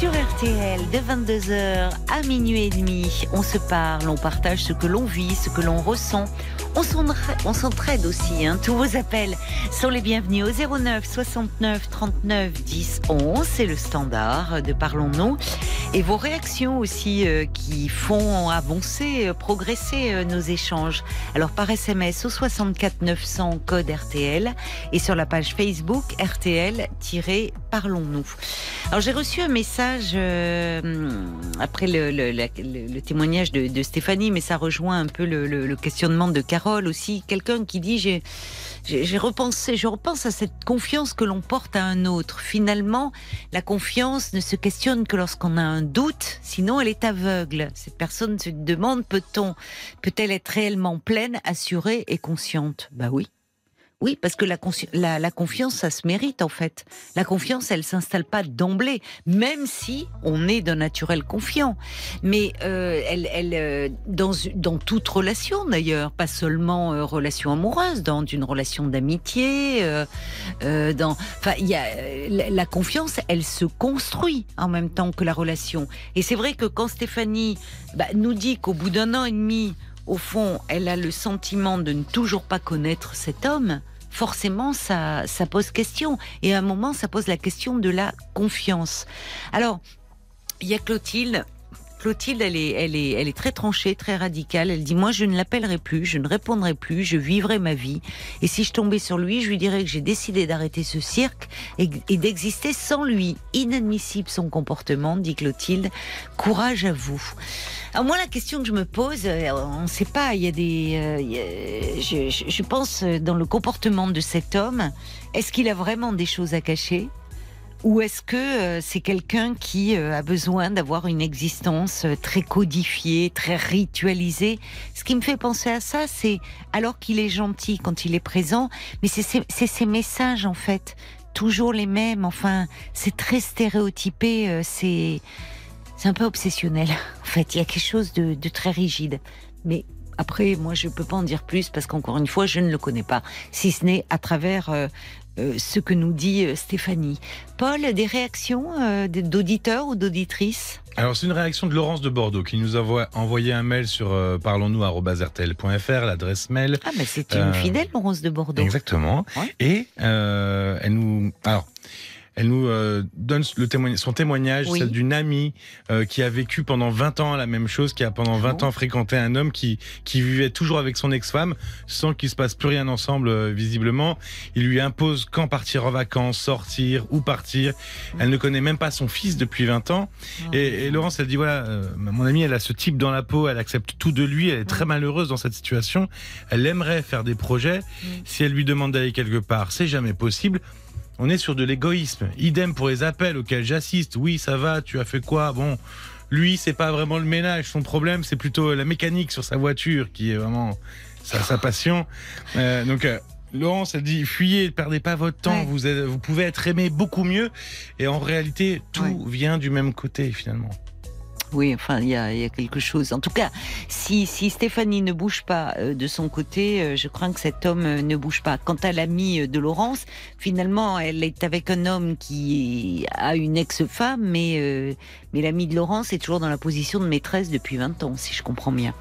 Sur RTL, de 22h à minuit et demi, on se parle, on partage ce que l'on vit, ce que l'on ressent. On s'entraide aussi. Hein. Tous vos appels sont les bienvenus au 09 69 39 10 11. C'est le standard de Parlons-nous. Et vos réactions aussi euh, qui font avancer, euh, progresser euh, nos échanges. Alors par SMS au 64 900 code RTL et sur la page Facebook RTL-Parlons-nous. Alors j'ai reçu un message après le, témoignage de, Stéphanie, mais ça rejoint un peu le, questionnement de Carole aussi. Quelqu'un qui dit j'ai j'ai repensé, je repense à cette confiance que l'on porte à un autre. Finalement, la confiance ne se questionne que lorsqu'on a un doute, sinon elle est aveugle. Cette personne se demande peut-on, peut-elle être réellement pleine, assurée et consciente? Bah oui. Oui, parce que la, la, confiance, ça se mérite en fait. La confiance, elle s'installe pas d'emblée, même si on est d'un naturel confiant. Mais euh, elle, elle euh, dans, dans toute relation d'ailleurs, pas seulement euh, relation amoureuse, dans une relation d'amitié, euh, dans, enfin, il y a la, la, confiance, elle se construit en même temps que la relation. Et c'est vrai que quand Stéphanie bah, nous dit qu'au bout d'un an et demi, au fond, elle a le sentiment de ne toujours pas connaître cet homme, forcément, ça, ça pose question. Et à un moment, ça pose la question de la confiance. Alors, il y a Clotilde. Clotilde, elle est, très tranchée, très radicale. Elle dit moi, je ne l'appellerai plus, je ne répondrai plus, je vivrai ma vie. Et si je tombais sur lui, je lui dirais que j'ai décidé d'arrêter ce cirque et, d'exister sans lui. Inadmissible son comportement, dit Clotilde. Courage à vous. Alors moi, la question que je me pose, euh, on ne sait pas. Il y a des, euh, je, je, pense euh, dans le comportement de cet homme. Est-ce qu'il a vraiment des choses à cacher? Ou est-ce que c'est quelqu'un qui a besoin d'avoir une existence très codifiée, très ritualisée? Ce qui me fait penser à ça, c'est alors qu'il est gentil quand il est présent, mais c'est ces messages en fait, toujours les mêmes. Enfin, c'est très stéréotypé. C'est c'est un peu obsessionnel. [LAUGHS] En fait, il y a quelque chose de, très rigide. Mais après, moi, je ne peux pas en dire plus parce qu'encore une fois, je ne le connais pas, si ce n'est à travers euh, euh, ce que nous dit euh, Stéphanie. Paul, des réactions d'auditeurs ou d'auditrices? Alors c'est une réaction de Laurence de Bordeaux qui nous a envoyé un mail sur parlons-nous@rtl.fr, l'adresse mail. Ah mais c'est une fidèle Laurence de Bordeaux. Exactement. Et elle nous alors elle nous euh, donne le témoignage, son témoignage, celle d'une amie euh, qui a vécu pendant 20 ans la même chose, qui a pendant 20 ans fréquenté un homme qui, qui vivait toujours avec son ex-femme, sans qu'il se passe plus rien ensemble euh, visiblement. Il lui impose quand partir en vacances, sortir, ou partir. Elle ne connaît même pas son fils depuis 20 ans. Et, et, Laurence, elle dit voilà, mon amie, elle a ce type dans la peau, elle accepte tout de lui, elle est très malheureuse dans cette situation. Elle aimerait faire des projets. Si elle lui demande d'aller quelque part, c'est jamais possible on est sur de l'égoïsme. Idem pour les appels auxquels j'assiste. Oui, ça va, tu as fait quoi? Bon, lui, c'est pas vraiment le ménage. Son problème, c'est plutôt la mécanique sur sa voiture qui est vraiment sa, passion. Euh, donc, euh, Laurence, elle dit fuyez, ne perdez pas votre temps. Vous, vous pouvez être aimé beaucoup mieux. Et en réalité, tout vient du même côté finalement. Oui, enfin, il y a, quelque chose. En tout cas, si, Stéphanie ne bouge pas euh, de son côté, euh, je crains que cet homme euh, ne bouge pas. Quant à l'amie de Laurence, finalement, elle est avec un homme qui a une ex-femme, mais, mais l'amie de Laurence est toujours dans la position de maîtresse depuis 20 ans, si je comprends bien.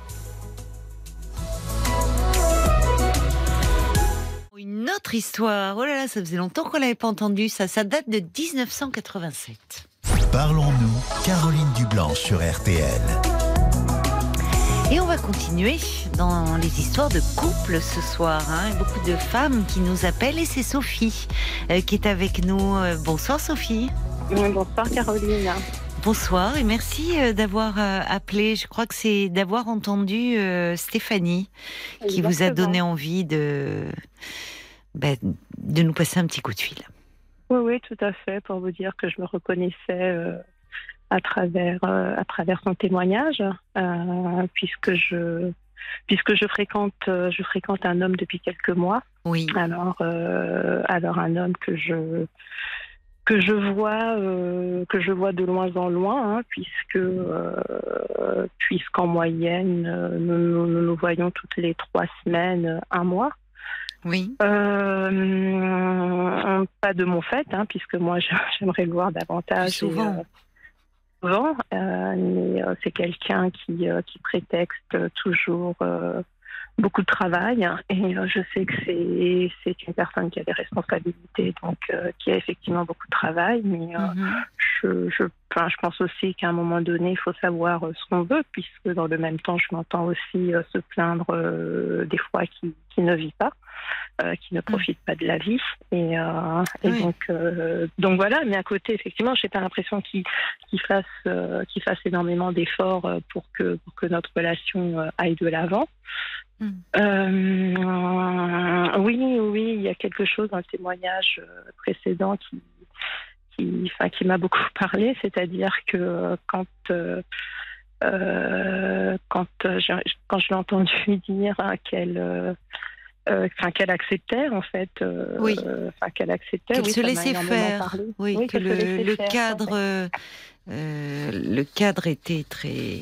Une autre histoire. Oh là là, ça faisait longtemps qu'on l'avait pas entendu. Ça, ça date de 1987. Parlons-nous, Caroline Dublanche sur RTL. Et on va continuer dans les histoires de couple ce soir. Hein. Beaucoup de femmes qui nous appellent et c'est Sophie euh, qui est avec nous. Euh, bonsoir Sophie. bonsoir Caroline. Bonsoir et merci euh, d'avoir euh, appelé. Je crois que c'est d'avoir entendu euh, Stéphanie qui vous a donné envie de, ben, de nous passer un petit coup de fil. Oui, oui, tout à fait, pour vous dire que je me reconnaissais euh, à, travers, euh, à travers son témoignage, euh, puisque, je, puisque je, fréquente, je fréquente un homme depuis quelques mois. Oui, Alors, alors un homme que je que je vois euh, que je vois de loin en loin, hein, puisque euh, puisqu'en moyenne nous, nous nous voyons toutes les trois semaines, un mois. Oui, Euh, pas de mon fait, hein, puisque moi [LAUGHS] j'aimerais le voir davantage. Souvent. et, souvent, euh, mais euh, c'est quelqu'un qui, qui prétexte toujours beaucoup de travail. hein, et euh, je sais que c'est c'est une personne qui a des responsabilités, donc euh, qui a effectivement beaucoup de travail. Mais euh, Mhm. je, je, enfin, je pense aussi qu'à un moment donné, il faut savoir ce qu'on veut, puisque dans le même temps, je m'entends aussi euh, se plaindre des fois qui, qui ne vit pas, qui ne profite pas de la vie. Et, et Oui. donc, donc voilà. Mais à côté, effectivement, j'ai pas l'impression qu'il qu'il fasse, qu'il fasse énormément d'efforts pour que, pour que notre relation aille de l'avant. Euh, oui, oui, il y a quelque chose dans le témoignage euh, précédent qui, qui, enfin, qui m'a beaucoup [LAUGHS] parlé, c'est-à-dire que quand, euh, euh, quand, euh, quand je l'ai entendu [LAUGHS] dire hein, qu'elle enfin, qu'elle acceptait en fait, Oui. qu'elle acceptait, qu'elle oui, se laissait faire. parlé. Oui, que se le, le faire, en cadre, fait. euh, euh, le cadre était très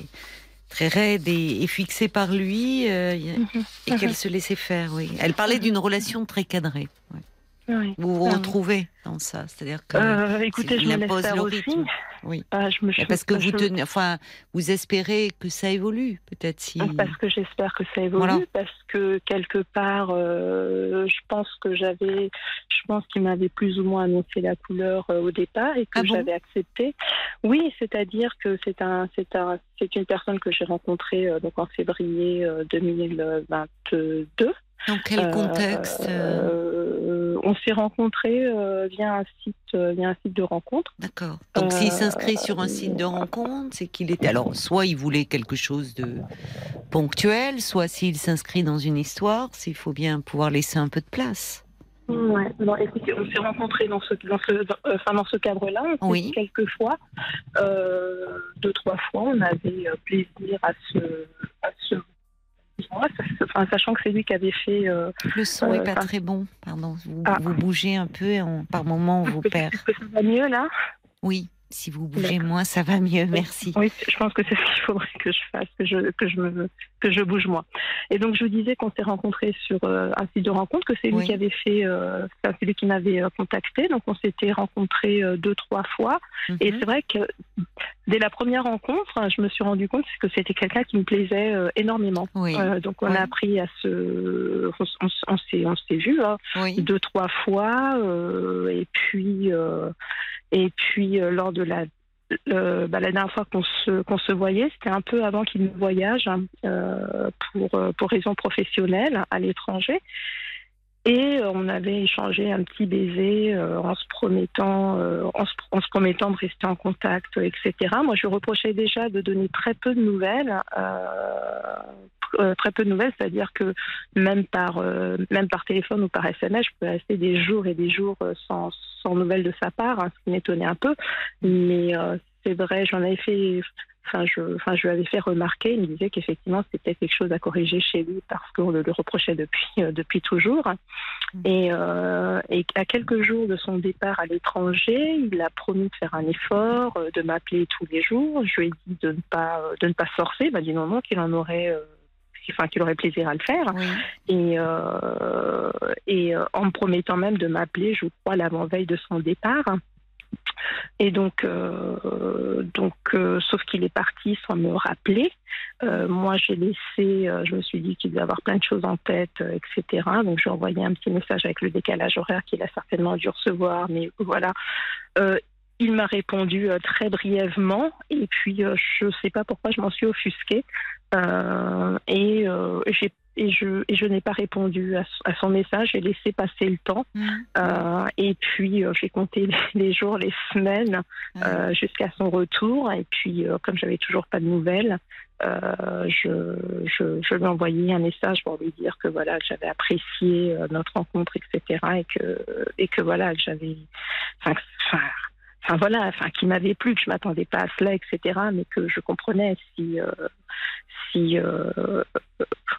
très raide et, et fixé par lui, euh, Mhm. et qu'elle se laissait faire. Oui, elle parlait d'une relation très cadrée. ouais. Oui. Vous vous Ah retrouvez dans ça, c'est-à-dire que Euh, écoutez, je impose le aussi. rythme. Oui. Ah, je me parce que vous tenez, enfin, vous espérez que ça évolue, peut-être si. Parce que j'espère que ça évolue, Voilà. parce que quelque part, euh, je pense que j'avais, je pense qu'il m'avait plus ou moins annoncé la couleur euh, au départ et que Ah bon j'avais accepté. Oui, c'est-à-dire que c'est un, c'est un, c'est une personne que j'ai rencontrée euh, donc en février euh, 2022. Dans quel contexte On s'est rencontrés euh, via un site, euh, via un site de rencontre. D'accord. Donc s'il euh, s'inscrit sur un site de rencontre, c'est qu'il était. Alors, soit il voulait quelque chose de ponctuel, soit s'il s'inscrit dans une histoire, s'il faut bien pouvoir laisser un peu de place. Ouais. Non, écoutez, on s'est rencontrés dans ce, dans ce, dans- enfin, dans ce cadre-là. Oui. quelques fois, euh, deux, trois fois, on avait plaisir à se, à se voir, enfin, sachant que c'est lui qui avait fait. euh, Le son est Euh, pas enfin- très bon, pardon. Vous, Ah. vous bougez un peu et on- par moment on vous perd. Est-ce que ça va mieux là? Oui, si vous bougez moins, ça va mieux. Merci. Oui, je pense que c'est ce qu'il faudrait que je fasse, que je, que je, me, que je bouge moins. Et donc, je vous disais qu'on s'est rencontrés sur euh, un site de rencontre, que c'est lui Oui. qui avait fait, euh, enfin, c'est lui qui m'avait euh, contacté. Donc, on s'était rencontrés euh, deux, trois fois. Et Mhm. c'est vrai que dès la première rencontre, je me suis rendu compte que c'était quelqu'un qui me plaisait énormément. Oui, donc, on Oui. a appris à se. On, s'est, on s'est vu hein, deux, trois fois. et puis, et puis lors de la. Bah, la dernière fois qu'on se, se voyait, c'était un peu avant qu'il ne voyage euh, pour, euh, pour raisons professionnelles à l'étranger. Et euh, on avait échangé un petit baiser en se promettant, en, se, en se promettant de rester en contact, etc. Moi, je reprochais déjà de donner très peu de nouvelles, très peu de nouvelles, c'est-à-dire que même par, euh, même par téléphone ou par SMS, je pouvais rester des jours et des jours euh, sans, sans nouvelles de sa part, hein, ce qui m'étonnait un peu. Mais euh, c'est vrai, j'en avais fait. Enfin, je, enfin, je lui avais fait remarquer, il me disait qu'effectivement, c'était quelque chose à corriger chez lui parce qu'on le reprochait depuis, euh, depuis toujours. Et, euh, à quelques jours de son départ à l'étranger, il a promis de faire un effort, euh, de m'appeler tous les jours. Je lui ai dit de ne pas, euh, de ne pas forcer. Il m'a dit non, non, qu'il en aurait, euh, enfin, qu'il aurait plaisir à le faire. Oui. Et, euh, et euh, en me promettant même de m'appeler, je crois, l'avant-veille de son départ. Et donc, euh, donc euh, sauf qu'il est parti sans me rappeler. Euh, moi, j'ai laissé, je me suis dit qu'il devait avoir plein de choses en tête, etc. Donc, j'ai envoyé un petit message avec le décalage horaire qu'il a certainement dû recevoir. Mais voilà. Il m'a répondu euh, très brièvement et puis euh, je ne sais pas pourquoi je m'en suis offusquée. Euh, et euh, j'ai et je, et je n'ai pas répondu à, son message. J'ai laissé passer le temps. Mmh. Euh, et puis, euh, j'ai compté [LAUGHS] les jours, les semaines euh, jusqu'à son retour. Et puis, comme j'avais toujours pas de nouvelles, je, je, je, lui ai envoyé un message pour lui dire que voilà, que j'avais apprécié notre rencontre, etc. Et que, et que voilà, que j'avais. Enfin, enfin voilà, enfin qui m'avait plu, que je m'attendais pas à cela, etc. Mais que je comprenais si, euh, si, euh,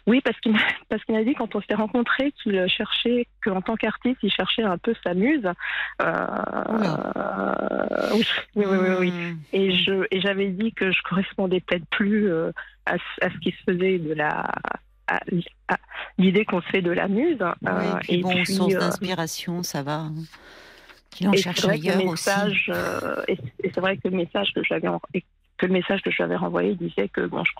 oui, parce qu'il parce qu'il m'a dit quand on s'est rencontrés qu'il cherchait, qu'en tant qu'artiste, il cherchait un peu sa muse. Euh, oui, oui, oui, oui, hmm. Et je et j'avais dit que je correspondais peut-être plus à, à, ce qui se faisait de la l'idée qu'on se fait de la muse. et, bon, puis, source d'inspiration, ça va. Qu'il en cherche ailleurs aussi. Euh, et c'est vrai que le message que j'avais que le message que je lui avais renvoyé disait que bon, je,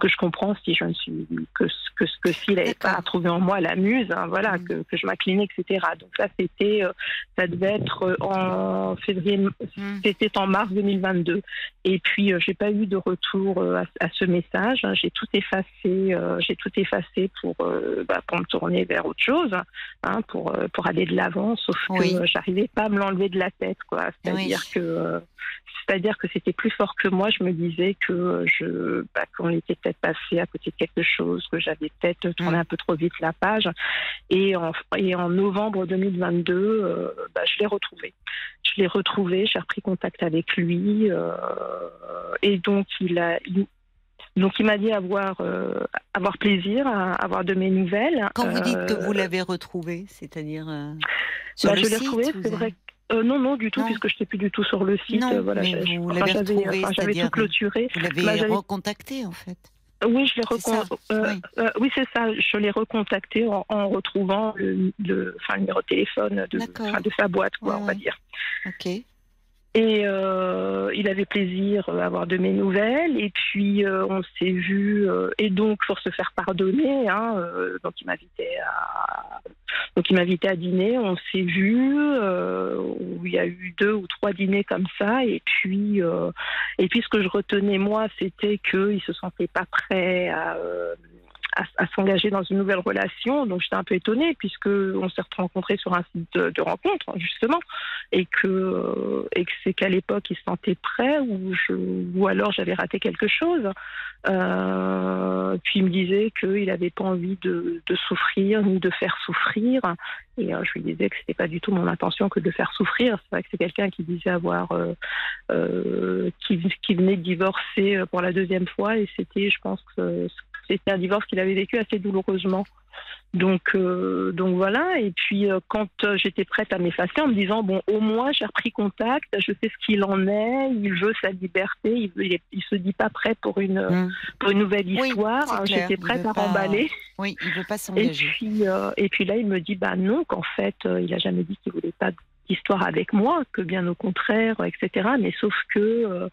que je comprends si je ne suis que que que s'il n'avait pas trouvé en moi la muse, hein, voilà, mm. que, que, je m'inclinais, etc. Donc ça, c'était, euh, ça devait être euh, en février, mm. c'était en mars 2022. Et puis euh, j'ai pas eu de retour à, ce message. Hein. J'ai tout effacé, j'ai tout effacé pour bah, pour me tourner vers autre chose, hein, pour pour aller de l'avant. Sauf que j'arrivais pas à me l'enlever de la tête, quoi. C'est-à-dire que c'est-à-dire que c'était plus fort que moi. Je me disais que je, bah, qu'on était peut-être passé à côté de quelque chose, que j'avais peut-être tourné mm. un peu trop vite la page. Et en, et en novembre 2022, euh, bah, je l'ai retrouvé. Je l'ai retrouvé, j'ai repris contact avec lui. Euh, et donc, il a, donc il m'a dit avoir, euh, avoir plaisir à avoir de mes nouvelles. Quand vous dites que vous l'avez retrouvé, c'est-à-dire sur bah, le je l'ai retrouvé, c'est vrai. Euh, non, non, du tout, puisque je n'étais plus du tout sur le site. Non, voilà, j'avais tout clôturé. Vous l'avez bah, recontacté, en fait. Oui, je l'ai recontacté. Euh, euh, oui, c'est ça. Je l'ai recontacté en, retrouvant le, le, numéro de téléphone de, de sa boîte, quoi, on va dire. Ok. Et euh, il avait plaisir à avoir de mes nouvelles. Et puis euh, on s'est vu. et donc pour se faire pardonner, hein, donc il m'invitait à donc il m'invitait à dîner. On s'est vu. où il y a eu deux ou trois dîners comme ça. Et puis et puis ce que je retenais moi, c'était qu'il se sentait pas prêt à à, s'engager dans une nouvelle relation. Donc j'étais un peu étonnée puisque on s'est rencontrés sur un site de, rencontre justement et que et que c'est qu'à l'époque il se sentait prêt ou je ou alors j'avais raté quelque chose. Euh, puis il me disait qu'il n'avait pas envie de, de, souffrir ni de faire souffrir. Et euh, je lui disais que c'était pas du tout mon intention que de faire souffrir. C'est vrai que c'est quelqu'un qui disait avoir euh, qui, venait de divorcer pour la deuxième fois et c'était, je pense, que c'était un divorce qu'il avait vécu assez douloureusement. Donc, euh, donc voilà. Et puis, euh, quand euh, j'étais prête à m'effacer, en me disant bon, au moins j'ai repris contact, je sais ce qu'il en est, il veut sa liberté, il, veut, il, se dit pas prêt pour une mmh. pour une nouvelle histoire. j'étais prête à remballer. Oui, il veut pas s'engager. Et puis, et puis là, il me dit bah non, qu'en fait, il a jamais dit qu'il voulait pas histoire avec moi, que bien au contraire, etc. Mais sauf que, euh,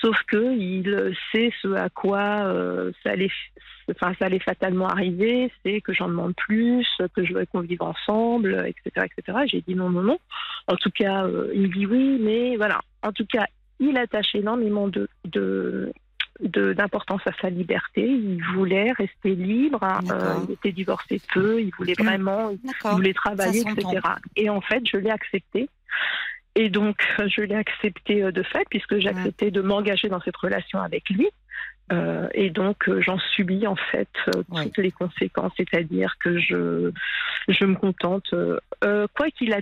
sauf que il sait ce à quoi euh, ça allait, enfin ça allait fatalement arriver, c'est que j'en demande plus, que je veux qu'on vive ensemble, etc., etc. J'ai dit non, non, non. En tout cas, euh, il dit oui, mais voilà. En tout cas, il attache énormément de, de d'importance à sa liberté. Il voulait rester libre. Hein. Euh, il était divorcé peu. Il voulait vraiment, il voulait travailler, etc. Et en fait, je l'ai accepté. Et donc, je l'ai accepté euh, de fait, puisque j'ai accepté de m'engager dans cette relation avec lui. Euh, et donc, j'en subis en fait toutes les conséquences, c'est-à-dire que je, je me contente, quoi qu'il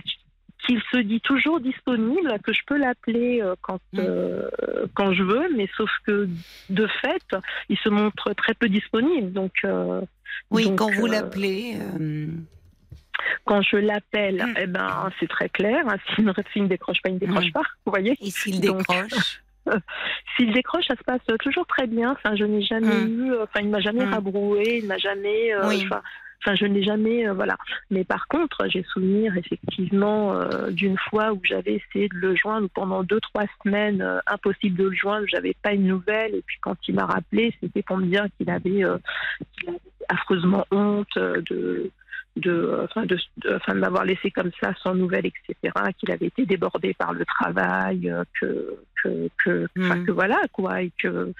qu'il se dit toujours disponible, que je peux l'appeler euh, quand, mm. euh, quand je veux, mais sauf que de fait, il se montre très peu disponible. Donc, euh, oui, quand vous l'appelez. Quand je l'appelle, mm. eh ben, c'est très clair. Hein, s'il ne décroche pas, il ne décroche mm. pas. Vous voyez Et s'il décroche? [LAUGHS] S'il décroche, ça se passe toujours très bien. Enfin, je n'ai jamais eu, enfin, il m'a jamais rabroué, il m'a jamais, Enfin, je n'ai jamais, euh, voilà. Mais par contre, j'ai souvenir effectivement euh, d'une fois où j'avais essayé de le joindre pendant deux trois semaines, euh, impossible de le joindre, j'avais pas une nouvelle. Et puis quand il m'a rappelé, c'était pour me dire qu'il avait, avait, affreusement honte de de, enfin de, de m'avoir laissé comme ça sans nouvelles, etc., qu'il avait été débordé par le travail, que, que, que, hmm. que voilà, quoi, et que,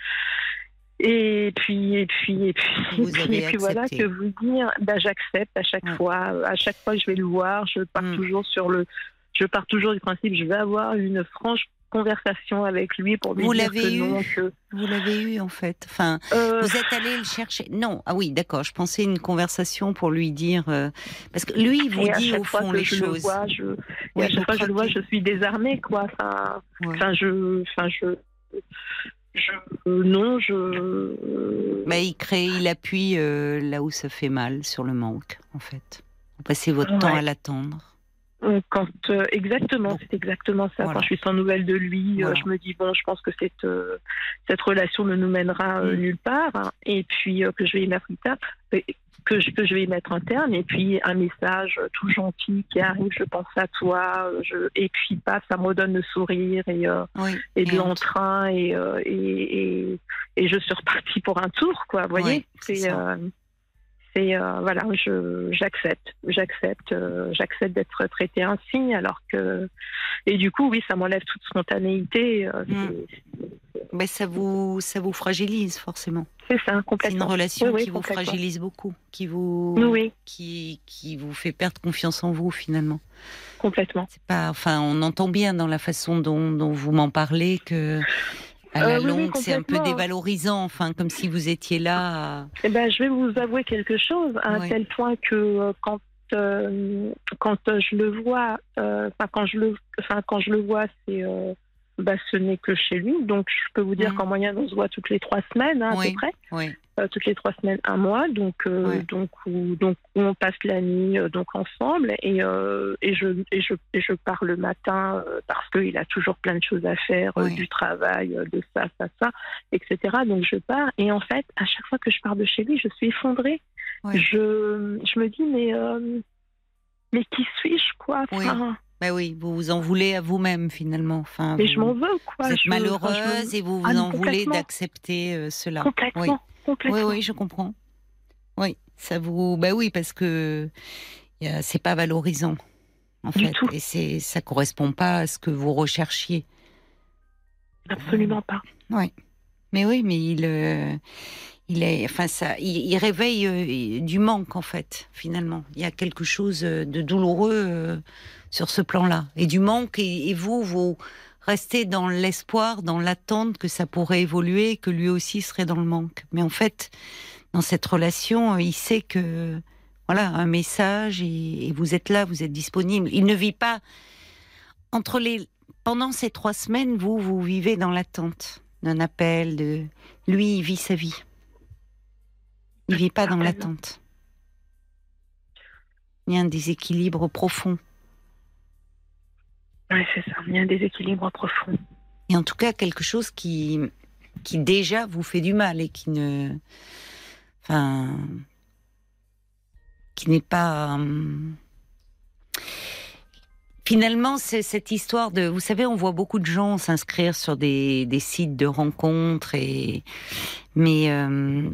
Et puis, et puis, et puis, Vous et puis, avez et puis voilà que vous dire, bah, j'accepte à chaque Ouais. fois. À chaque fois que je vais le voir, je pars Mm. toujours sur le, je pars toujours du principe, je vais avoir une franche conversation avec lui pour lui Vous dire que eu non, que Vous l'avez eu en fait. Enfin, euh, vous êtes allé le chercher. Non, ah oui, d'accord. Je pensais une conversation pour lui dire euh, parce que lui il vous et dit au fond les je le choses. vois, je, et à chaque fois que je le vois, je suis désarmée, quoi. Enfin, Ouais. enfin, je, enfin, je, je, non, je. Bah, il crée, il appuie euh, là où ça fait mal sur le manque, en fait. Vous passez votre Ouais. temps à l'attendre. Quand euh, exactement, Donc, c'est exactement ça. voilà. Quand je suis sans nouvelles de lui, euh, Voilà. je me dis bon, je pense que cette euh, cette relation ne nous mènera euh, Mm. nulle part, hein, et puis euh, que je vais y que je, que je vais y mettre un terme, et puis un message tout gentil qui arrive, je pense à toi, je, et puis pas, ça me redonne le sourire et euh, Oui. et de l'entrain et, euh, et, et, et je suis repartie pour un tour, quoi. Vous voyez, Ouais, c'est euh, c'est euh, voilà, je j'accepte, j'accepte, euh, j'accepte d'être traitée ainsi, alors que et du coup, oui, ça m'enlève toute spontanéité. euh, Mm. Mais ça vous, ça vous fragilise forcément. C'est ça, C'est une complètement. relation Oui, oui, qui vous complètement. fragilise beaucoup, qui vous, Oui, qui, qui vous fait perdre confiance en vous finalement. complètement. C'est pas, enfin, on entend bien dans la façon dont, dont vous m'en parlez que à la Euh, oui, oui, longue, c'est un peu dévalorisant. Enfin, comme si vous étiez là. à- Eh ben, je vais vous avouer quelque chose, à un tel point que euh, quand euh, quand euh, je le vois, euh, enfin quand je le, enfin quand je le vois, c'est euh, bah, ce n'est que chez lui. Donc je peux vous dire Mhm. qu'en moyenne, on se voit toutes les trois semaines hein, à Oui. peu près, Oui. Euh, toutes les trois semaines, un mois. Donc euh, donc où, donc où on passe la nuit euh, donc ensemble et euh, et je et je et je pars le matin euh, parce qu'il a toujours plein de choses à faire, euh, du travail, euh, de ça, ça, ça, etc. Donc je pars et en fait, à chaque fois que je pars de chez lui, je suis effondrée. Je, je me dis, mais, euh, mais qui suis-je, quoi? Enfin, Bah oui, vous vous en voulez à vous-même finalement. Enfin, Mais vous, je m'en veux, quoi? vous êtes Je- malheureuse et vous vous Ah, mais en voulez d'accepter euh, cela. Complètement, Oui. complètement. Oui, oui, je comprends. Oui, ça vous. Bah oui, parce que c'est pas valorisant, en Du fait, tout. et c'est ça correspond pas à ce que vous recherchiez. Absolument pas. Oui, mais oui, mais il, euh, il est, enfin ça, il, il réveille euh, du manque en fait. Finalement, il y a quelque chose de douloureux sur ce plan-là, et du manque. Et, et vous, vous restez dans l'espoir, dans l'attente que ça pourrait évoluer, que lui aussi serait dans le manque. Mais en fait, dans cette relation, euh, il sait que voilà un message et, et vous êtes là, vous êtes disponible. Il ne vit pas entre les pendant ces trois semaines, vous vous vivez dans l'attente d'un appel. De lui, il vit sa vie. Il vit pas dans l'attente. Il y a un déséquilibre profond. Oui, c'est ça. Il y a un déséquilibre profond. Et en tout cas, quelque chose qui, qui déjà vous fait du mal et qui ne. Enfin. qui n'est pas. hum, Finalement, c'est cette histoire de. Vous savez, on voit beaucoup de gens s'inscrire sur des, des sites de rencontres, et, mais, euh,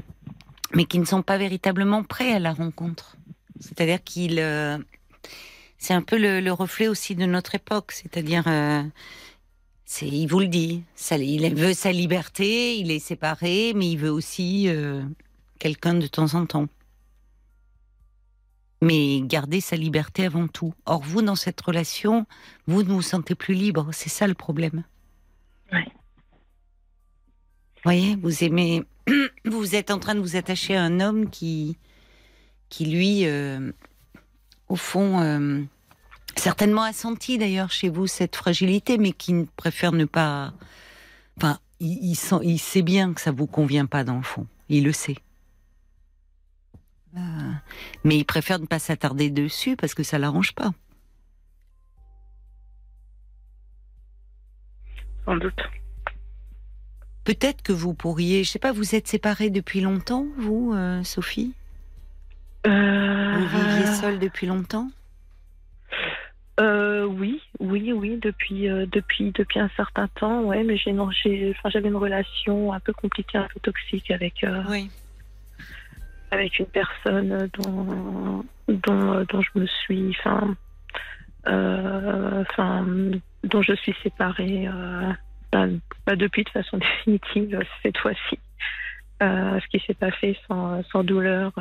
mais qui ne sont pas véritablement prêts à la rencontre. C'est-à-dire qu'ils. euh, c'est un peu le, le reflet aussi de notre époque. C'est-à-dire. euh, c'est, il vous le dit, ça, il veut sa liberté, il est séparé, mais il veut aussi euh, quelqu'un de temps en temps. Mais garder sa liberté avant tout. Or, vous, dans cette relation, vous ne vous sentez plus libre. C'est ça le problème. Oui. voyez, vous aimez. [CLEARS THROAT] Vous êtes en train de vous attacher à un homme qui, qui lui, euh, au fond, euh, certainement a senti d'ailleurs chez vous cette fragilité, mais qui ne- préfère ne pas. Enfin, il, il sent, il sait bien que ça vous convient pas dans le fond. Il le sait. Euh, mais il préfère ne pas s'attarder dessus parce que ça l'arrange pas. Sans doute. Peut-être que vous pourriez, je sais pas, vous êtes séparés depuis longtemps, vous, euh, Sophie? Vous viviez seule depuis longtemps? Euh, oui, oui, oui, depuis, euh, depuis, depuis un certain temps, ouais, mais j'ai, une- j'ai- enfin, j'avais une relation un peu compliquée, un peu toxique avec, euh, Oui. avec une personne dont, dont, euh, dont je me suis, enfin, euh, enfin, dont je suis séparée, euh, pas depuis de façon [LAUGHS] définitive cette fois-ci. euh, ce qui s'est pas fait sans, sans douleur.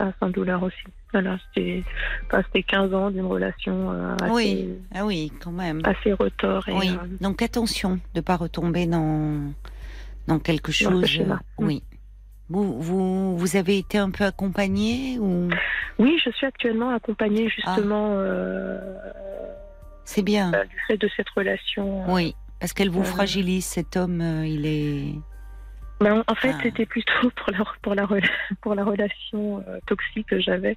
Euh, enfin, sans douleur aussi. Voilà, c'était enfin, c'était 15 ans d'une relation euh, assez, Oui, ah oui, quand même. assez retors. Et, Oui. euh, Donc attention de ne pas retomber dans, dans quelque chose. Mm. Oui. Vous, vous, vous avez été un peu accompagné ou? Oui, je suis actuellement accompagnée Ah. justement euh, c'est bien du fait de cette relation. euh, Oui, parce qu'elle vous Euh, fragilise. Cet homme, euh, il est. Mais en, fait, Ah. c'était plutôt pour la, pour la, rela- [LAUGHS] pour la relation euh, toxique que j'avais.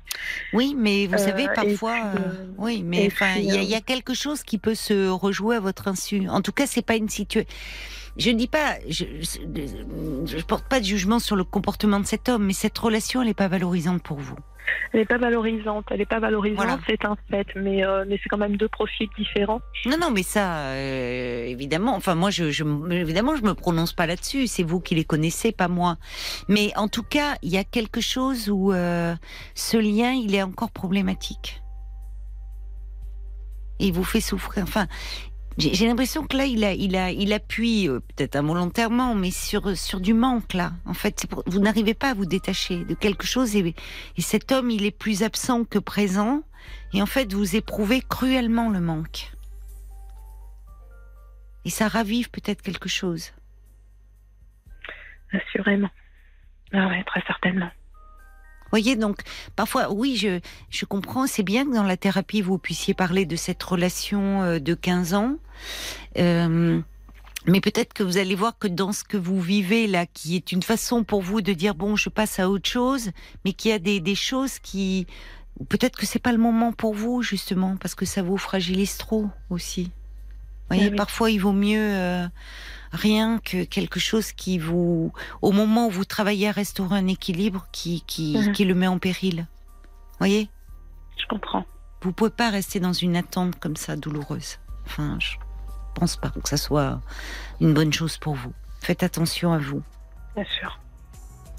Oui, mais vous Euh, savez, et parfois, puis, euh, euh, oui, mais il y, euh, y a quelque chose qui peut se rejouer à votre insu. En tout cas, c'est pas une situation. Je dis pas, je, je, je porte pas de jugement sur le comportement de cet homme, mais cette relation, elle est pas valorisante pour vous. Elle n'est pas valorisante, elle n'est pas valorisante, Voilà. c'est un fait, mais, euh, mais c'est quand même deux profils différents. Non, non, mais ça, euh, évidemment. Enfin, moi, je, je, évidemment, je me prononce pas là-dessus. C'est vous qui les connaissez, pas moi. Mais en tout cas, il y a quelque chose où euh, ce lien, il est encore problématique. Et il vous fait souffrir. Enfin, j'ai l'impression que là, il a, il a, il appuie euh, peut-être involontairement, mais sur sur du manque là. En fait, vous n'arrivez pas à vous détacher de quelque chose et, et cet homme, il est plus absent que présent. Et en fait, vous éprouvez cruellement le manque. Et ça ravive peut-être quelque chose. Assurément. Ah ouais, très certainement. Voyez, donc parfois, oui, je, je comprends, c'est bien que dans la thérapie, vous puissiez parler de cette relation euh, de 15 ans. Euh, mais peut-être que vous allez voir que dans ce que vous vivez là, qui est une façon pour vous de dire bon, je passe à autre chose, mais qu'il y a des, des choses qui, peut-être que c'est pas le moment pour vous justement, parce que ça vous fragilise trop aussi. Vous voyez, oui. parfois il vaut mieux euh, rien que quelque chose qui vous, au moment où vous travaillez à restaurer un équilibre, qui qui, Mhm. qui le met en péril. Voyez, Je comprends. vous pouvez pas rester dans une attente comme ça douloureuse. Enfin, je pense pas que ça soit une bonne chose pour vous. Faites attention à vous. Bien sûr.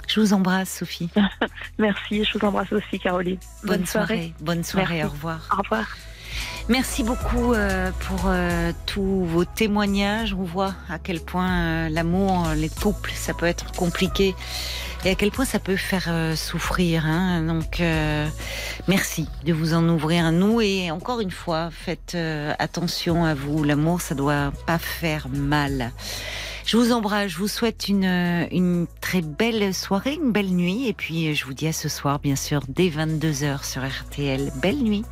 Je vous embrasse, Sophie. [LAUGHS] Merci, je vous embrasse aussi, Caroline. Bonne, soirée. Bonne soirée. Merci. Au revoir. Au revoir. Merci beaucoup euh, pour euh, tous vos témoignages. On voit à quel point euh, l'amour, les couples, ça peut être compliqué et à quel point ça peut faire souffrir. hein. Donc, merci de vous en ouvrir à nous et encore une fois, faites attention à vous. L'amour, ça doit pas faire mal. Je vous embrasse, je vous souhaite une, une très belle soirée, une belle nuit et puis je vous dis à ce soir, bien sûr, dès 22h sur RTL. Belle nuit.